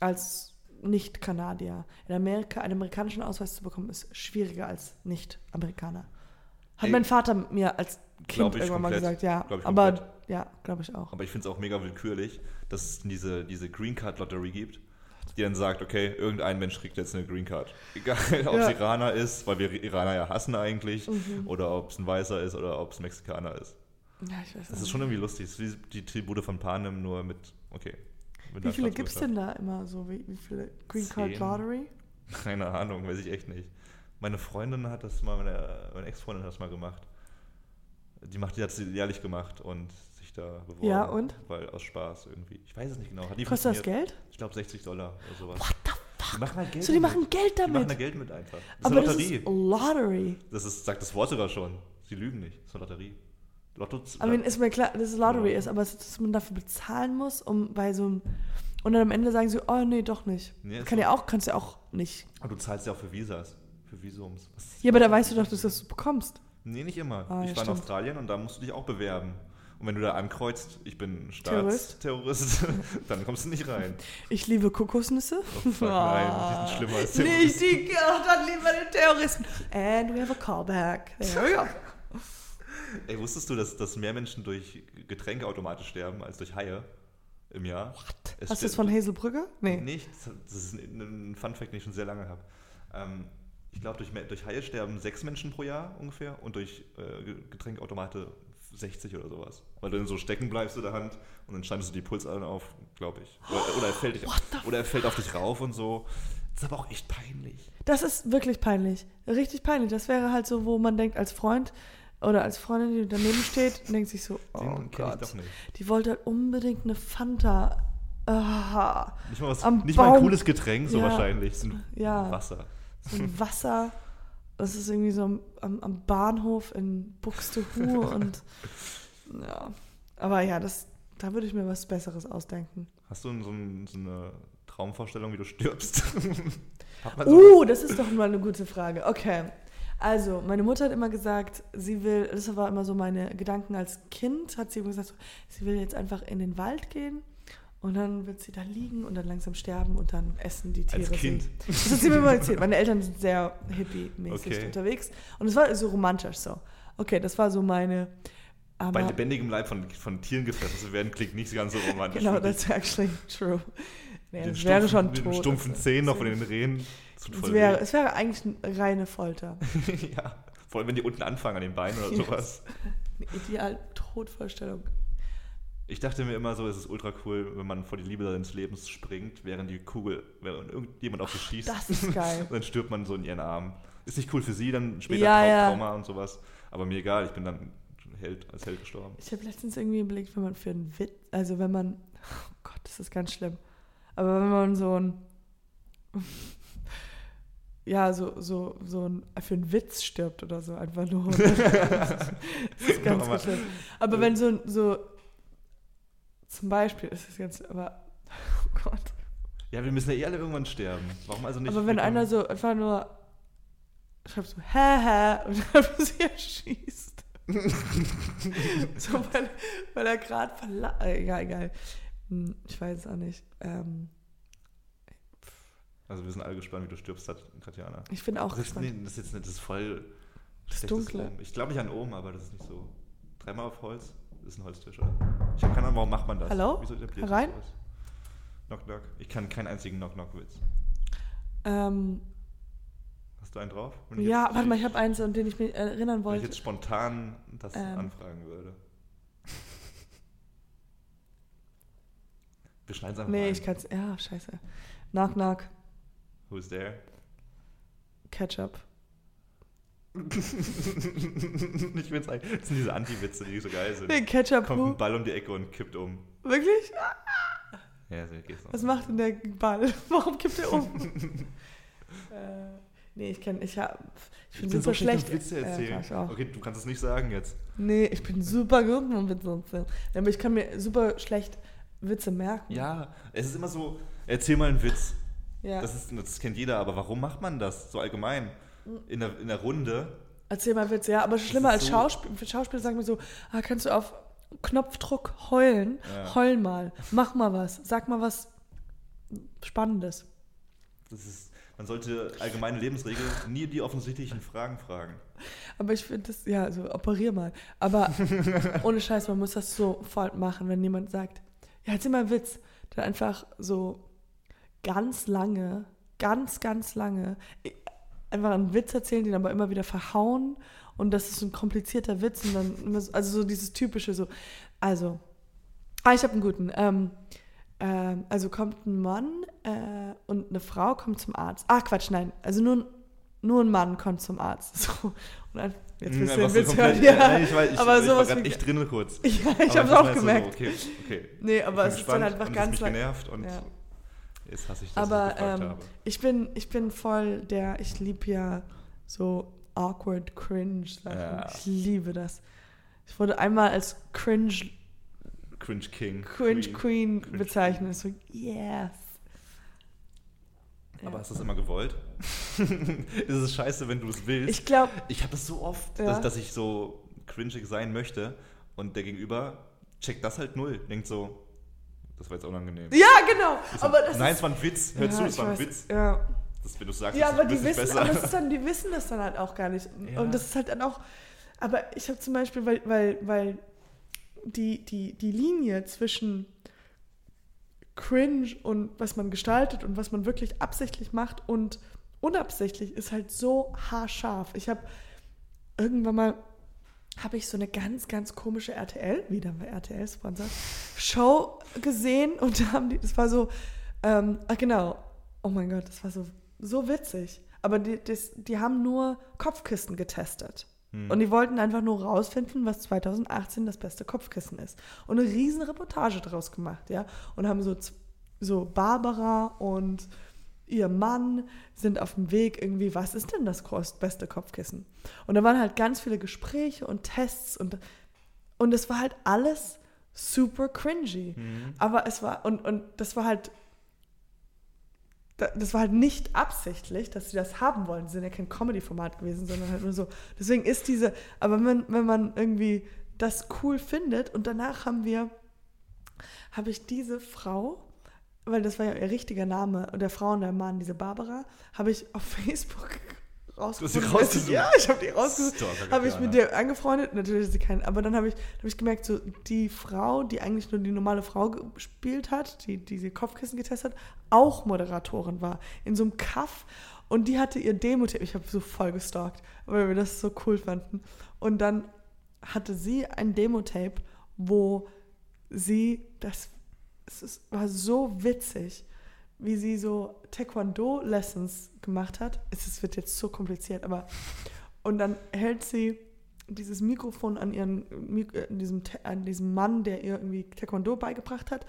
als Nicht-Kanadier. In Amerika einen amerikanischen Ausweis zu bekommen, ist schwieriger als Nicht-Amerikaner. Hat Ey, mein Vater mir als Kind glaub irgendwann mal komplett. gesagt, ja. Glaub aber. Ja, glaube ich auch. Aber ich finde es auch mega willkürlich, dass es diese, diese Green Card Lottery gibt, die dann sagt, okay, irgendein Mensch kriegt jetzt eine Green Card. Egal, ob es Ja. Iraner ist, weil wir Iraner ja hassen eigentlich, Mhm. oder ob es ein Weißer ist oder ob es ein Mexikaner ist. Ja, ich weiß Das ist nicht. schon irgendwie lustig. Das ist wie die Tribute von Panem, nur mit, okay. Mit Wie viele gibt es denn da immer so? Wie, wie viele Green Card Zehn. Lottery? [LAUGHS] Keine Ahnung, weiß ich echt nicht. Meine Freundin hat das mal, meine, meine Ex-Freundin hat das mal gemacht. Die, macht, die hat sie jährlich gemacht und da beworben. Ja, und? Weil aus Spaß irgendwie. Ich weiß es nicht genau. Hat nie Kostet das. Geld? Ich glaube 60 Dollar oder sowas. What the fuck? Die machen halt Geld So, die damit. machen Geld Die machen da damit. Geld mit einfach. Das ist Aber eine das Lotterie. ist Lottery. Das ist, sagt das Wort sogar schon. Sie lügen nicht. Das ist eine Lotterie. Lotto I mean, ist mir klar, dass es Lottery Ja. ist, aber es- dass man dafür bezahlen muss, um bei so einem. Und dann am Ende sagen sie, oh nee, doch nicht. Nee, ist Kann so. ja auch, kannst ja auch nicht. Aber du zahlst ja auch für Visas. Für Visums. Ja, aber da weißt du doch, dass du das bekommst. Nee, nicht immer. Ah, ja, ich war in stimmt. Australien und da musst du dich auch bewerben. Und wenn du da ankreuzt, ich bin Terrorist? Staatsterrorist, [LAUGHS] dann kommst du nicht rein. Ich liebe Kokosnüsse. Oh, fuck, nein, die sind schlimmer als Nicht Terroristen. die, oh, dann lieber den Terroristen. And we have a callback. There we go. [LAUGHS] Ey, wusstest du, dass, dass mehr Menschen durch Getränkeautomate sterben als durch Haie im Jahr? What? Hast du das von Hazel Brügger? Nee. Nicht. Das ist ein, ein Fun-Fact, den ich schon sehr lange habe. Ähm, ich glaube, durch, durch Haie sterben sechs Menschen pro Jahr ungefähr und durch äh, Getränkeautomate 60 oder sowas. Weil du dann so stecken bleibst in der Hand und dann schneidest du die Pulsadern auf, glaube ich. Oder, oder, er fällt, dich- oder er fällt auf dich rauf und so. Das ist aber auch echt peinlich. Das ist wirklich peinlich. Richtig peinlich. Das wäre halt so, wo man denkt, als Freund oder als Freundin, die daneben steht, [LAUGHS] denkt sich so, oh Den Gott. doch nicht. Die wollte halt unbedingt eine Fanta. Ah, Nicht mal, was, nicht mal ein cooles Getränk, so Ja. wahrscheinlich. So ein Ja. Wasser. so ein Wasser. [LAUGHS] Das ist irgendwie so am, am, am Bahnhof in Buxtehude [LAUGHS] und ja. Aber ja, das, da würde ich mir was Besseres ausdenken. Hast du so, ein, so eine Traumvorstellung, wie du stirbst? [LAUGHS] Uh, das ist doch mal eine gute Frage. Okay. Also, meine Mutter hat immer gesagt, sie will, das war immer so meine Gedanken als Kind, hat sie immer gesagt, sie will jetzt einfach in den Wald gehen und dann wird sie da liegen und dann langsam sterben und dann essen die Tiere Als Kind? sie. Das hat sie mir immer [LAUGHS] erzählt. Meine Eltern sind sehr hippie-mäßig Okay. unterwegs und es war so romantisch so. Okay, das war so meine. Bei lebendigem Leib von, von Tieren gefressen zu werden, klingt nicht ganz so romantisch. genau, that's actually true. Nee, Den das wäre schon tot. Den stumpfen das- Zehen noch von den Rehen. Es wäre, es wäre eigentlich eine reine Folter. [LAUGHS] ja. Vor allem, wenn die unten anfangen an den Beinen oder Yes. sowas. Eine ideal Todvorstellung. Ich dachte mir immer so, es ist ultra cool, wenn man vor die Liebe seines Lebens springt, während die Kugel, während irgendjemand auf sie schießt. Das ist geil. [LAUGHS] dann stirbt man so in ihren Armen. Ist nicht cool für sie, dann später Ja, Trau- ja. Trauma und sowas. Aber mir egal, ich bin dann Held, als Held gestorben. Ich habe letztens irgendwie überlegt, wenn man für einen Witz, also wenn man, oh Gott, das ist ganz schlimm, aber wenn man so ein, [LAUGHS] ja, so, so, so ein, für einen Witz stirbt oder so, einfach nur. [LAUGHS] das ist ganz, ganz schlimm. Aber wenn so, ein- so, zum Beispiel ist es ganz, aber, [LAUGHS] oh Gott. Ja, wir müssen ja eh alle irgendwann sterben. Warum also nicht? aber wenn einer so einfach nur schreibt so, hä, hä, [LAUGHS] und dann sie erschießt. [LAUGHS] so, weil, weil er gerade verla... Äh, ja, egal. Hm, Ich weiß es auch nicht. Ähm, Also wir sind alle gespannt, wie du stirbst, Tatjana. ich bin auch Das ist, gespannt. nee, das ist jetzt nicht, das ist voll Das Dunkle. Ohm. Ich glaube nicht an Ohm, aber das ist nicht so. Dreimal auf Holz, das ist ein Holztisch, oder? Ich habe keine Ahnung, warum macht man das? Hallo? Wieso etabliert Herein? sowas? Knock, knock. Ich kann keinen einzigen Knock-Knock-Witz. Ähm, Hast du einen drauf? Wenn ich ja, jetzt- warte mal, ich habe eins, an den ich mich erinnern Wenn ich wollte. jetzt spontan das Ähm. anfragen würde. [LAUGHS] Wir schneiden es einfach Nee, rein. ich kann's. Ja, scheiße. Knock, knock. Who's there? Ketchup. [LAUGHS] ich find's eigentlich, das sind diese Anti-Witze, die so geil sind. Nee, Ketchup. Kommt ein? Ball um die Ecke und kippt um. Wirklich? Ja, so geht's noch. Was macht denn der Ball? [LAUGHS] Warum kippt er um? [LAUGHS] äh, nee, ich kann. Ich, hab, ich bin bin super so schlecht Witze erzählen. ich auch. okay, du kannst es nicht sagen jetzt. Nee, ich bin super gut mit Witze erzählen. Aber ich kann mir super schlecht Witze merken. Ja, es ist immer so, erzähl mal einen Witz. ja. Das, ist, das kennt jeder, aber warum macht man das so allgemein? In der, in der Runde. Erzähl mal Witze, ja. Aber schlimmer als so- Schauspiel, Schauspieler sagen mir so, ah, kannst du auf Knopfdruck heulen? Ja. Heul mal. Mach mal was. Sag mal was Spannendes. Das ist, man sollte allgemeine Lebensregel nie die offensichtlichen Fragen fragen. Aber ich finde das, ja, so operier mal. Aber [LAUGHS] ohne Scheiß, man muss das sofort machen, wenn jemand sagt, ja, erzähl mal einen Witz. Dann einfach so ganz lange, ganz, ganz lange, äh, einfach einen Witz erzählen, den aber immer wieder verhauen. Und das ist so ein komplizierter Witz. Und dann immer so, also so dieses typische, so, also, ah, ich habe einen guten. Ähm, ähm, also kommt ein Mann äh, und eine Frau kommt zum Arzt. Ah, Quatsch, nein. Also nur, nur ein Mann kommt zum Arzt. [LAUGHS] So. Und dann, jetzt Hm, willst du so Witz hören. Ja, Nein, ich, weiß, ich, aber ich war sowas wie- echt drin kurz. [LAUGHS] Ja, ich habe es auch war jetzt so, gemerkt. okay, okay. Nee, aber es ist dann gespannt einfach ganz lang. genervt und Ja. Jetzt hasse ich das, Aber ich ähm, habe. ich, bin, ich bin voll der, ich liebe ja so awkward cringe Sachen. Ja. Ich liebe das. Ich wurde einmal als cringe, Cringe King. cringe Queen, Cringe bezeichnet. So, yes. Ja. Aber hast du das immer gewollt? [LAUGHS] es ist scheiße, wenn du es willst. Ich glaube, Ich habe das so oft, Ja. dass, dass ich so cringig sein möchte und der Gegenüber checkt das halt null. Denkt so, das war jetzt unangenehm. ja, genau. So, Aber das Nein, ist, es war ein Witz. Hör ja, zu, es war ein weiß. Witz. Ja, Das, wenn du sagst, ja es aber die ein wissen, besser. aber dann, die wissen das dann halt auch gar nicht. Ja. Und das ist halt dann auch, aber ich habe zum Beispiel, weil, weil, weil die, die, die Linie zwischen cringe und was man gestaltet und was man wirklich absichtlich macht und unabsichtlich ist halt so haarscharf. Ich habe irgendwann mal habe ich so eine ganz, ganz komische RTL, wieder bei RTL sponsert, Show gesehen und da haben die, das war so, ähm, ach genau, oh mein Gott, das war so, so witzig. Aber die, das, die haben nur Kopfkissen getestet. Hm. Und die wollten einfach nur rausfinden, was 2018 das beste Kopfkissen ist. Und eine riesen Reportage draus gemacht, ja. Und haben so, so Barbara und ihr Mann sind auf dem Weg irgendwie, was ist denn das beste Kopfkissen? Und da waren halt ganz viele Gespräche und Tests und, und es war halt alles super cringy. Mhm. Aber es war, und, und das war halt, da- das war halt nicht absichtlich, dass sie das haben wollen. Sie sind ja kein Comedy-Format gewesen, sondern halt nur so. Deswegen ist diese, aber wenn, wenn man irgendwie das cool findet und danach haben wir, habe ich diese Frau, weil das war ja ihr richtiger Name, der Frau und der Mann, diese Barbara, habe ich auf [LAUGHS] Facebook rausgefunden. Du hast sie rausgesucht? Ja, ich habe die rausgesucht. Habe ich mit der angefreundet, natürlich ist sie kein, aber dann habe ich, hab ich gemerkt, so die Frau, die eigentlich nur die normale Frau gespielt hat, die diese Kopfkissen getestet hat, auch Moderatorin war in so einem Kaff und die hatte ihr Demo-Tape, ich habe so voll gestalkt, weil wir das so cool fanden und dann hatte sie ein Demo-Tape, wo sie, das es ist, war so witzig, wie sie so Taekwondo-Lessons gemacht hat. Es wird jetzt so kompliziert, aber und dann hält sie dieses Mikrofon an ihren äh, diesem, Ta- an diesem Mann, der ihr irgendwie Taekwondo beigebracht hat.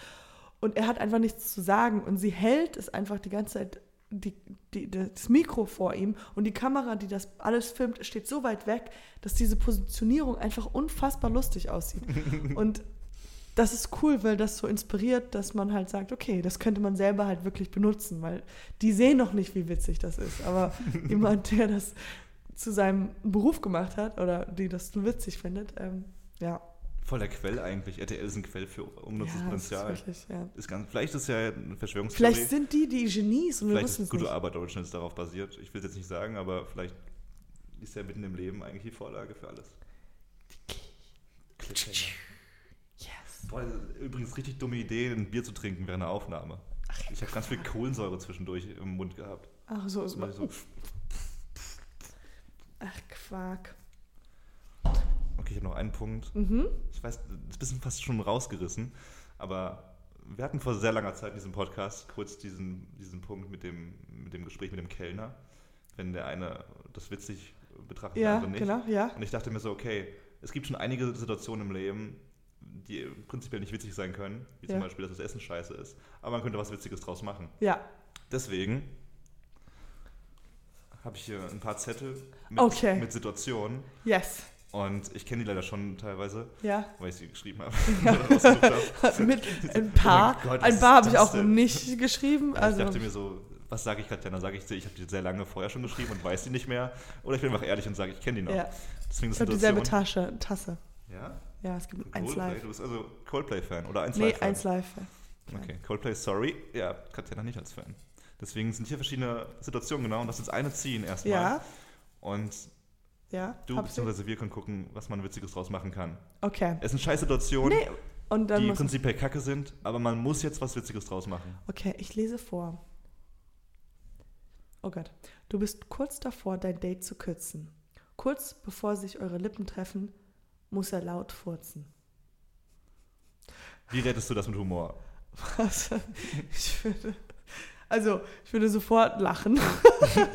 Und er hat einfach nichts zu sagen. Und sie hält es einfach die ganze Zeit, die, die, das Mikro vor ihm. Und die Kamera, die das alles filmt, steht so weit weg, dass diese Positionierung einfach unfassbar lustig aussieht. [LAUGHS] Und das ist cool, weil das so inspiriert, dass man halt sagt, okay, das könnte man selber halt wirklich benutzen, weil die sehen noch nicht, wie witzig das ist. Aber [LAUGHS] jemand, der das zu seinem Beruf gemacht hat oder die das witzig findet, ähm, ja. Voll der Quell eigentlich. RTL ist ein Quell für ungenutztes ja, das ist Potenzial. wirklich, ja. Ist ganz, vielleicht ist ja eine Verschwörungstheorie. Vielleicht sind die die Genies und wir Vielleicht wissen ist es gute nicht. Arbeit Originals darauf basiert. Ich will es jetzt nicht sagen, aber vielleicht ist ja mitten im Leben eigentlich die Vorlage für alles. Cliffhanger. Boah, übrigens richtig dumme Idee, ein Bier zu trinken während der Aufnahme. Ich habe ganz viel Kohlensäure zwischendurch im Mund gehabt. Ach so, ist So, so, Ach, Quark. okay, ich habe noch einen Punkt. Mhm. Ich weiß, das ist ein bisschen fast schon rausgerissen, aber wir hatten vor sehr langer Zeit in diesem Podcast kurz diesen, diesen Punkt mit dem, mit dem Gespräch mit dem Kellner, wenn der eine das witzig betrachtet, der Ja, andere nicht. genau, ja. Und ich dachte mir so, okay, es gibt schon einige Situationen im Leben, die prinzipiell nicht witzig sein können, wie zum Ja. Beispiel, dass das Essen scheiße ist, aber man könnte was Witziges draus machen. Ja. Deswegen habe ich hier ein paar Zettel mit, Okay. mit Situationen Yes. und ich kenne die leider schon teilweise, Ja. weil ich sie geschrieben habe. [LAUGHS] [LAUGHS] habe. [LAUGHS] Mit ein paar, Oh Gott, ein paar habe ich auch denn? nicht geschrieben. ich Also, dachte mir so, was sage ich gerade? Dann sage ich, ich habe die sehr lange vorher schon geschrieben und weiß die nicht mehr. Oder ich bin einfach ehrlich und sage, ich kenne die noch. ja. Deswegen Ich habe dieselbe. Tasche, Tasse. Ja? Ja, es gibt eins live. Du bist also Coldplay-Fan oder 1 Nee, Live-Fan? eins live. Okay, Coldplay, sorry. Ja, Katjana nicht als Fan. Deswegen sind hier verschiedene Situationen genau und das ist eine ziehen erstmal. Ja, Und ja. du bzw. wir können gucken, was man Witziges draus machen kann. Okay. Es sind scheiß Situationen, Nee, die prinzipiell kacke sind, aber man muss jetzt was Witziges draus machen. Okay, ich lese vor. Oh Gott. Du bist kurz davor, dein Date zu kürzen. Kurz bevor sich eure Lippen treffen, muss er laut furzen. Wie rettest du das mit Humor? Was? Ich würde, also, ich würde sofort lachen.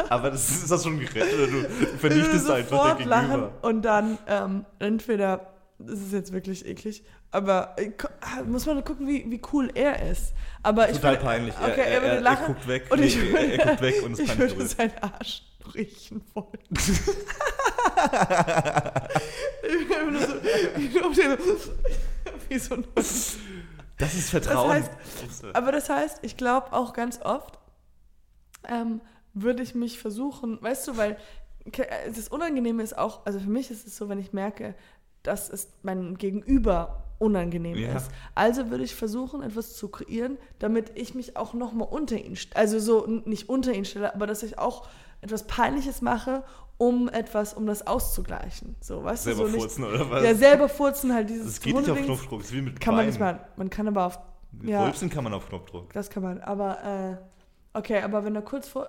Aber das ist, ist das schon gerettet oder du Ich würde vernichtest einfach sofort dein lachen Gegenüber? und dann ähm, entweder, das ist jetzt wirklich eklig, aber äh, ah, muss man gucken, wie, wie cool er ist. Aber ich Total würde, peinlich. okay, er, er er, würde lachen er guckt weg. und ich nee, er, würde- guckt weg und ist [LAUGHS] ich peinlich würde berührt. seinen Arsch riechen wollen. [LAUGHS] wie so ein Hund. Das ist Vertrauen. heißt- Ups, äh, Aber das heißt, ich glaube auch ganz oft ähm, würde ich mich versuchen, weißt du, weil das Unangenehme ist auch, also für mich ist es so, wenn ich merke, dass es mein Gegenüber unangenehm Ja. ist. Also würde ich versuchen, etwas zu kreieren, damit ich mich auch nochmal unter ihn, also so nicht unter ihn stelle, aber dass ich auch etwas Peinliches mache, um etwas, um das auszugleichen. So, weißt selber du, so nicht, furzen oder was? ja, selber furzen halt dieses das geht nicht auf Knopfdruck. Das ist wie mit Kann man nicht machen. Man kann aber auf Mit ja. Rülpsen kann man auf Knopfdruck. das kann man. Aber, äh, okay, aber wenn er kurz vor.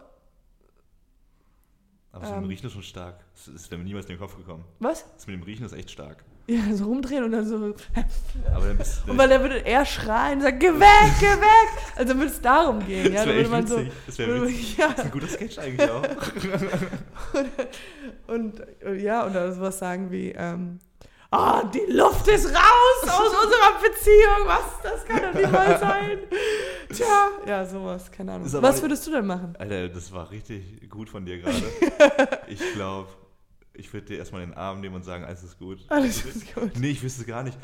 Aber so mit Ähm. dem Riechen ist schon stark. Das, das wäre mir niemals in den Kopf gekommen. Was? Das mit dem Riechen ist echt stark. Ja, so rumdrehen und dann so. Und dann bist weil er würde eher schreien und sagen: Geh weg, geh weg! Also dann würde es darum gehen. Ja, das dann wäre man so. witzig. Das wäre witzig. Ja, Das ist ein guter Sketch eigentlich auch. [LAUGHS] und, und ja, oder sowas sagen wie: ähm, Ah, die Luft ist raus aus unserer Beziehung. Was? Das kann doch niemals sein. Tja, ja, sowas, keine Ahnung. Was nicht- würdest du denn machen? Alter, das war richtig gut von dir gerade. [LAUGHS] ich glaube, ich würde dir erstmal den Arm nehmen und sagen, alles ist gut. Alles ist gut. Nee, ich wüsste gar nicht.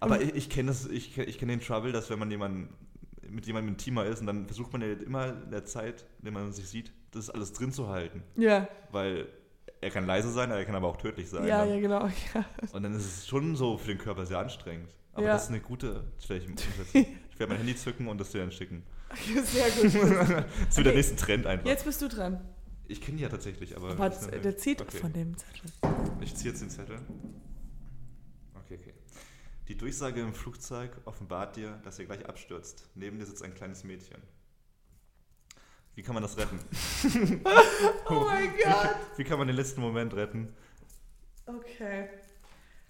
Aber ich, ich kenne das, ich, ich kenne den Trouble, dass wenn man jemanden, mit jemandem intimer ist und dann versucht man ja immer in der Zeit, in der man sich sieht, das alles drin zu halten. Ja, Weil er kann leise sein, er kann aber auch tödlich sein. ja, ne? ja, genau. [LAUGHS] Ja. Und dann ist es schon so für den Körper sehr anstrengend. Aber Ja. das ist eine gute, werde [LAUGHS] ich werde mein Handy zücken und das dir dann schicken. Sehr gut. [LAUGHS] Das wird der Okay. nächste Trend einfach. Jetzt bist du dran. Ich kenne die ja tatsächlich, aber. Aber das der zieht okay. von dem Zettel. Ich ziehe jetzt den Zettel. Okay, okay. Die Durchsage im Flugzeug offenbart dir, dass ihr gleich abstürzt. Neben dir sitzt ein kleines Mädchen. Wie kann man das retten? [LAUGHS] Oh mein Gott. Wie kann man den letzten Moment retten? Okay.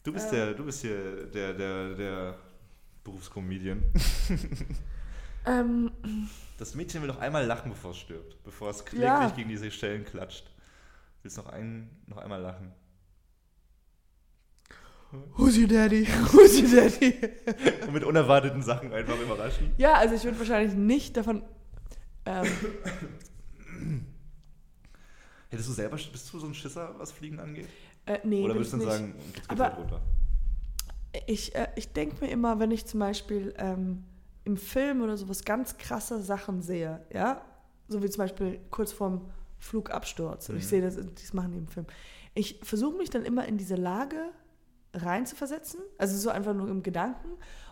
Du bist Ähm. der, du bist hier der, der, der Berufscomedian. Ähm, Das Mädchen will noch einmal lachen, bevor es stirbt. Bevor es kläglich Ja. gegen diese Stellen klatscht. Willst noch, ein, noch einmal lachen. who's your daddy? [LAUGHS] Who's your daddy? Und mit unerwarteten Sachen einfach überraschen. Ja, also ich würde wahrscheinlich nicht davon. Ähm, Hättest du selber, bist du so ein Schisser, was Fliegen angeht? äh, nee, Oder würdest du dann sagen, jetzt geht's Aber- runter? Ich, äh, ich denke mir immer, wenn ich zum Beispiel ähm, im Film oder sowas ganz krasse Sachen sehe, ja, so wie zum Beispiel kurz vorm Flugabsturz, und ich Mhm. sehe das, das machen die im Film. Ich versuche mich dann immer in diese Lage reinzuversetzen, also so einfach nur im Gedanken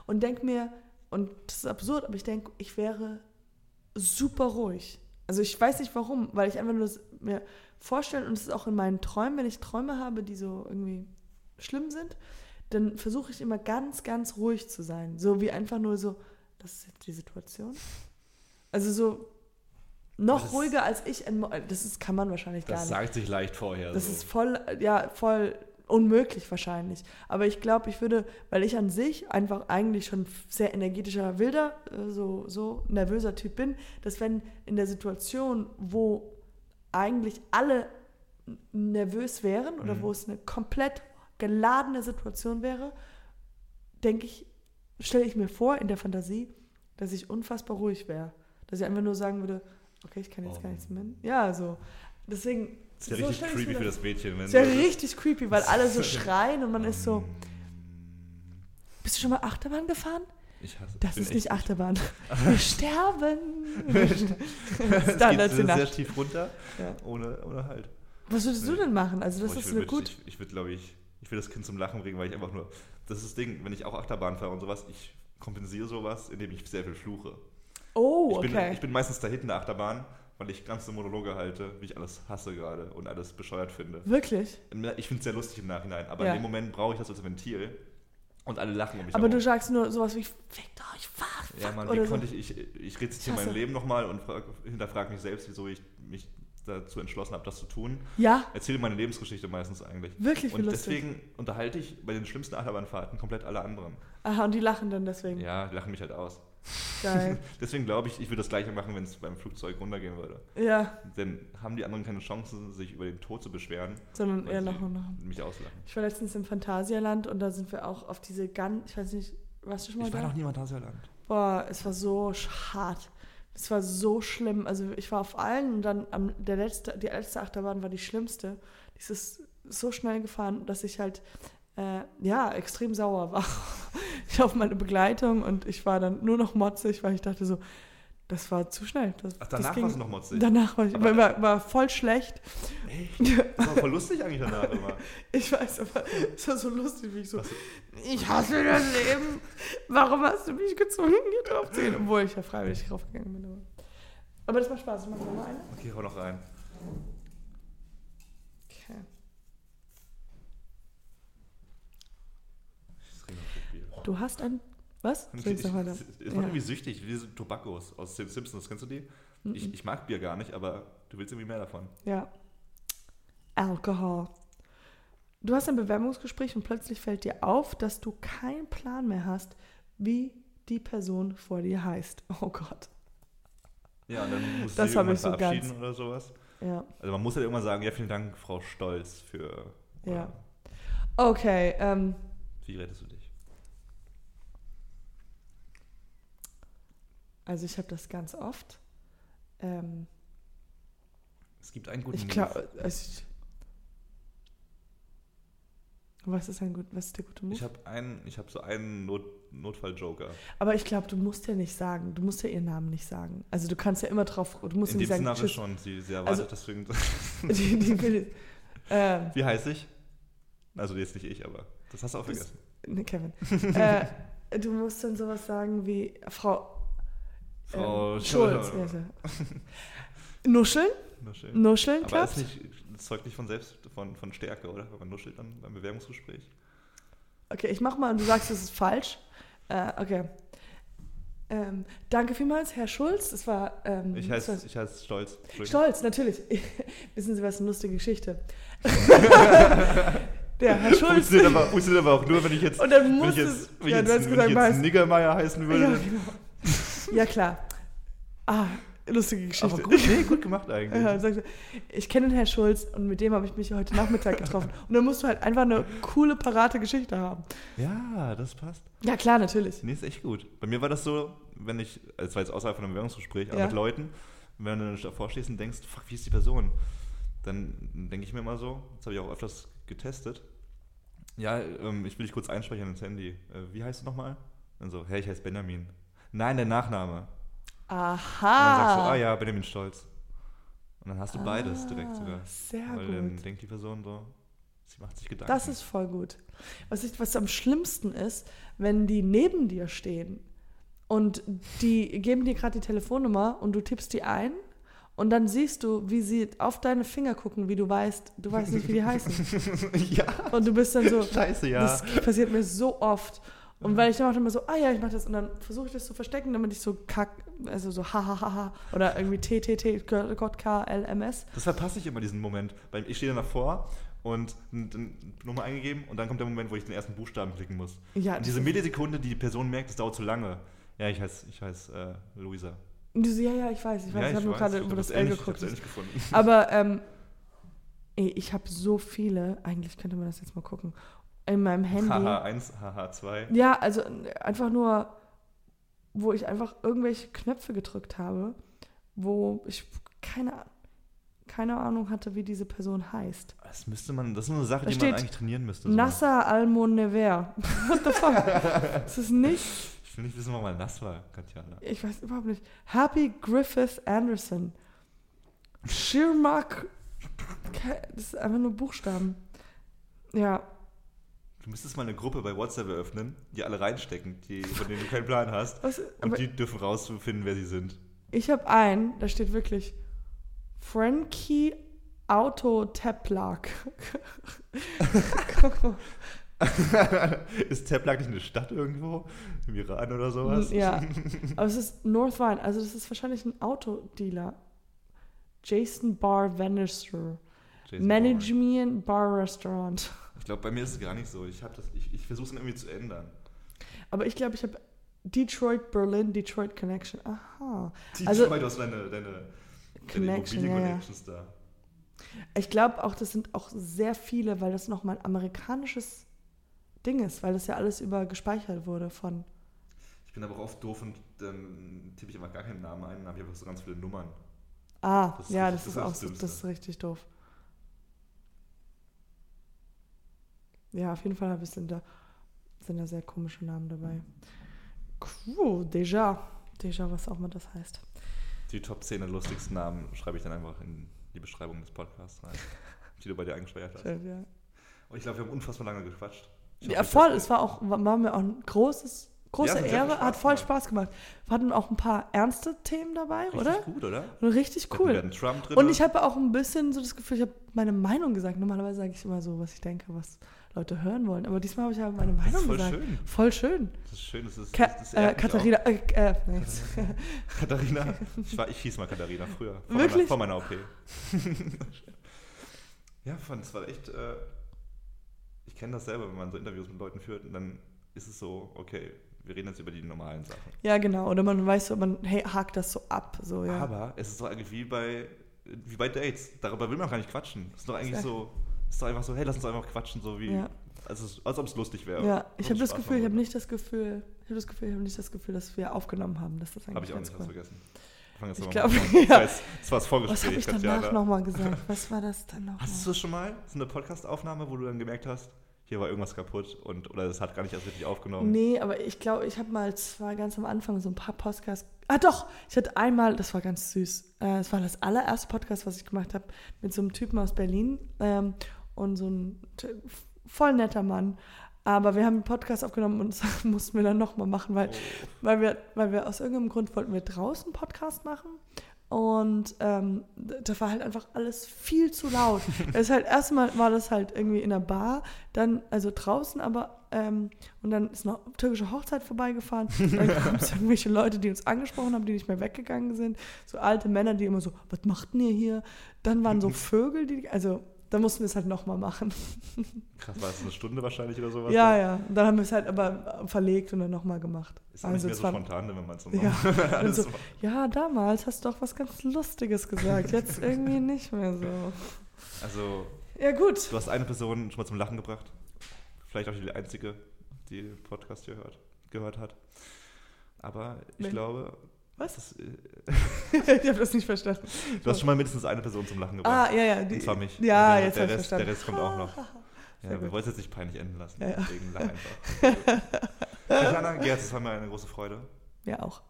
und denke mir, und das ist absurd, aber ich denke, ich wäre super ruhig. Also ich weiß nicht warum, weil ich einfach nur das mir vorstelle und es ist auch in meinen Träumen, wenn ich Träume habe, die so irgendwie schlimm sind, dann versuche ich immer ganz, ganz ruhig zu sein. So wie einfach nur so, das ist jetzt die Situation. Also so noch Das ruhiger als ich. Das ist, kann man wahrscheinlich gar Das nicht. sagt sich leicht vorher. Das so. ist voll, ja, voll unmöglich wahrscheinlich. Aber ich glaube, ich würde, weil ich an sich einfach eigentlich schon sehr energetischer, wilder, äh, so, so nervöser Typ bin, dass wenn in der Situation, wo eigentlich alle nervös wären oder Mhm. wo es eine komplett geladene Situation wäre, denke ich, stelle ich mir vor in der Fantasie, dass ich unfassbar ruhig wäre. Dass ich einfach nur sagen würde, okay, ich kann jetzt Oh. gar nichts mehr. Ja, so. Deswegen. Das ist ja so richtig creepy mir für das das Mädchen. Wenn das wäre so- richtig creepy, weil [LAUGHS] alle so schreien und man ist so. Bist du schon mal Achterbahn gefahren? Ich hasse Das ist nicht Achterbahn. [LAUGHS] Wir sterben. [LAUGHS] Dann geht als die sehr tief runter, Ja. ohne, ohne Halt. Was würdest du denn machen? Also, das ich ist eine gut. Ich, ich würde, glaube ich, ich will das Kind zum Lachen bringen, weil ich einfach nur. Das ist das Ding, wenn ich auch Achterbahn fahre und sowas, ich kompensiere sowas, indem ich sehr viel fluche. Oh, ich, bin, okay. ich bin meistens da hinten in der Achterbahn, weil ich ganze Monologe halte, wie ich alles hasse gerade und alles bescheuert finde. Wirklich? Ich finde es sehr lustig im Nachhinein, aber Ja. in dem Moment brauche ich das als Ventil und alle lachen um mich Aber du herum. sagst nur sowas wie, fickt euch, fuck, fuck, Ja, Mann, wie so. konnte ich, ich, ich rezitiere Ich hasse- mein Leben nochmal und frag, hinterfrage mich selbst, wieso ich mich dazu entschlossen habe, das zu tun. Ja, Erzähle meine Lebensgeschichte meistens eigentlich. wirklich Und lustig. deswegen unterhalte ich bei den schlimmsten Achterbahnfahrten komplett alle anderen. Aha, und die lachen dann deswegen. Ja, die lachen mich halt aus. Geil. [LAUGHS] Deswegen glaube ich, ich würde das gleiche machen, wenn es beim Flugzeug runtergehen würde. ja, Denn haben die anderen keine Chance, sich über den Tod zu beschweren sondern eher noch und noch. mich auslachen. Ich war letztens im Phantasialand und da sind wir auch auf diese ganz, ich weiß nicht, warst du schon mal da? nie im Phantasialand. Boah, es war so hart. Es war so schlimm. Also ich war auf allen und dann am, der letzte, die letzte Achterbahn war die schlimmste. Die ist so schnell gefahren, dass ich halt äh, ja extrem sauer war. ich [LAUGHS] auf meine Begleitung und ich war dann nur noch motzig, weil ich dachte so, das war zu schnell. Das, Ach, danach ging- warst du noch motzig. Danach war ich Aber- war, war voll schlecht. Echt? Das war voll lustig eigentlich danach immer. [LAUGHS] Ich weiß, aber es war so lustig, wie ich so, Was- ich hasse das Leben. Warum hast du mich gezwungen, hier drauf zu gehen? Obwohl ich ja freiwillig draufgegangen bin. Aber, aber das macht Spaß. Ich mache nochmal eine. Okay, hau noch rein. Okay. Du hast ein. Was? Ich, ich, es es Ja. irgendwie süchtig, wie diese Tobaccos aus den Simpsons, kennst du die? Mhm. Ich, ich mag Bier gar nicht, aber du willst irgendwie mehr davon. Ja. Alkohol. Du hast ein Bewerbungsgespräch und plötzlich fällt dir auf, dass du keinen Plan mehr hast, wie die Person vor dir heißt. [LAUGHS] Oh Gott. Ja, und dann muss Das hab irgendwann so verabschieden ganz- oder sowas. Ja. Also man muss halt irgendwann sagen, ja, vielen Dank, Frau Stolz, für... Ja. Okay. Ähm, Wie rettest du dich? Also ich habe das ganz oft. Ähm, Es gibt einen guten ich Move. glaube, also ich, was ist ein gut, was ist der gute Move? Ich habe einen, ich habe so einen Not, Notfall-Joker. Aber ich glaube, du musst ja nicht sagen, du musst ja ihren Namen nicht sagen. Also du kannst ja immer drauf, du musst In nicht sagen, Szenario schon. Sie, sie erwartet Also- [LAUGHS] deswegen. Die, die will, ähm, Wie heiße ich? Also jetzt nicht ich, aber das hast du auch Das- vergessen. ne, Kevin. [LAUGHS] äh, du musst dann sowas sagen wie Frau Frau ähm, Schulz. [LAUGHS] Nuscheln? Nuscheln. Nuscheln Aber klappt? nicht, das zeugt nicht von selbst von, von Stärke, oder? Wenn man nuschelt dann beim Bewerbungsgespräch. Okay, ich mach mal und du sagst, es ist falsch. Äh, okay. Ähm, danke vielmals, Herr Schulz. Das war. Ähm, Ich heiße ich heiß Stolz. Stolz, natürlich. [LAUGHS] Wissen Sie was, eine lustige Geschichte. [LAUGHS] Der Herr Schulz. Funktioniert aber, aber auch nur, wenn ich jetzt, Und dann wenn musst ich jetzt, wenn ich ja, jetzt, wenn gesagt, ich jetzt Niggermeier heißen würde. Ja, genau. Ja, klar. Ah, lustige Geschichte. aber gut, nee, gut gemacht eigentlich. Ja, ich kenne den Herrn Schulz und mit dem habe ich mich heute Nachmittag getroffen. [LAUGHS] Und dann musst du halt einfach eine coole, parate Geschichte haben. Ja, das passt. Ja, klar, natürlich. Nee, ist echt gut. Bei mir war das so, wenn ich, also es war jetzt außerhalb von einem Bewerbungsgespräch, aber Ja. mit Leuten, wenn du davor stehst und denkst, fuck, wie ist die Person? Dann denke ich mir immer so, das habe ich auch öfters getestet, ja, ähm, ich will dich kurz einspeichern ins Handy. Äh, wie heißt du nochmal? Dann so, hey, ich heiße Benjamin. Nein, der Nachname. Und dann sagst du, ah Aha. ja, Benjamin Stolz. Und dann hast du beides direkt Ah, sogar. Sehr Weil dann gut. denkt die Person so, sie macht sich Gedanken. Das ist voll gut. Was, ich, was am schlimmsten ist, wenn die neben dir stehen und die geben dir gerade die Telefonnummer und du tippst die ein und dann siehst du, wie sie auf deine Finger gucken, wie du weißt, du weißt nicht, wie die heißen. [LAUGHS] ja, Und du bist dann so, scheiße, ja. das passiert mir so oft. Und weil ich dann auch immer so, ah ja, ich mach das und dann versuche ich das zu verstecken, damit ich so kack, also so ha ha ha ha oder irgendwie t t t Gott k l m s. Das verpasse ich immer diesen Moment. Weil ich stehe dann davor und Nummer eingegeben und dann kommt der Moment, wo ich den ersten Buchstaben klicken muss. Ja, und diese Millisekunde, die die Person merkt, das dauert zu lange. Ja, ich heiße ich heiß, äh, Luisa. Und du so, ja, ja, ich weiß, ich weiß, ja, ich habe nur gerade Ich über das L ich geguckt. ähnlich gefunden. Aber ähm, ey, ich habe so viele, eigentlich könnte man das jetzt mal gucken, in meinem Handy. HH1, HH2. Ja, also einfach nur, wo ich einfach irgendwelche Knöpfe gedrückt habe, wo ich keine, keine Ahnung hatte, wie diese Person heißt. Das müsste man, das ist nur eine Sache, Da die man eigentlich trainieren müsste. so. Nasser Almonever. [LAUGHS] What the fuck? das ist nicht, Ich will nicht wissen, wann mal nass war, Katjana. ich weiß überhaupt nicht. Happy Griffith Anderson. Shirmak. Das ist einfach nur Buchstaben. Ja, Du müsstest mal eine Gruppe bei WhatsApp eröffnen, die alle reinstecken, die, von denen du keinen Plan hast. was, Und die dürfen rausfinden, wer sie sind. ich habe einen, da steht wirklich Frankie Auto Teplak. [LAUGHS] ist Teplag nicht eine Stadt irgendwo? Im Iran oder sowas? ja, [LAUGHS] aber es ist Northvine, also das ist wahrscheinlich ein Autodealer. Jason Bar. Jason Management Bar Restaurant. Ich glaube, bei mir ist es gar nicht so. Ich, das- ich, ich versuche es irgendwie zu ändern. Aber ich glaube, ich habe Detroit, Berlin, Detroit Connection. Aha. Die, Also- du hast deine, deine, deine Connection, ja, ja. Immobilien-Connections da. Ich glaube auch, das sind auch sehr viele, weil das nochmal ein amerikanisches Ding ist, weil das ja alles über gespeichert wurde von. Ich bin aber auch oft doof und dann tippe ich einfach gar keinen Namen ein, dann habe ich einfach so ganz viele Nummern. Ah, Das ja, richtig- das ist das ist auch das ist richtig doof. Ja, auf jeden Fall sind da, sind da sehr komische Namen dabei. Cool, déjà. Déjà, was auch immer das heißt. Die Top 10 der lustigsten Namen schreibe ich dann einfach in die Beschreibung des Podcasts rein, [LAUGHS] die du bei dir eingespeichert hast. Ja. Und ich glaube, wir haben unfassbar lange gequatscht. Ich Ja, hoffe, ich voll. Es war auch, war mir auch ein großes, große Ja, Ehre. Hat voll. Spaß gemacht. Wir hatten auch ein paar ernste Themen dabei, Richtig oder? gut, oder? Und richtig Wir cool. hatten Trump drin. Und ich habe auch ein bisschen so das Gefühl, ich habe meine Meinung gesagt. Normalerweise sage ich immer so, was ich denke, was Leute hören wollen. Aber diesmal habe ich ja meine das Meinung ist voll gesagt. schön. Voll schön. Das ist schön. Das ist, Ka das, das äh, Katharina, äh, äh, nee. Katharina. Ich, war, ich hieß mal Katharina früher. Vor Wirklich? Meiner, vor meiner OP. [LAUGHS] ja, fand es war echt. Äh, ich kenne das selber, wenn man so Interviews mit Leuten führt und dann ist es so, okay, wir reden jetzt über die normalen Sachen. Ja, genau. Oder man weiß so, man hey, hakt das so ab. So, ja. Aber es ist doch eigentlich wie bei, wie bei Dates. Darüber will man gar nicht quatschen. Es ist doch eigentlich so, ist doch einfach so, hey, lass uns einfach quatschen, so wie, Ja. als, es, als ob es lustig wäre. ja, ich habe das Gefühl, ich habe nicht das Gefühl, ich habe das Gefühl, ich habe nicht das Gefühl, dass wir aufgenommen haben. Dass das eigentlich Habe ich auch nicht cool. vergessen. Fangen jetzt Ich glaube, [LAUGHS] ja. Das war das Vorgespräch. Was habe ich danach nochmal gesagt? [LAUGHS] Was war das dann nochmal? Hast du das schon mal? So eine Podcast-Aufnahme, wo du dann gemerkt hast, hier war irgendwas kaputt und oder das hat gar nicht erst richtig aufgenommen? Nee, aber ich glaube, ich habe mal zwar ganz am Anfang so ein paar Podcasts. Ah, doch! Ich hatte einmal, das war ganz süß. Äh, Es war das allererste Podcast, was ich gemacht habe, mit so einem Typen aus Berlin ähm, und so ein voll netter Mann. Aber wir haben einen Podcast aufgenommen und [LAUGHS] das mussten wir dann nochmal machen, weil, Oh. weil, wir, weil wir aus irgendeinem Grund wollten wir draußen einen Podcast machen. Und ähm, da war halt einfach alles viel zu laut. [LAUGHS] Es halt erstmal war das halt irgendwie in der Bar, dann also draußen, aber ähm, und dann ist noch türkische Hochzeit vorbeigefahren. [LAUGHS] Dann kamen es irgendwelche Leute, die uns angesprochen haben, die nicht mehr weggegangen sind. So alte Männer, die immer so, was macht denn ihr hier? Dann waren so Vögel, die, also dann mussten wir es halt nochmal machen. [LAUGHS] Krass, war es eine Stunde wahrscheinlich oder sowas? Ja, ja. Und dann haben wir es halt aber verlegt und dann nochmal gemacht. Ist also nicht mehr so spontan, wenn man es so ja, macht. [LAUGHS] so, ja, damals hast du doch was ganz Lustiges gesagt. Jetzt irgendwie nicht mehr so. Also. Ja, gut. Du hast eine Person schon mal zum Lachen gebracht. Vielleicht auch die einzige, die den Podcast hier hört, gehört hat. Aber ich Wenn, glaube, was? Das, äh, [LAUGHS] ich habe das nicht verstanden. Du hast schon mal mindestens eine Person zum Lachen gebracht. Ah, ja, ja. Die, und zwar mich. Ja, der, jetzt der, Rest, verstanden. der Rest kommt auch noch. [LAUGHS] ja, wir wollen es jetzt nicht peinlich enden lassen. Ja, ja. Deswegen lach [LAUGHS] einfach. Jana, Gerd, es war mir eine große Freude. Ja, auch.